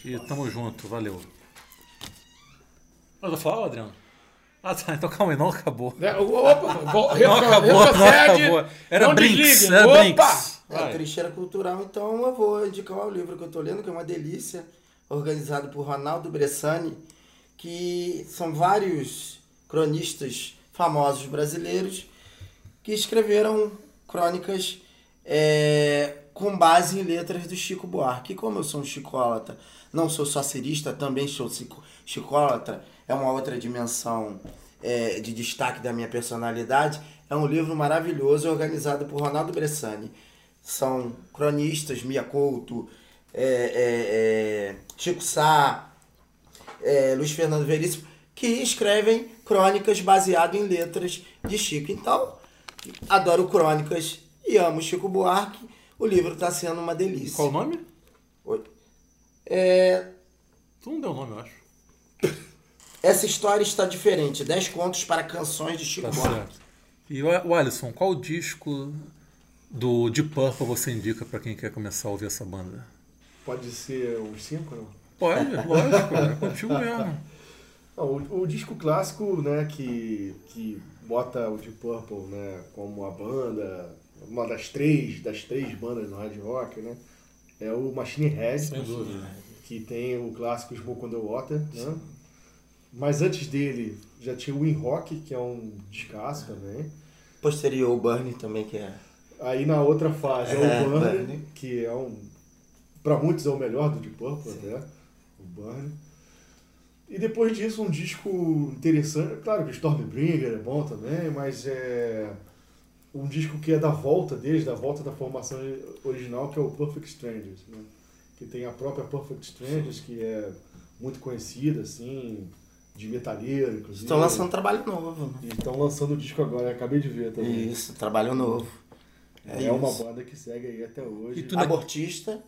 E tamo junto, valeu. Mas vai falar, Adriano? Ah, tá, então calma aí, não acabou. Né? Opa, *laughs* vo- Não acabou, não acabou. Era não Brinks, desligue. era Opa! Brinks. É, Vai. Trincheira Cultural, então eu vou indicar o livro que eu tô lendo, que é uma delícia, organizado por Ronaldo Bressani, que são vários cronistas famosos brasileiros que escreveram crônicas é, com base em letras do Chico Buarque. E como eu sou um chicólatra, não sou só cirista, também sou chicólatra, é uma outra dimensão é, de destaque da minha personalidade. É um livro maravilhoso organizado por Ronaldo Bressani. São cronistas, Mia Couto, é, é, é, Chico Sá, é, Luiz Fernando Veríssimo, que escrevem crônicas baseado em letras de Chico. Então, adoro crônicas e amo Chico Buarque. O livro está sendo uma delícia. Qual o nome? Oi. É, Tu não deu o nome, eu acho. essa história está diferente. 10 contos para canções de Chico Tá Buarque. certo. E o Alisson, qual disco do Deep Purple você indica pra quem quer começar a ouvir essa banda? Pode ser uns cinco, não? Pode, lógico, é contigo mesmo. Não, o, o disco clássico, né, que, que bota o Deep Purple, né, como a banda, uma das três, das três bandas no hard rock, né, é o Machine Head, Sem dúvida. que tem o clássico Smoke on the Water, né? Mas antes dele já tinha o In Rock, que é um descasso também. Posterior, o Burnie também, que é. Aí na outra fase é, *laughs* É, o Burn, Burn. que é um. Pra muitos é o melhor do Deep Purple até. O Burn. E depois disso, um disco interessante. Claro que o Stormbringer é bom também, mas é. Um disco que é da volta deles, da volta da formação original, que é o Perfect Strangers. Né? Que tem a própria Perfect Strangers, que é muito conhecida, assim, de metalheiro, inclusive. Estão lançando trabalho novo, né? E estão lançando o disco agora, acabei de ver também. Isso, trabalho novo. É, uma isso. banda que segue aí até hoje. E tu- ainda- Abortista,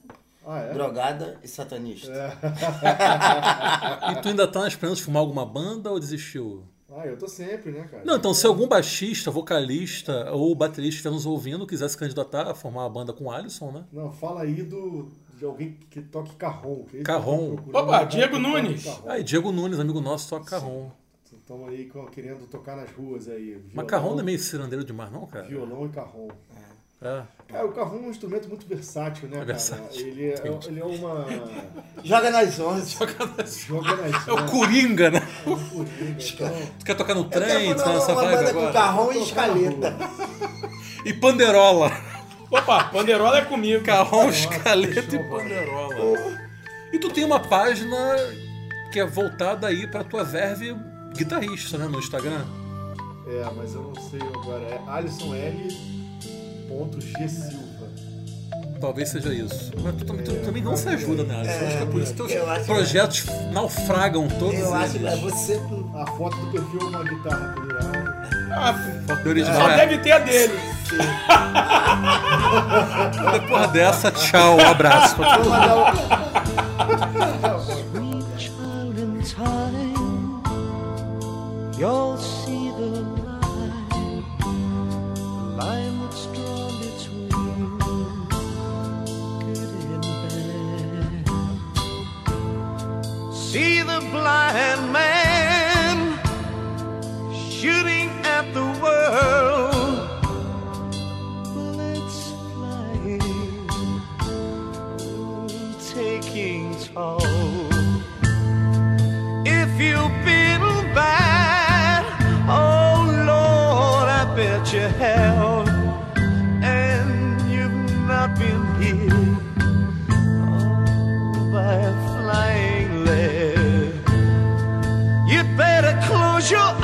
Ah, é? drogada e satanista. É. E tu ainda tá esperando de fumar alguma banda ou desistiu? Ah, eu tô sempre, né, cara? Não, então se algum baixista, vocalista ou baterista estiver nos ouvindo quiser se candidatar a formar uma banda com o Alisson, né? Não, fala aí do, de alguém que toque carrom. que tô Carrom. Opa, Diego Nunes. Aí, Diego Nunes, amigo nosso, toca carrom. Estamos aí querendo tocar nas ruas aí. Mas Violão- carrom não é meio cirandeiro demais, não, cara? Violão e carrom. É. É, o carrom é um instrumento muito versátil, né, É cara? versátil. Ele é, ele é uma... Joga nas 11. Joga nas É o Coringa, né? Então, Tu quer tocar no trem, tu tá nessa uma vibe banda com agora? carrão e escaleta. E panderola. Opa, Panderola é comigo. Nossa, escaleta e panderola. E tu tem uma página que é voltada aí pra tua verve guitarrista, né? No Instagram. é, mas eu não sei agora. É Alisson L. Ponto G Silva. Talvez seja isso. Mas tu também, tu também não se ajuda, né? Alisson? acho que é por isso que teus eu acho que- projetos naufragam todos Eu acho que eles. é você com A foto do perfil é uma guitarra pendurada. Ah, Foto original só é. deve ter a dele. *laughs* Depois dessa, tchau, um abraço you'll see the line, See the blind man shooting at the world, 这